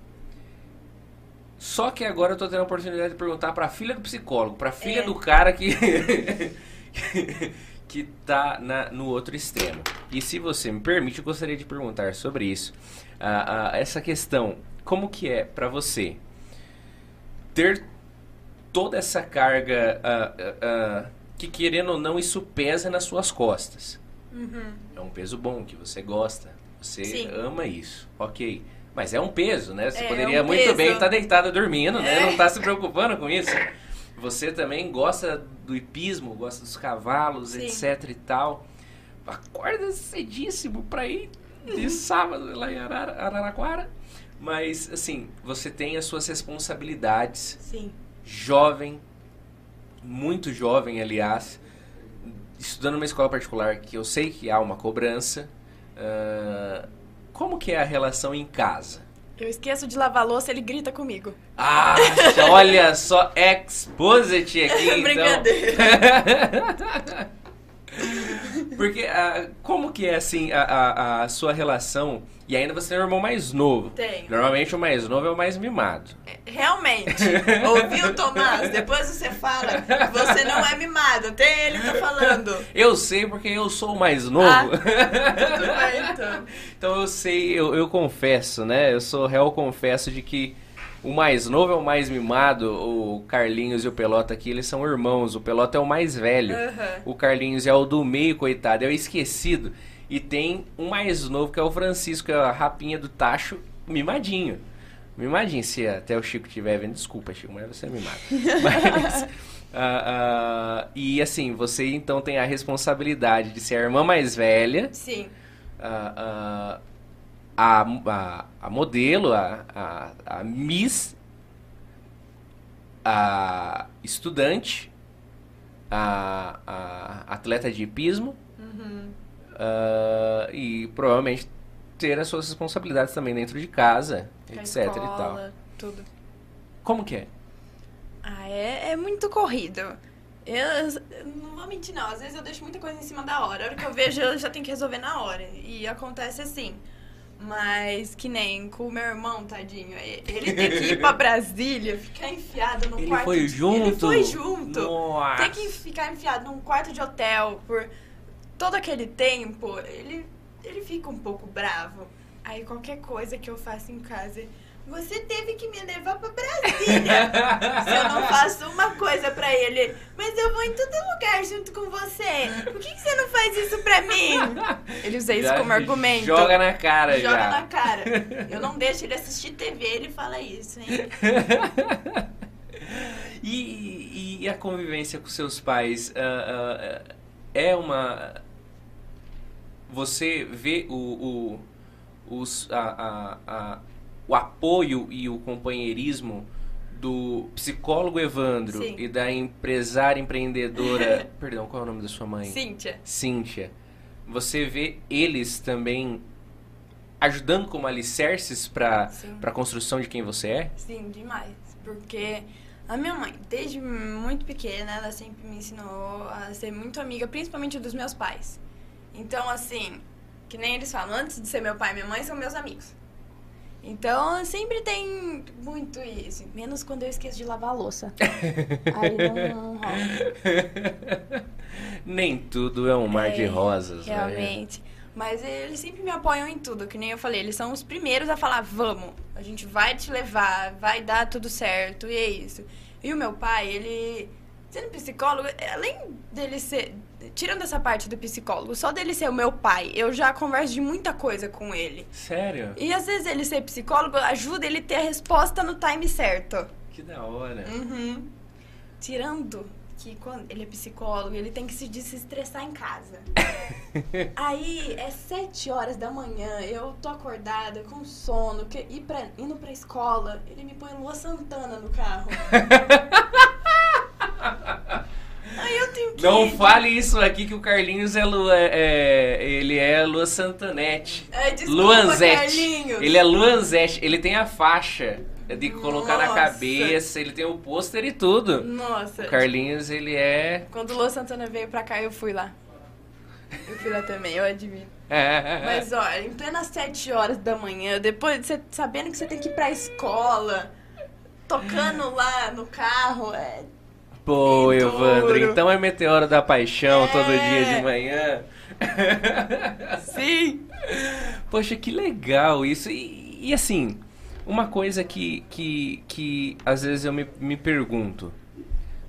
Só que agora eu tô tendo a oportunidade de perguntar pra filha do psicólogo, pra filha é. do cara que. que tá na, no outro extremo. E se você me permite, eu gostaria de perguntar sobre isso. Essa questão, como que é para você ter toda essa carga uh, que, querendo ou não, isso pesa nas suas costas. Uhum. É um peso bom, que você gosta, você Sim. ama isso, ok. Mas é um peso, né? Você é, poderia é um muito peso. bem estar tá deitada dormindo, né? É. Não estar tá se preocupando com isso. Você também gosta do hipismo, gosta dos cavalos, Sim. etc e tal. Acorda cedíssimo para ir de sábado lá em Araraquara. Mas, assim, você tem as suas responsabilidades. Sim. Jovem, muito jovem, aliás. estudando numa escola particular que eu sei que há uma cobrança, ah, como que é a relação em casa? Eu esqueço de lavar a louça, ele grita comigo. Ah, olha só, exposit aqui, então. Brincadeira. Porque ah, como que é assim a, a, a sua relação? E ainda você tem um irmão mais novo. Tenho. Normalmente o mais novo é o mais mimado. Realmente. Ouviu, Tomás? Depois você fala. Você não é mimado. Até ele tá falando. Eu sei porque eu sou o mais novo. Ah, Tudo bem, então. Então eu sei, eu, eu confesso, né? Eu sou réu confesso de que o mais novo é o mais mimado. O Carlinhos e o Pelota aqui, eles são irmãos. O Pelota é o mais velho. Aham. O Carlinhos é o do meio, coitado, é o esquecido. E tem um mais novo que é o Francisco, que é a rapinha do tacho, mimadinho. Mimadinho, se até o Chico estiver vendo, desculpa, Chico, mas você é mimado. Mas, ah, ah, e assim, você então tem a responsabilidade de ser a irmã mais velha, Sim. a, a, a, a modelo, a, a, a Miss, a estudante, a, a atleta de hipismo Uhum. ah, e provavelmente ter as suas responsabilidades também dentro de casa, a etc e tal. escola, Tudo. Como que é? Ah, é, é muito corrido. Eu, eu não vou mentir, não. Às vezes eu deixo muita coisa em cima da hora. A hora que eu vejo, eu já tenho que resolver na hora. E acontece assim. Mas que nem com o meu irmão, tadinho. Ele tem que ir pra Brasília, ficar enfiado no Ele quarto. foi de- junto? Ele foi junto. Nossa. Tem que ficar enfiado num quarto de hotel por todo aquele tempo. Ele, ele fica um pouco bravo. Aí qualquer coisa que eu faço em casa, você teve que me levar pra Brasília. Se eu não faço uma coisa pra ele, mas eu vou em todo lugar junto com você. Por que, que você não faz isso pra mim? Ele usa isso Já como argumento. Joga na cara Joga já. na cara. Eu não deixo ele assistir TV, ele fala isso, hein? E, e a convivência com seus pais ah, ah, é uma. Você vê o, o, os, a, a, a- o apoio e o companheirismo do psicólogo Evandro Sim. e da empresária empreendedora. perdão, qual é o nome da sua mãe? Cíntia. Cíntia. Você vê eles também ajudando como alicerces para a construção de quem você é? Sim, demais. Porque a minha mãe, desde muito pequena, ela sempre me ensinou a ser muito amiga, principalmente dos meus pais. Então, assim, que nem eles falam, antes de ser meu pai e minha mãe, são meus amigos. Então, sempre tem muito isso. Menos quando eu esqueço de lavar a louça. Aí não rola. Nem tudo é um mar de É, rosas, né? Realmente. Mas eles sempre me apoiam em tudo, que nem eu falei, eles são os primeiros a falar, vamos, a gente vai te levar, vai dar tudo certo, e é isso. E o meu pai, ele, sendo psicólogo, além dele ser, tirando essa parte do psicólogo, só dele ser o meu pai, eu já converso de muita coisa com ele. Sério? E às vezes ele ser psicólogo ajuda ele a ter a resposta no time certo. Que da hora. Uhum. Tirando que quando ele é psicólogo, ele tem que se desestressar em casa. Aí é sete horas da manhã, eu tô acordada com sono, que, ir pra, indo pra escola, ele me põe Lua Santana no carro. Aí eu tenho que. Não fale isso aqui que o Carlinhos é Lua, é, ele é Lua Santanete. Ai, desculpa, Luanzete. Carlinhos. Ele é Luanzete. Ele tem a faixa de colocar na Nossa. cabeça, ele tem o pôster e tudo. Nossa. O Carlinhos, ele é... Quando o Lua Santana veio pra cá, eu fui lá. Eu fui lá também, eu admiro. Mas olha, em plenas sete horas da manhã, depois de você sabendo que você tem que ir pra escola, tocando lá no carro, é. Pô, Evandro, então é Meteoro da Paixão É. todo dia de manhã. Sim! Poxa, que legal isso. E, e, assim, uma coisa que, que, que às vezes eu me, me pergunto.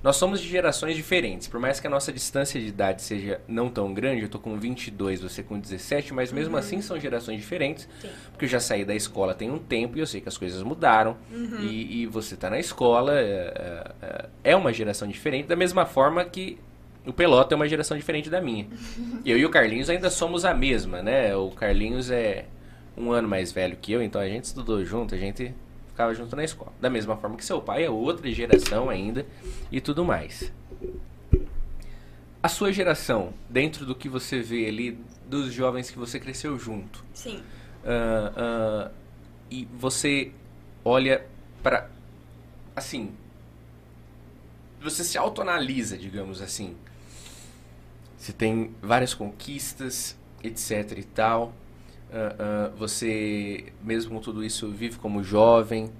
Nós somos de gerações diferentes. Por mais que a nossa distância de idade seja não tão grande, eu tô com 22, você com 17, mas mesmo assim são gerações diferentes. Sim. Porque eu já saí da escola tem um tempo e eu sei que as coisas mudaram. E, e você tá na escola, é, é, é uma geração diferente, da mesma forma que o Pelota é uma geração diferente da minha. Eu e o Carlinhos ainda somos a mesma, né? O Carlinhos é um ano mais velho que eu, então a gente estudou junto, a gente ficava junto na escola. Da mesma forma que seu pai é outra geração ainda e tudo mais. a sua geração, dentro do que você vê ali, dos jovens que você cresceu junto, Sim. ah, ah, e você olha para assim você se autoanalisa digamos assim você tem várias conquistas etc e tal Ah, ah, você mesmo com tudo isso vive como jovem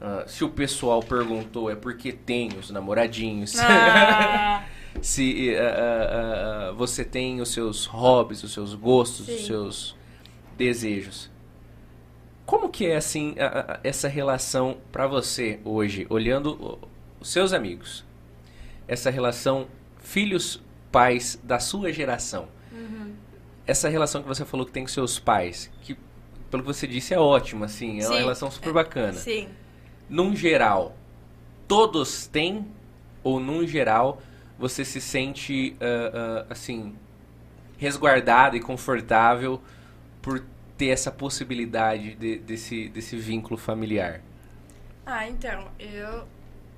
Ah, se o pessoal perguntou é porque tem os namoradinhos Ah, se você tem os seus hobbies, os seus gostos, os Sim. seus desejos. Como que é assim a- a- essa relação pra você hoje, olhando os seus amigos? Essa relação filhos pais da sua geração. Essa relação que você falou que tem com seus pais, que pelo que você disse é ótima assim, é uma Sim. relação super bacana sim. num geral, todos têm ou num geral você se sente ah, ah, assim resguardado e confortável por ter essa possibilidade de- desse, desse vínculo familiar? Ah, então, eu,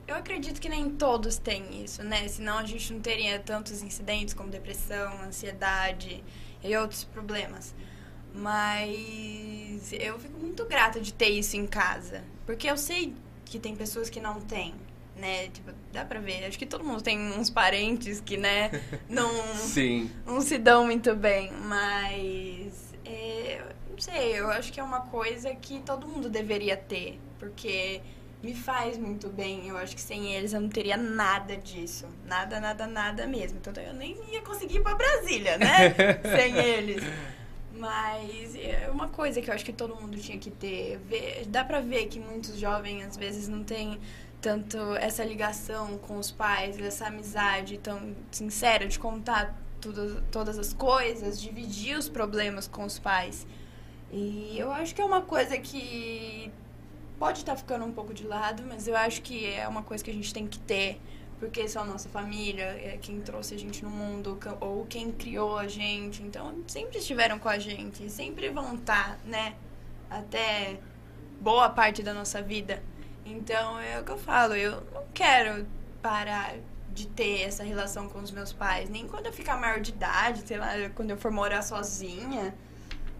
eu acredito que nem todos têm isso, né? Senão a gente não teria tantos incidentes como depressão, ansiedade e outros problemas. Mas eu fico muito grata de ter isso em casa. Porque eu sei que tem pessoas que não têm, né? Tipo, dá pra ver. Acho que todo mundo tem uns parentes que, né, não Sim. não se dão muito bem, mas é, não sei, eu acho que é uma coisa que todo mundo deveria ter, porque me faz muito bem. Eu acho que sem eles eu não teria nada disso, nada, nada, nada mesmo. Então eu nem ia conseguir ir pra Brasília, né? sem eles. Mas é uma coisa que eu acho que todo mundo tinha que ter. Ver- dá pra ver que muitos jovens às vezes não têm tanto essa ligação com os pais, essa amizade tão sincera de contar tudo, todas as coisas, dividir os problemas com os pais. E eu acho que é uma coisa que pode estar ficando um pouco de lado, mas eu acho que é uma coisa que a gente tem que ter, porque são a nossa família, é quem trouxe a gente no mundo, ou quem criou a gente. Então, sempre estiveram com a gente, sempre vão estar, né? Até boa parte da nossa vida. Então, é o que eu falo, eu não quero parar de ter essa relação com os meus pais, nem quando eu ficar maior de idade, sei lá, quando eu for morar sozinha.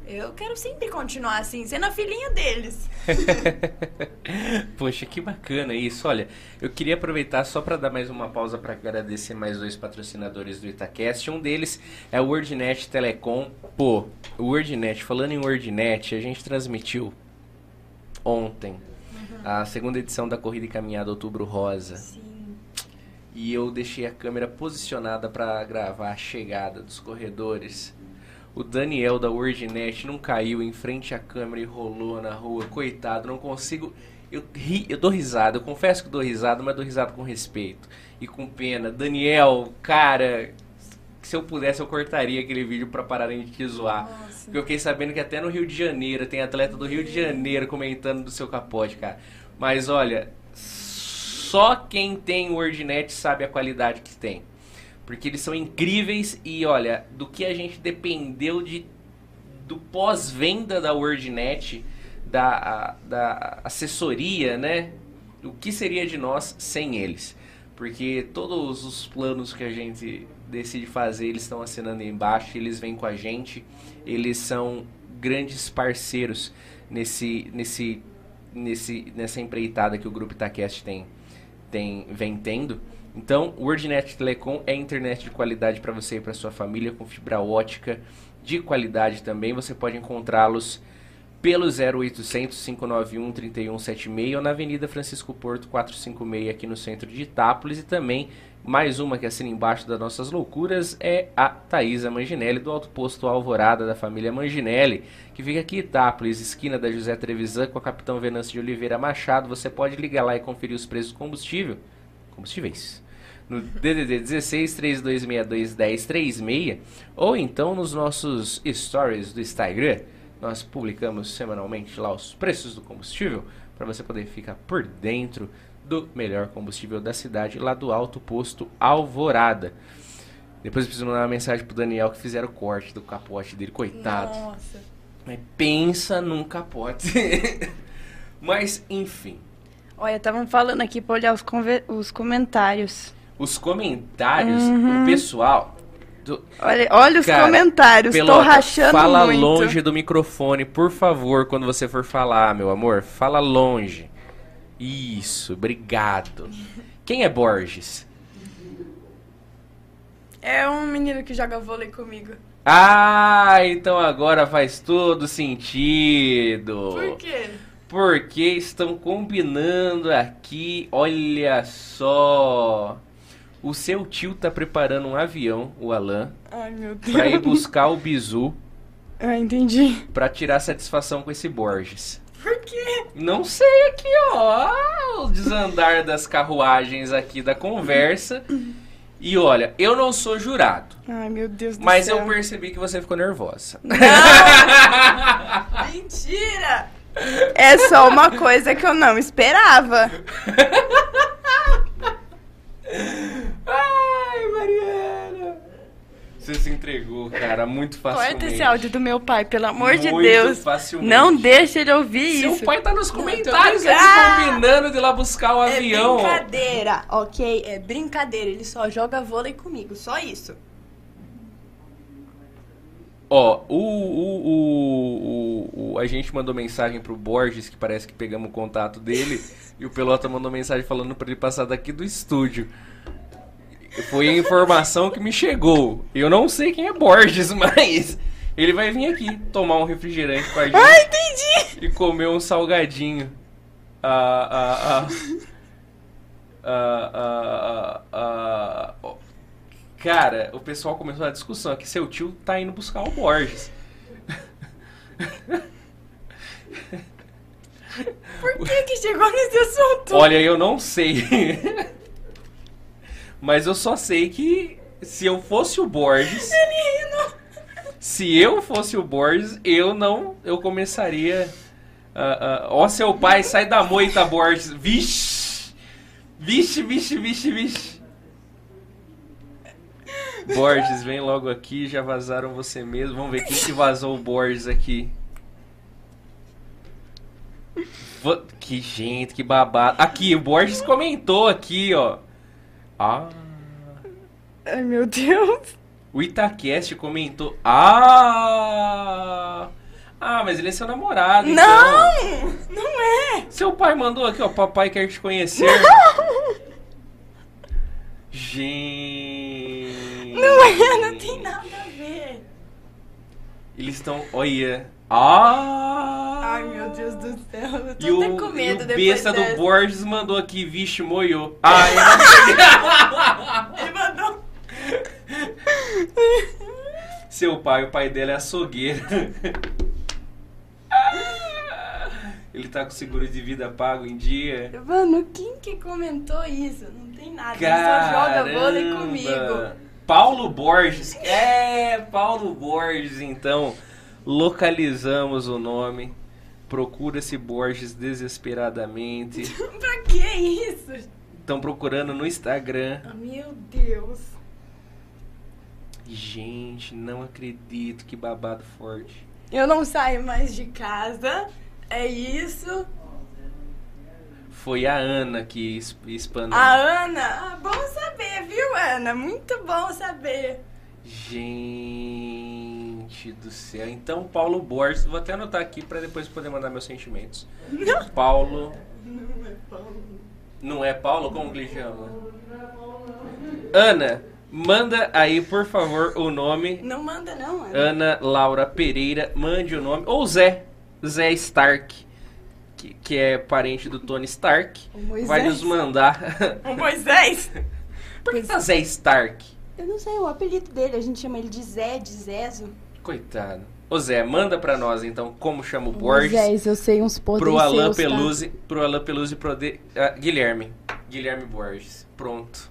Eu quero sempre continuar assim, sendo a filhinha deles. Poxa, que bacana isso. Olha, eu queria aproveitar só para dar mais uma pausa para agradecer mais dois patrocinadores do Itacast. Um deles é o WordNet Telecom. Pô, o WordNet, falando em WordNet, a gente transmitiu ontem a segunda edição da Corrida e Caminhada Outubro Rosa. Sim. E eu deixei a câmera posicionada para gravar a chegada dos corredores. O Daniel da WordNet não caiu em frente à câmera e rolou na rua. Coitado, não consigo. Eu, ri, eu dou risada, eu confesso que dou risada, mas dou risada com respeito e com pena. Daniel, cara, se eu pudesse eu cortaria aquele vídeo para pararem de te zoar. Nossa. Porque eu fiquei sabendo que até no Rio de Janeiro tem atleta do Rio de Janeiro comentando do seu capote, cara. Mas olha, só quem tem WordNet sabe a qualidade que tem. Porque eles são incríveis e olha, do que a gente dependeu de do pós-venda da WordNet, da, a- da assessoria, né? O que seria de nós sem eles? Porque todos os planos que a gente decide fazer, eles estão assinando embaixo, eles vêm com a gente, eles são grandes parceiros nesse, nesse, nesse, nessa empreitada que o Grupo Itacast tem, tem, vem tendo. Então, WordNet Telecom é internet de qualidade para você e para sua família, com fibra ótica de qualidade também. Você pode encontrá-los pelo 0800 591 3176 ou na Avenida Francisco Porto 456 aqui no centro de Itápolis e também mais uma que assina embaixo das nossas loucuras é a Thaisa Manginelli do Alto Posto Alvorada da família Manginelli, que fica aqui em Itápolis, esquina da José Trevisan com a Capitão Venâncio de Oliveira Machado. Você pode ligar lá e conferir os preços do combustível, combustíveis no DDD 16 3262 1036 ou então nos nossos stories do Instagram. Nós publicamos semanalmente lá os preços do combustível para você poder ficar por dentro do melhor combustível da cidade, lá do Alto Posto Alvorada. Depois eu preciso mandar uma mensagem pro Daniel que fizeram o corte do capote dele, coitado. Nossa. Mas pensa num capote. Mas, enfim. Olha, estavam falando aqui pra olhar os, os comentários. Os comentários, Uhum. o pessoal, Do- Olha, olha os Cara, comentários, tô Pelota, rachando fala muito. longe do microfone, por favor, quando você for falar, meu amor. Fala longe. Isso, obrigado. Quem é Borges? É um menino que joga vôlei comigo. Ah, então agora faz todo sentido. Por quê? Porque estão combinando aqui, olha só. O seu tio tá preparando um avião, o Alan, Ai, meu Deus. pra ir buscar o Bizu Ah, entendi. pra tirar satisfação com esse Borges. Por quê? Não sei aqui, ó, o desandar das carruagens aqui da conversa. E olha, eu não sou jurado, Ai, meu Deus do mas céu. eu percebi que você ficou nervosa. Mentira! É só uma coisa que eu não esperava. Ai, Mariana. Você se entregou, cara, muito facilmente. Corta esse áudio do meu pai, pelo amor de Muito Deus. facilmente. Não deixa ele ouvir Seu isso. pai tá nos comentários brincando. ali combinando de ir lá buscar o É avião. brincadeira, ok? É brincadeira. Ele só joga vôlei comigo, só isso. Ó, o, o, o, o, o- a gente mandou mensagem pro Borges, que parece que pegamos o contato dele, e o Pelota mandou mensagem falando pra ele passar daqui do estúdio. Foi a informação que me chegou. Eu não sei quem é Borges, mas ele vai vir aqui tomar um refrigerante com a gente Ah, entendi! e comer um salgadinho. Ah, ah, ah. Ah, ah. Cara, o pessoal começou a discussão aqui. Seu tio tá indo buscar o Borges. Por que que chegou nesse assunto? Olha, eu não sei. Mas eu só sei que se eu fosse o Borges, Ele rindo. se eu fosse o Borges, eu não, eu começaria. ah, ah, Ó, seu pai, sai da moita, Borges. Vixe! Vixe, vixe, vixe, vixe. Borges, vem logo aqui, já vazaram você mesmo. Vamos ver quem que vazou o Borges aqui. Que gente, que babado. Aqui, o Borges comentou aqui, ó. Ah. Ai, meu Deus. O Itacast comentou. Ah! Ah, mas ele é seu namorado, então. Não! Não é! Seu pai mandou aqui, ó. Papai quer te conhecer. Gente. Não é, não tem nada a ver. Eles estão. Olha. Ah! Ai, meu Deus do céu. Eu tô E o, até com medo e o depois besta dessa. do Borges mandou aqui, vixe, moiou. Não Ele mandou. Seu pai, o pai dela é açougueiro. Ele tá com seguro de vida pago em dia. Mano, quem que comentou isso? Não tem nada. Ele só joga vôlei Caramba! comigo. Paulo Borges. É, Paulo Borges, então. Localizamos o nome. Procura esse Borges desesperadamente. pra que isso? Estão procurando no Instagram. Ah, meu Deus. Gente, não acredito que babado forte. Eu não saio mais de casa. É isso. Foi a Ana que es- espanou. A Ana. Ah, bom saber, viu, Ana? Muito bom saber. Gente do céu. Então, Paulo Borges, vou até anotar aqui pra depois poder mandar meus sentimentos. Não. Paulo. Não é Paulo. Não é Paulo? Como que ele chama? Ana, manda aí, por favor, o nome. Não manda, não, Ana. Ana Laura Pereira, mande o nome. Ou Zé. Zé Stark, que, que é parente do Tony Stark. O Moisés. Vai nos mandar. O Moisés. Por que tá Zé Stark? Eu não sei o apelido dele. A gente chama ele de Zé, de Zezo. Coitado. Ô Zé, manda pra nós então como chama o Borges. Moisés, eu sei uns podres Pro Alan seus, tá? Peluzzi, pro Alan Peluzzi e pro De... ah, Guilherme. Guilherme Borges. Pronto.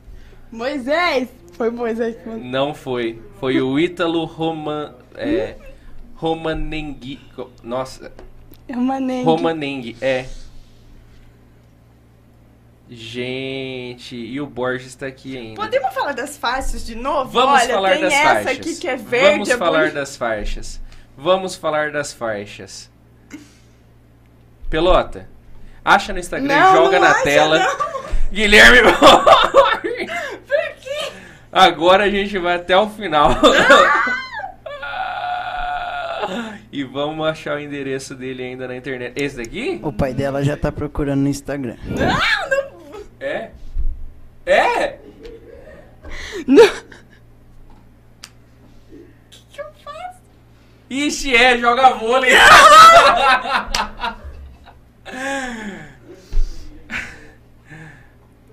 Moisés! Foi Moisés que mandou. Não foi. Foi o Ítalo Roman... É, Romanengui... Nossa, É uma nem. Romaneng, é. Gente, e o Borges tá aqui ainda. Podemos falar das faixas de novo? Vamos Olha, falar tem das essa faixas. aqui que é verde. Vamos é falar bonita. das faixas. Vamos falar das faixas. Pelota, acha no Instagram, Não, joga não na acha, tela. não. Guilherme Borges. Por quê? Agora a gente vai até o final. e vamos achar o endereço dele ainda na internet. Esse daqui? O pai dela já tá procurando no Instagram. Não, não. É? É? Não. O que, que eu faço? Ixi, é, joga vôlei.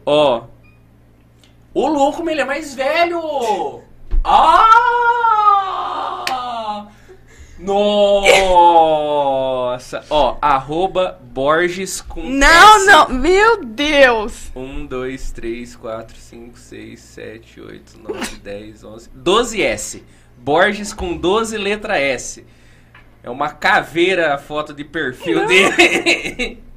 Ó. O louco, mas ele é mais velho! Ah! Nossa! Ó, arroba Borges com Não, S. não. Meu Deus. 1, 2, 3, 4, 5, 6, 7, 8, 9, 10, 11. 12 S. Borges com 12 letra S. É uma caveira a foto de perfil dele.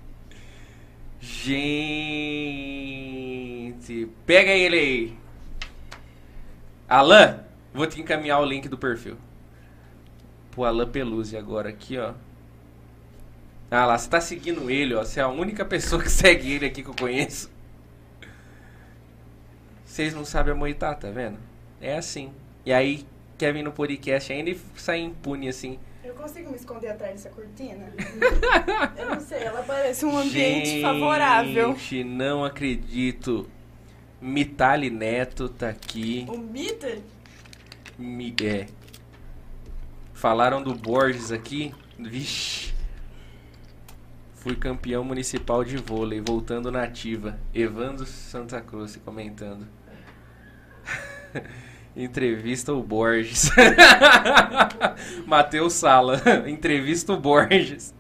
Gente. Pega ele aí. Alan, vou te encaminhar o link do perfil. Pro Alan Peluzzi agora aqui, ó. Ah lá, você tá seguindo ele, ó. Você é a única pessoa que segue ele aqui que eu conheço. Vocês não sabem a moitar, tá vendo? É assim. E aí, quer vir no podcast ainda e sai impune assim. Eu consigo me esconder atrás dessa cortina? eu não sei, ela parece um ambiente favorável. Gente, não acredito. Mitali Neto tá aqui. O Mita? Mi- é. Falaram do Borges aqui. Vixe. Fui campeão municipal de vôlei, voltando na ativa. Evandro Santa Cruz comentando. Entrevista o Borges. Matheus Sala. Entrevista o Borges.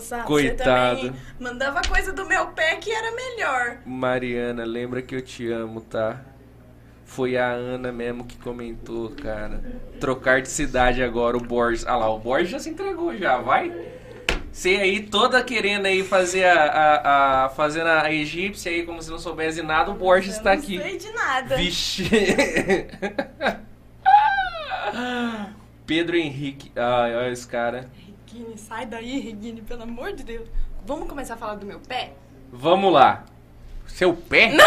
Sato, Coitado. Você também mandava coisa do meu pé que era melhor. Mariana, lembra que eu te amo, tá? Foi a Ana mesmo que comentou, cara. Trocar de cidade agora, o Borges. Ah lá, o Borges já se entregou já, vai? Você aí toda querendo aí fazer a, a, a fazendo a egípcia aí como se não soubesse nada, o Borges eu tá não aqui. sei de nada. Vixe. Pedro Henrique. Ai, olha esse cara. Regine, sai daí, Regine, pelo amor de Deus. Vamos começar a falar do meu pé? Vamos lá. Seu pé? Não,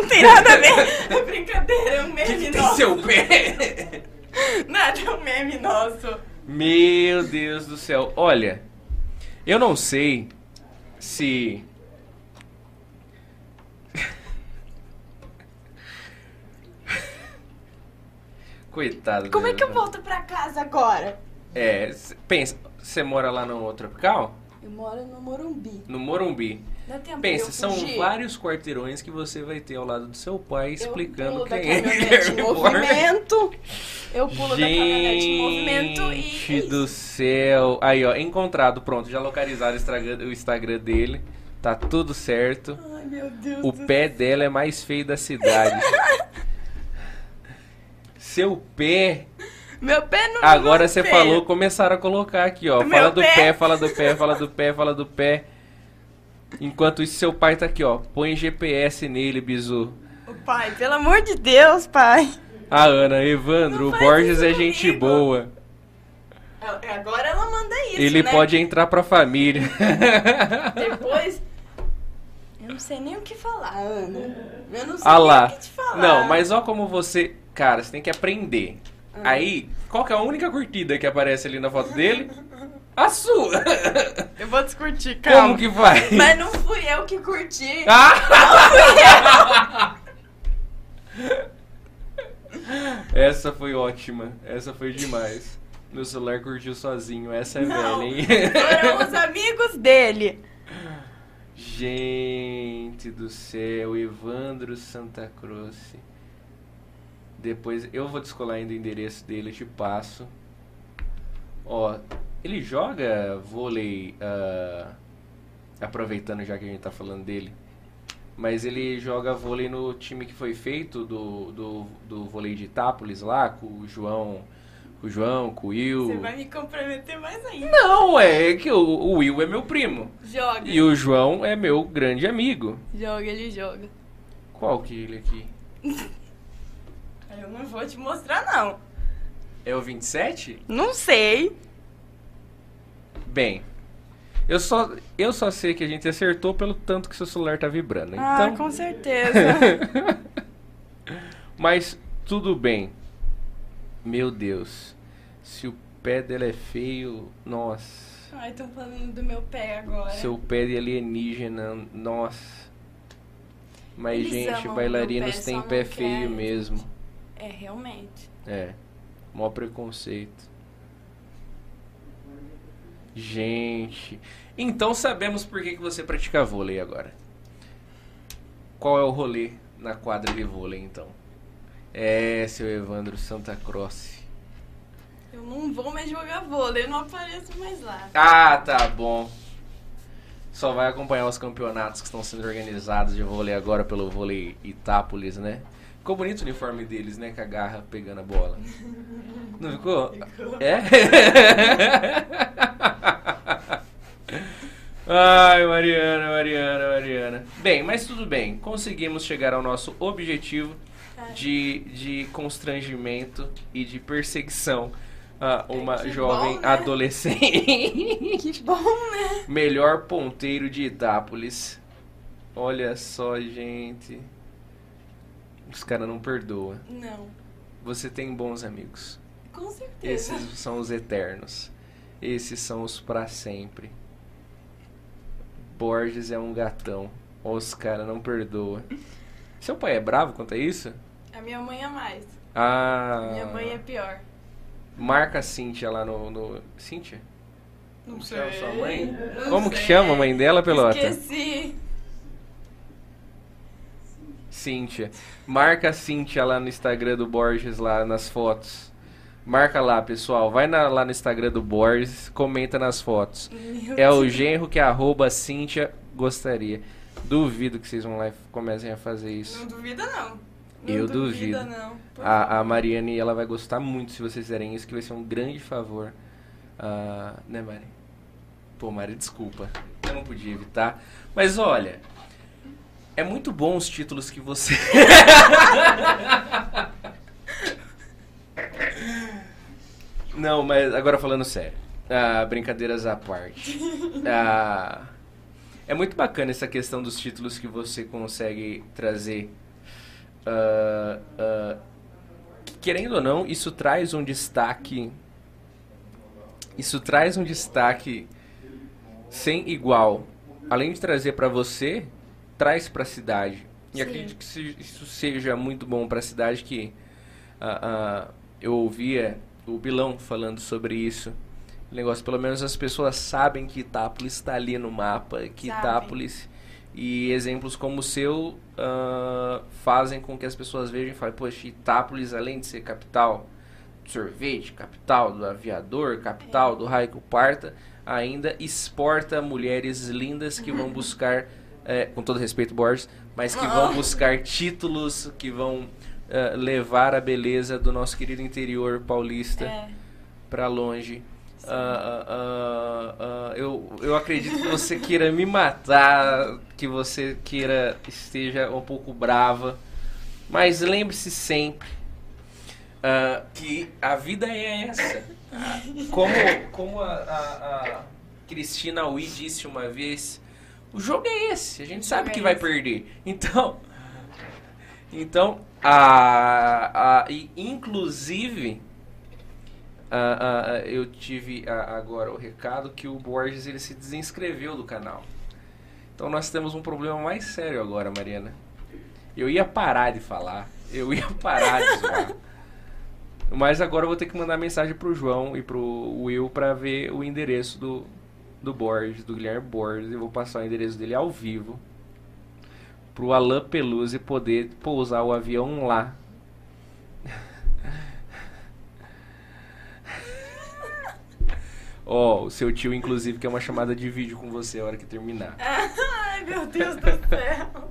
não tem nada a ver. É brincadeira, é um que, meme que tem nosso. seu pé? Nada, é um meme nosso. Meu Deus do céu. Olha, eu não sei se. Coitado. Como é que eu volto pra casa agora? É, pensa, você mora lá no Tropical? Eu moro no Morumbi. No Morumbi. Dá tempo Pensa, são vários quarteirões que você vai ter ao lado do seu pai explicando da quem é Borges. movimento. Eu pulo da caminhonete em movimento e. Gente é do céu. Aí, ó, encontrado, pronto. Já localizaram o Instagram, o Instagram dele. Tá tudo certo. Ai, meu Deus O pé dela é mais feio da cidade. Seu pé. Meu pé não Agora não você falou, começaram a colocar aqui, ó. Meu Fala do pé. pé, fala do pé, fala do pé, fala do pé. Enquanto isso, seu pai tá aqui, ó. Põe GPS nele, bizu. Ô, Pai, pelo amor de Deus, pai. A Ana, Evandro, Não o Borges é gente boa. É, Agora ela manda isso, Ele né? pode entrar pra família. Depois... Eu não sei nem o que falar, Ana. Eu não sei Ah nem lá. o que te falar. Não, mas ó como você. Cara, você tem que aprender. Ah. Aí, qual que é a única curtida que aparece ali na foto dele? A sua! Eu vou descurtir, calma. Como que vai? Mas não fui eu que curti. Ah! Essa foi ótima. Essa foi demais. Meu celular curtiu sozinho. Essa é Não, velha, hein? foram os amigos dele. Gente do céu, Evandro Santa Cruz. Depois eu vou descolar ainda o endereço dele, eu te passo. Ó, ele joga vôlei, ah, aproveitando já que a gente tá falando dele. Mas ele joga vôlei no time que foi feito do, do, do vôlei de Itápolis lá, com o João, com o João, com o Will. Você vai me comprometer mais ainda. Não, é que o, o Will é meu primo. Joga. E o João é meu grande amigo. Joga, ele joga. Qual que é ele aqui? Eu não vou te mostrar, não. É o 27? Não sei. Bem, eu só, eu só sei que a gente acertou pelo tanto que seu celular tá vibrando. Ah, Então, com certeza. Mas tudo bem. Meu Deus. Se o pé dela é feio, nossa. Ai, tô falando do meu pé agora. Seu pé de alienígena, nossa. Mas, Eles gente, bailarinos pé, têm pé feio querem. mesmo. É, realmente. É. Mó preconceito. Gente. Então sabemos por que, que você pratica vôlei agora. Qual é o rolê na quadra de vôlei, então? É, seu Evandro Santa Croce. Eu não vou mais jogar vôlei, eu não apareço mais lá. Ah, tá bom. Só vai acompanhar os campeonatos que estão sendo organizados de vôlei agora pelo vôlei Itápolis, né? Ficou bonito o uniforme deles, né? Com a garra pegando a bola. Não ficou? É? Ai, Mariana, Mariana, Mariana. Bem, mas tudo bem. Conseguimos chegar ao nosso objetivo de, de constrangimento e de perseguição a uma que jovem bom, né? adolescente. Que bom, né? Melhor ponteiro de Itápolis. Olha só, gente. Os caras não perdoam. Não. Você tem bons amigos. Com certeza. Esses são os eternos. Esses são os pra sempre. Borges é um gatão. Os caras não perdoam. Seu pai é bravo quanto a isso? A minha mãe é mais. Ah. Minha mãe é pior. Marca a Cíntia lá no. no... Cíntia? Não Como chama sua mãe? Não Como que sei. chama a mãe dela, Pelota? Esqueci. Cíntia. Marca a Cíntia lá no Instagram do Borges, lá nas fotos. Marca lá, pessoal. Vai na- lá no Instagram do Borges, comenta nas fotos. Meu É o Deus. genro que arroba Cíntia gostaria. Duvido que vocês vão lá e comecem a fazer isso. Não duvida, não. Não Eu duvida, duvido. não. A, a. Mariane, ela vai gostar muito se vocês fizerem isso, que vai ser um grande favor. Ah, né, Mari? Pô, Mari, desculpa. Eu não podia evitar. Mas olha, é muito bom os títulos que você. não, mas agora falando sério. Ah, brincadeiras à parte. Ah, é muito bacana essa questão dos títulos que você consegue trazer. Ah, ah, querendo ou não, isso traz um destaque. Isso traz um destaque sem igual. Além de trazer para você, traz para a cidade. E Sim. acredito que isso seja muito bom para a cidade que ah, eu ouvia o Bilão falando sobre isso. O negócio, pelo menos as pessoas sabem que Itápolis está ali no mapa, que Sabem. Itápolis e exemplos como o seu ah, fazem com que as pessoas vejam e falem, poxa, Itápolis, além de ser capital do sorvete, capital do aviador, capital É. do raio que parta, ainda exporta mulheres lindas que vão buscar, eh, com todo respeito, Borges, mas que vão buscar títulos, que vão eh, levar a beleza do nosso querido interior paulista É. pra longe. Ah, ah, eu, eu acredito que você queira me matar, que você queira esteja um pouco brava, mas lembre-se sempre que a vida é essa. Como, como a, a, a Cristina Ui disse uma vez, o jogo é esse, a gente sabe que é vai perder. Então, então a, a, e inclusive ah, ah, eu tive agora o recado que o Borges ele se desinscreveu do canal. Então nós temos um problema mais sério agora, Mariana. Eu ia parar de falar, eu ia parar de zoar. Mas agora eu vou ter que mandar mensagem pro João e pro Will pra ver o endereço do, do Borges, do Guilherme Borges. Eu vou passar o endereço dele ao vivo pro Alain Pelusi poder pousar o avião lá. Ó, o seu tio, inclusive, quer uma chamada de vídeo com você a hora que terminar. Ai, meu Deus do céu.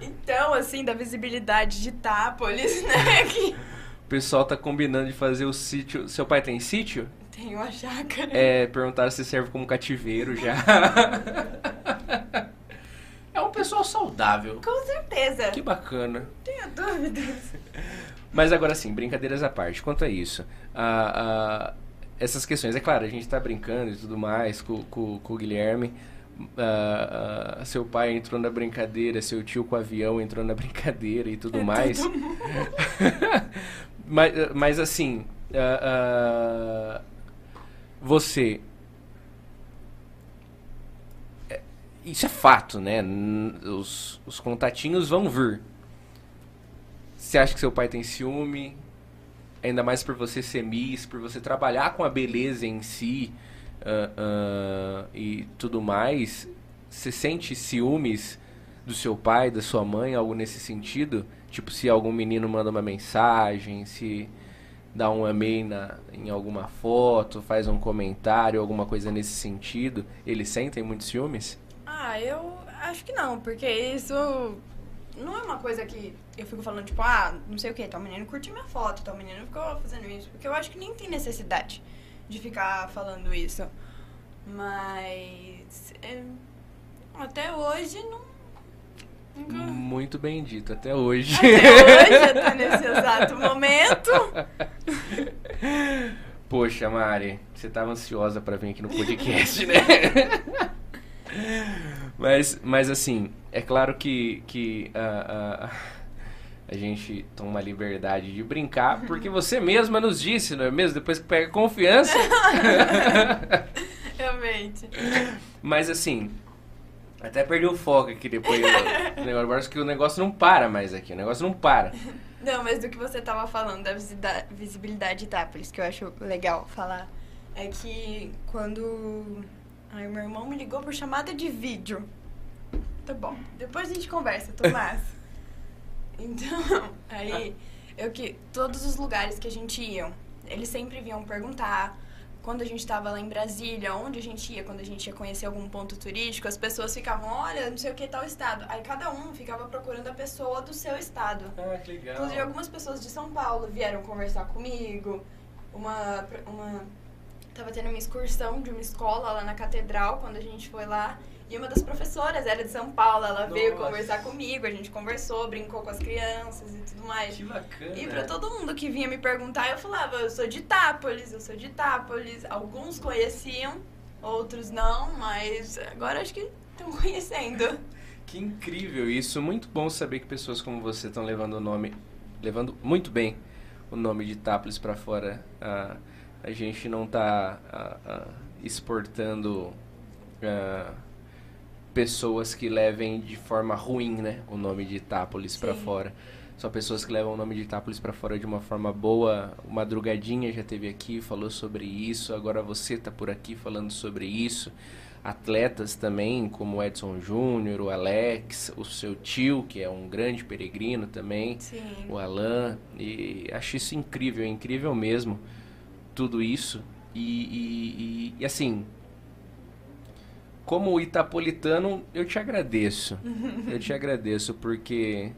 Então, assim, da visibilidade de Tápolis, né? Que O pessoal tá combinando de fazer o sítio. Seu pai tem sítio? Tem uma chácara. É, perguntaram se serve como cativeiro já. é um pessoal saudável. Com certeza. Que bacana. Tenho dúvidas. Mas agora sim, brincadeiras à parte. Quanto a isso, a- a- essas questões, é claro, a gente tá brincando e tudo mais com, com- com o Guilherme, ah, ah, seu pai entrou na brincadeira, seu tio com o avião entrou na brincadeira e tudo É mais. mundo. mas, mas assim, ah, você. é, Isso é fato, né? Os, os contatinhos vão vir. Você acha que seu pai tem ciúme? Ainda mais por você ser Miss, por você trabalhar com a beleza em si ah, ah, e tudo mais. Você sente ciúmes do seu pai, da sua mãe, algo nesse sentido? Tipo, se algum menino manda uma mensagem, se dá um amei na, em alguma foto, faz um comentário, alguma coisa nesse sentido, eles sentem muitos ciúmes? Ah, eu acho que não, porque isso não é uma coisa que eu fico falando, tipo, ah, não sei o que, tal menino curtiu minha foto, tal menino ficou fazendo isso. Porque eu acho que nem tem necessidade de ficar falando isso. Mas. é, até hoje não. Muito bem dito, até hoje. Até hoje, até nesse exato momento. Poxa, Mari, você tava ansiosa pra vir aqui no podcast, né? mas, mas assim, é claro que, que ah, ah, a gente toma a liberdade de brincar, porque você mesma nos disse, não é mesmo? Depois que pega confiança. Realmente. Mas assim, até perdi o foco aqui depois. do negócio. Acho que o negócio não para mais aqui, o negócio não para. Não, mas do que você tava falando da visibilidade de Itápolis, que eu acho legal falar, é que quando. Ai, meu irmão me ligou por chamada de vídeo. Tá bom. Depois a gente conversa, Tomás. Então, aí, eu que. Todos os lugares que a gente ia, eles sempre vinham perguntar. Quando a gente tava lá em Brasília, onde a gente ia, quando a gente ia conhecer algum ponto turístico, as pessoas ficavam, olha, não sei o que tal estado. Aí cada um ficava procurando a pessoa do seu estado. Ah, que legal. Inclusive, algumas pessoas de São Paulo vieram conversar comigo. Uma, uma. Tava tendo uma excursão de uma escola lá na catedral quando a gente foi lá. E uma das professoras era de São Paulo. Ela veio Nossa. conversar comigo, a gente conversou, brincou com as crianças e tudo mais. Que bacana. E pra todo mundo que vinha me perguntar, eu falava, eu sou de Itápolis, eu sou de Itápolis. Alguns conheciam, outros não, mas agora acho que estão conhecendo. Que incrível isso, muito bom saber que pessoas como você estão levando o nome, levando muito bem o nome de Itápolis para fora. Ah, a gente não está exportando ah, pessoas que levem de forma ruim, né, o nome de Itápolis para fora. Só pessoas que levam o nome de Itápolis para fora de uma forma boa. O Madrugadinha já teve aqui, falou sobre isso. Agora você tá por aqui falando sobre isso atletas também, como o Edson Júnior, o Alex, o seu tio, que é um grande peregrino também, Sim. o Alan, e acho isso incrível, é incrível mesmo, tudo isso. E, e- e- e, assim, como itapolitano, eu te agradeço, eu te agradeço, porque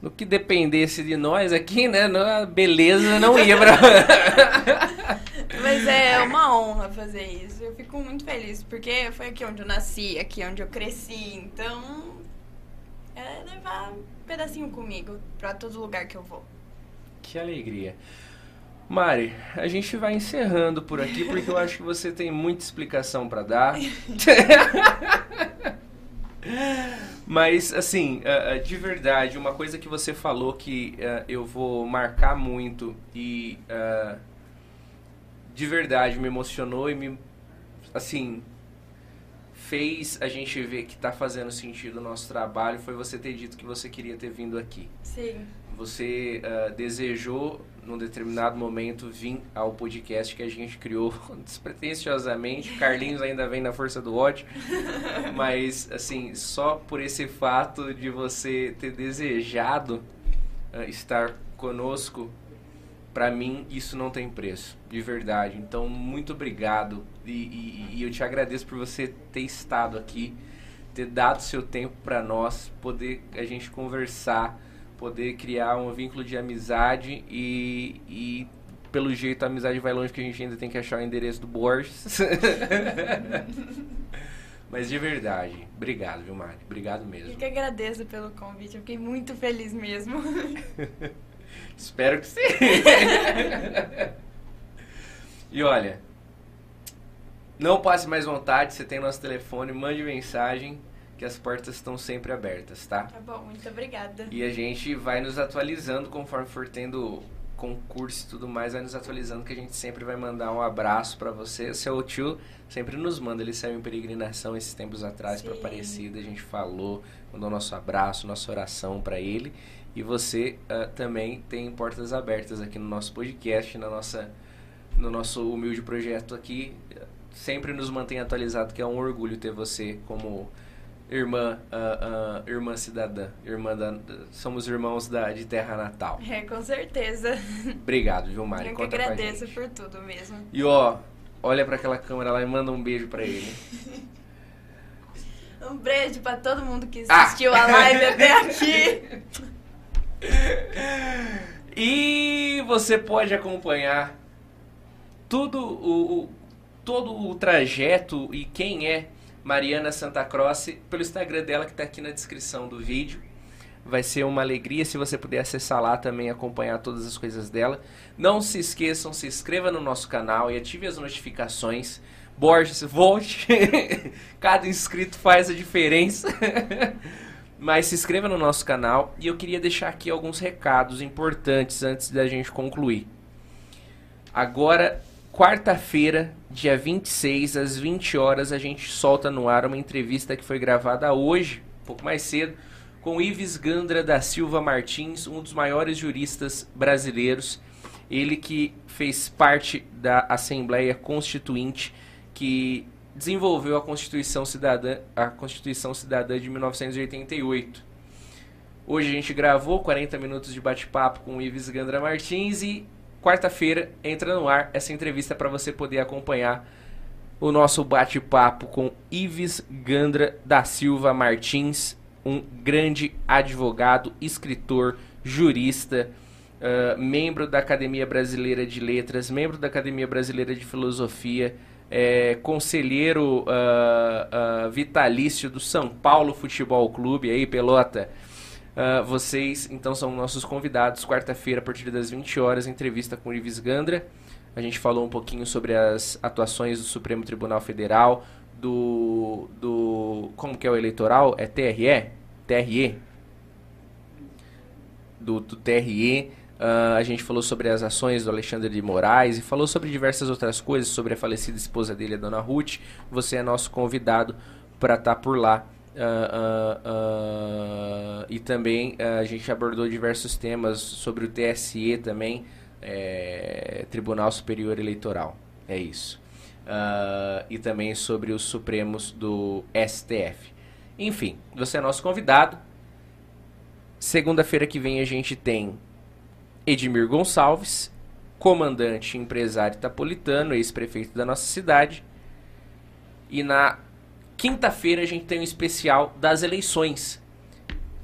no que dependesse de nós aqui, né, a beleza não ia pra... Mas é uma honra fazer isso. Eu fico muito feliz, porque foi aqui onde eu nasci, aqui onde eu cresci. Então, é levar um pedacinho comigo pra todo lugar que eu vou. Que alegria. Mari, a gente vai encerrando por aqui porque eu acho que você tem muita explicação para dar. Mas, assim, ah, ah, de verdade, uma coisa que você falou que ah, eu vou marcar muito e de verdade me emocionou e me, assim, fez a gente ver que tá fazendo sentido o nosso trabalho foi você ter dito que você queria ter vindo aqui Sim. você desejou num determinado momento vir ao podcast que a gente criou despretensiosamente. Carlinhos ainda vem na força do ódio, mas assim só por esse fato de você ter desejado ah, estar conosco, para mim isso não tem preço, de verdade. Então muito obrigado e, e- e eu te agradeço por você ter estado aqui, ter dado seu tempo para nós, poder a gente conversar poder criar um vínculo de amizade e, e pelo jeito a amizade vai longe que a gente ainda tem que achar o endereço do Borges. Mas de verdade, obrigado, viu, Mari? Obrigado Eu mesmo. que agradeço pelo convite. Eu fiquei muito feliz mesmo. Espero que sim. e olha, Não passe mais vontade, você tem nosso telefone, mande mensagem, que as portas estão sempre abertas, tá? Tá bom, muito obrigada. E a gente vai nos atualizando conforme for tendo concurso e tudo mais, vai nos atualizando que a gente sempre vai mandar um abraço para você. Seu tio sempre nos manda, ele saiu em peregrinação esses tempos atrás para. Aparecida, a gente falou, mandou nosso abraço, nossa oração para ele. E você ah, também tem portas abertas aqui no nosso podcast, na nossa, no nosso humilde projeto aqui. Sempre nos mantém atualizado, que é um orgulho ter você como irmã, ah, ah, irmã cidadã, irmã da, somos irmãos da, de terra natal. É, com certeza. Obrigado, viu, Mari? Eu que Conta a agradeço por tudo mesmo. E ó, olha pra aquela câmera lá e manda um beijo pra ele. Um beijo pra todo mundo que Ah! assistiu a live até aqui. E você pode acompanhar tudo o, o- todo o trajeto e quem é Mariana Santa Croce pelo Instagram dela que está aqui na descrição do vídeo. Vai ser uma alegria se você puder acessar lá também acompanhar todas as coisas dela. Não se esqueçam, se inscreva no nosso canal e ative as notificações. Borges, volte. Cada inscrito faz a diferença. Mas se inscreva no nosso canal e eu queria deixar aqui alguns recados importantes antes da gente concluir. Agora, quarta-feira, dia 26, às 20 horas, a gente solta no ar uma entrevista que foi gravada hoje, um pouco mais cedo, com Ives Gandra da Silva Martins, um dos maiores juristas brasileiros. Ele que fez parte da Assembleia Constituinte que desenvolveu a Constituição Cidadã, a Constituição Cidadã de 1988. Hoje a gente gravou 40 minutos de bate-papo com o Ives Gandra Martins e quarta-feira entra no ar essa entrevista para você poder acompanhar o nosso bate-papo com Ives Gandra da Silva Martins, um grande advogado, escritor, jurista, ah, membro da Academia Brasileira de Letras, membro da Academia Brasileira de Filosofia, é, conselheiro ah, ah, vitalício do São Paulo Futebol Clube, aí, Pelota. Ah, vocês, então, são nossos convidados. Quarta-feira, a partir das 20 horas, entrevista com o Ives Gandra. A gente falou um pouquinho sobre as atuações do Supremo Tribunal Federal, do. do como que é o eleitoral? É TRE? TRE? Do, do TRE. Ah, a gente falou sobre as ações do Alexandre de Moraes e falou sobre diversas outras coisas, sobre a falecida esposa dele, a dona Ruth. Você é nosso convidado para estar por lá. Ah, ah, ah, e também a gente abordou diversos temas sobre o TSE também, é, Tribunal Superior Eleitoral. É isso. E também sobre os Supremos do STF. Enfim, você é nosso convidado. Segunda-feira que vem a gente tem Edmir Gonçalves, comandante empresário itapolitano, ex-prefeito da nossa cidade. E na quinta-feira a gente tem um especial das eleições.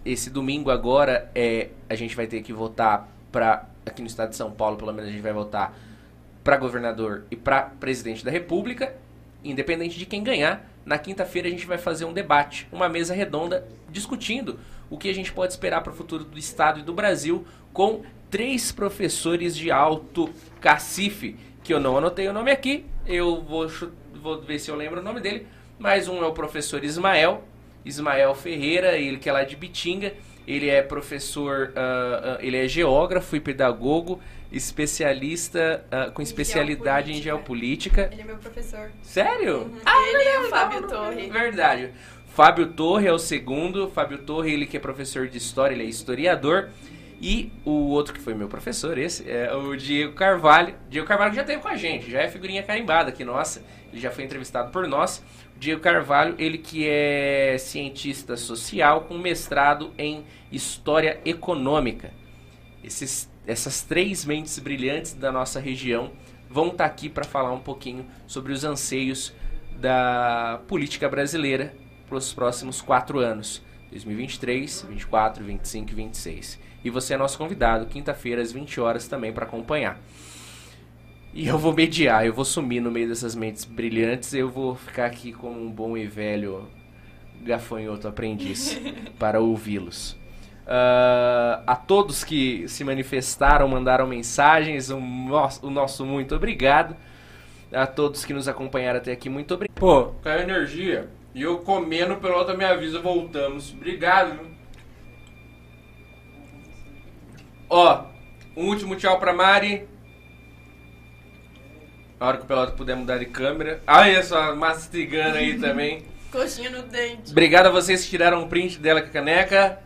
Esse domingo agora é a gente vai ter que votar para aqui no estado de São Paulo, pelo menos a gente vai votar para governador e para presidente da República, independente de quem ganhar. Na quinta-feira a gente vai fazer um debate, uma mesa redonda discutindo o que a gente pode esperar para o futuro do estado e do Brasil com três professores de alto cacife, que eu não anotei o nome aqui, eu vou, vou ver se eu lembro o nome dele, mas um é o professor Ismael, Ismael Ferreira, ele que é lá de Bitinga, ele é professor, ah, ah, ele é geógrafo e pedagogo, especialista ah, com especialidade em geopolítica. geopolítica. Ele é meu professor. Sério? Uhum. Ele é o Fábio Torre. Verdade. Fábio Torre é o segundo. Fábio Torre, ele que é professor de história, ele é historiador. E o outro que foi meu professor, esse, é o Diego Carvalho. Diego Carvalho já esteve com a gente, já é figurinha carimbada aqui, nossa. Ele já foi entrevistado por nós. Diego Carvalho, ele que é cientista social com mestrado em História Econômica. Esses, essas três mentes brilhantes da nossa região vão estar aqui para falar um pouquinho sobre os anseios da política brasileira para os próximos quatro anos: 2023, 24, 25 e 26. E você é nosso convidado, quinta-feira, às 20 horas, também para acompanhar. E eu vou mediar, eu vou sumir no meio dessas mentes brilhantes, eu vou ficar aqui como um bom e velho gafanhoto aprendiz para ouvi-los. Ah, a todos que se manifestaram, mandaram mensagens, o nosso, o nosso muito obrigado. A todos que nos acompanharam até aqui, muito obrigado. Pô, caiu energia. E eu comendo pela outra me avisa, voltamos. Obrigado. viu? Ó, um último tchau pra Mari. A hora que o Pelota puder mudar de câmera. Olha só, mastigando aí também. Coxinha no dente. Obrigado a vocês que tiraram um print dela com a caneca.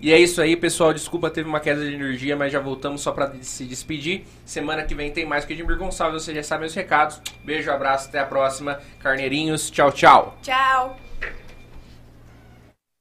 E é isso aí, pessoal. Desculpa, teve uma queda de energia, mas já voltamos só pra se despedir. Semana que vem tem mais que Edmir Gonçalves. Vocês já sabem os recados. Beijo, abraço, até a próxima. Carneirinhos, tchau, tchau. Tchau.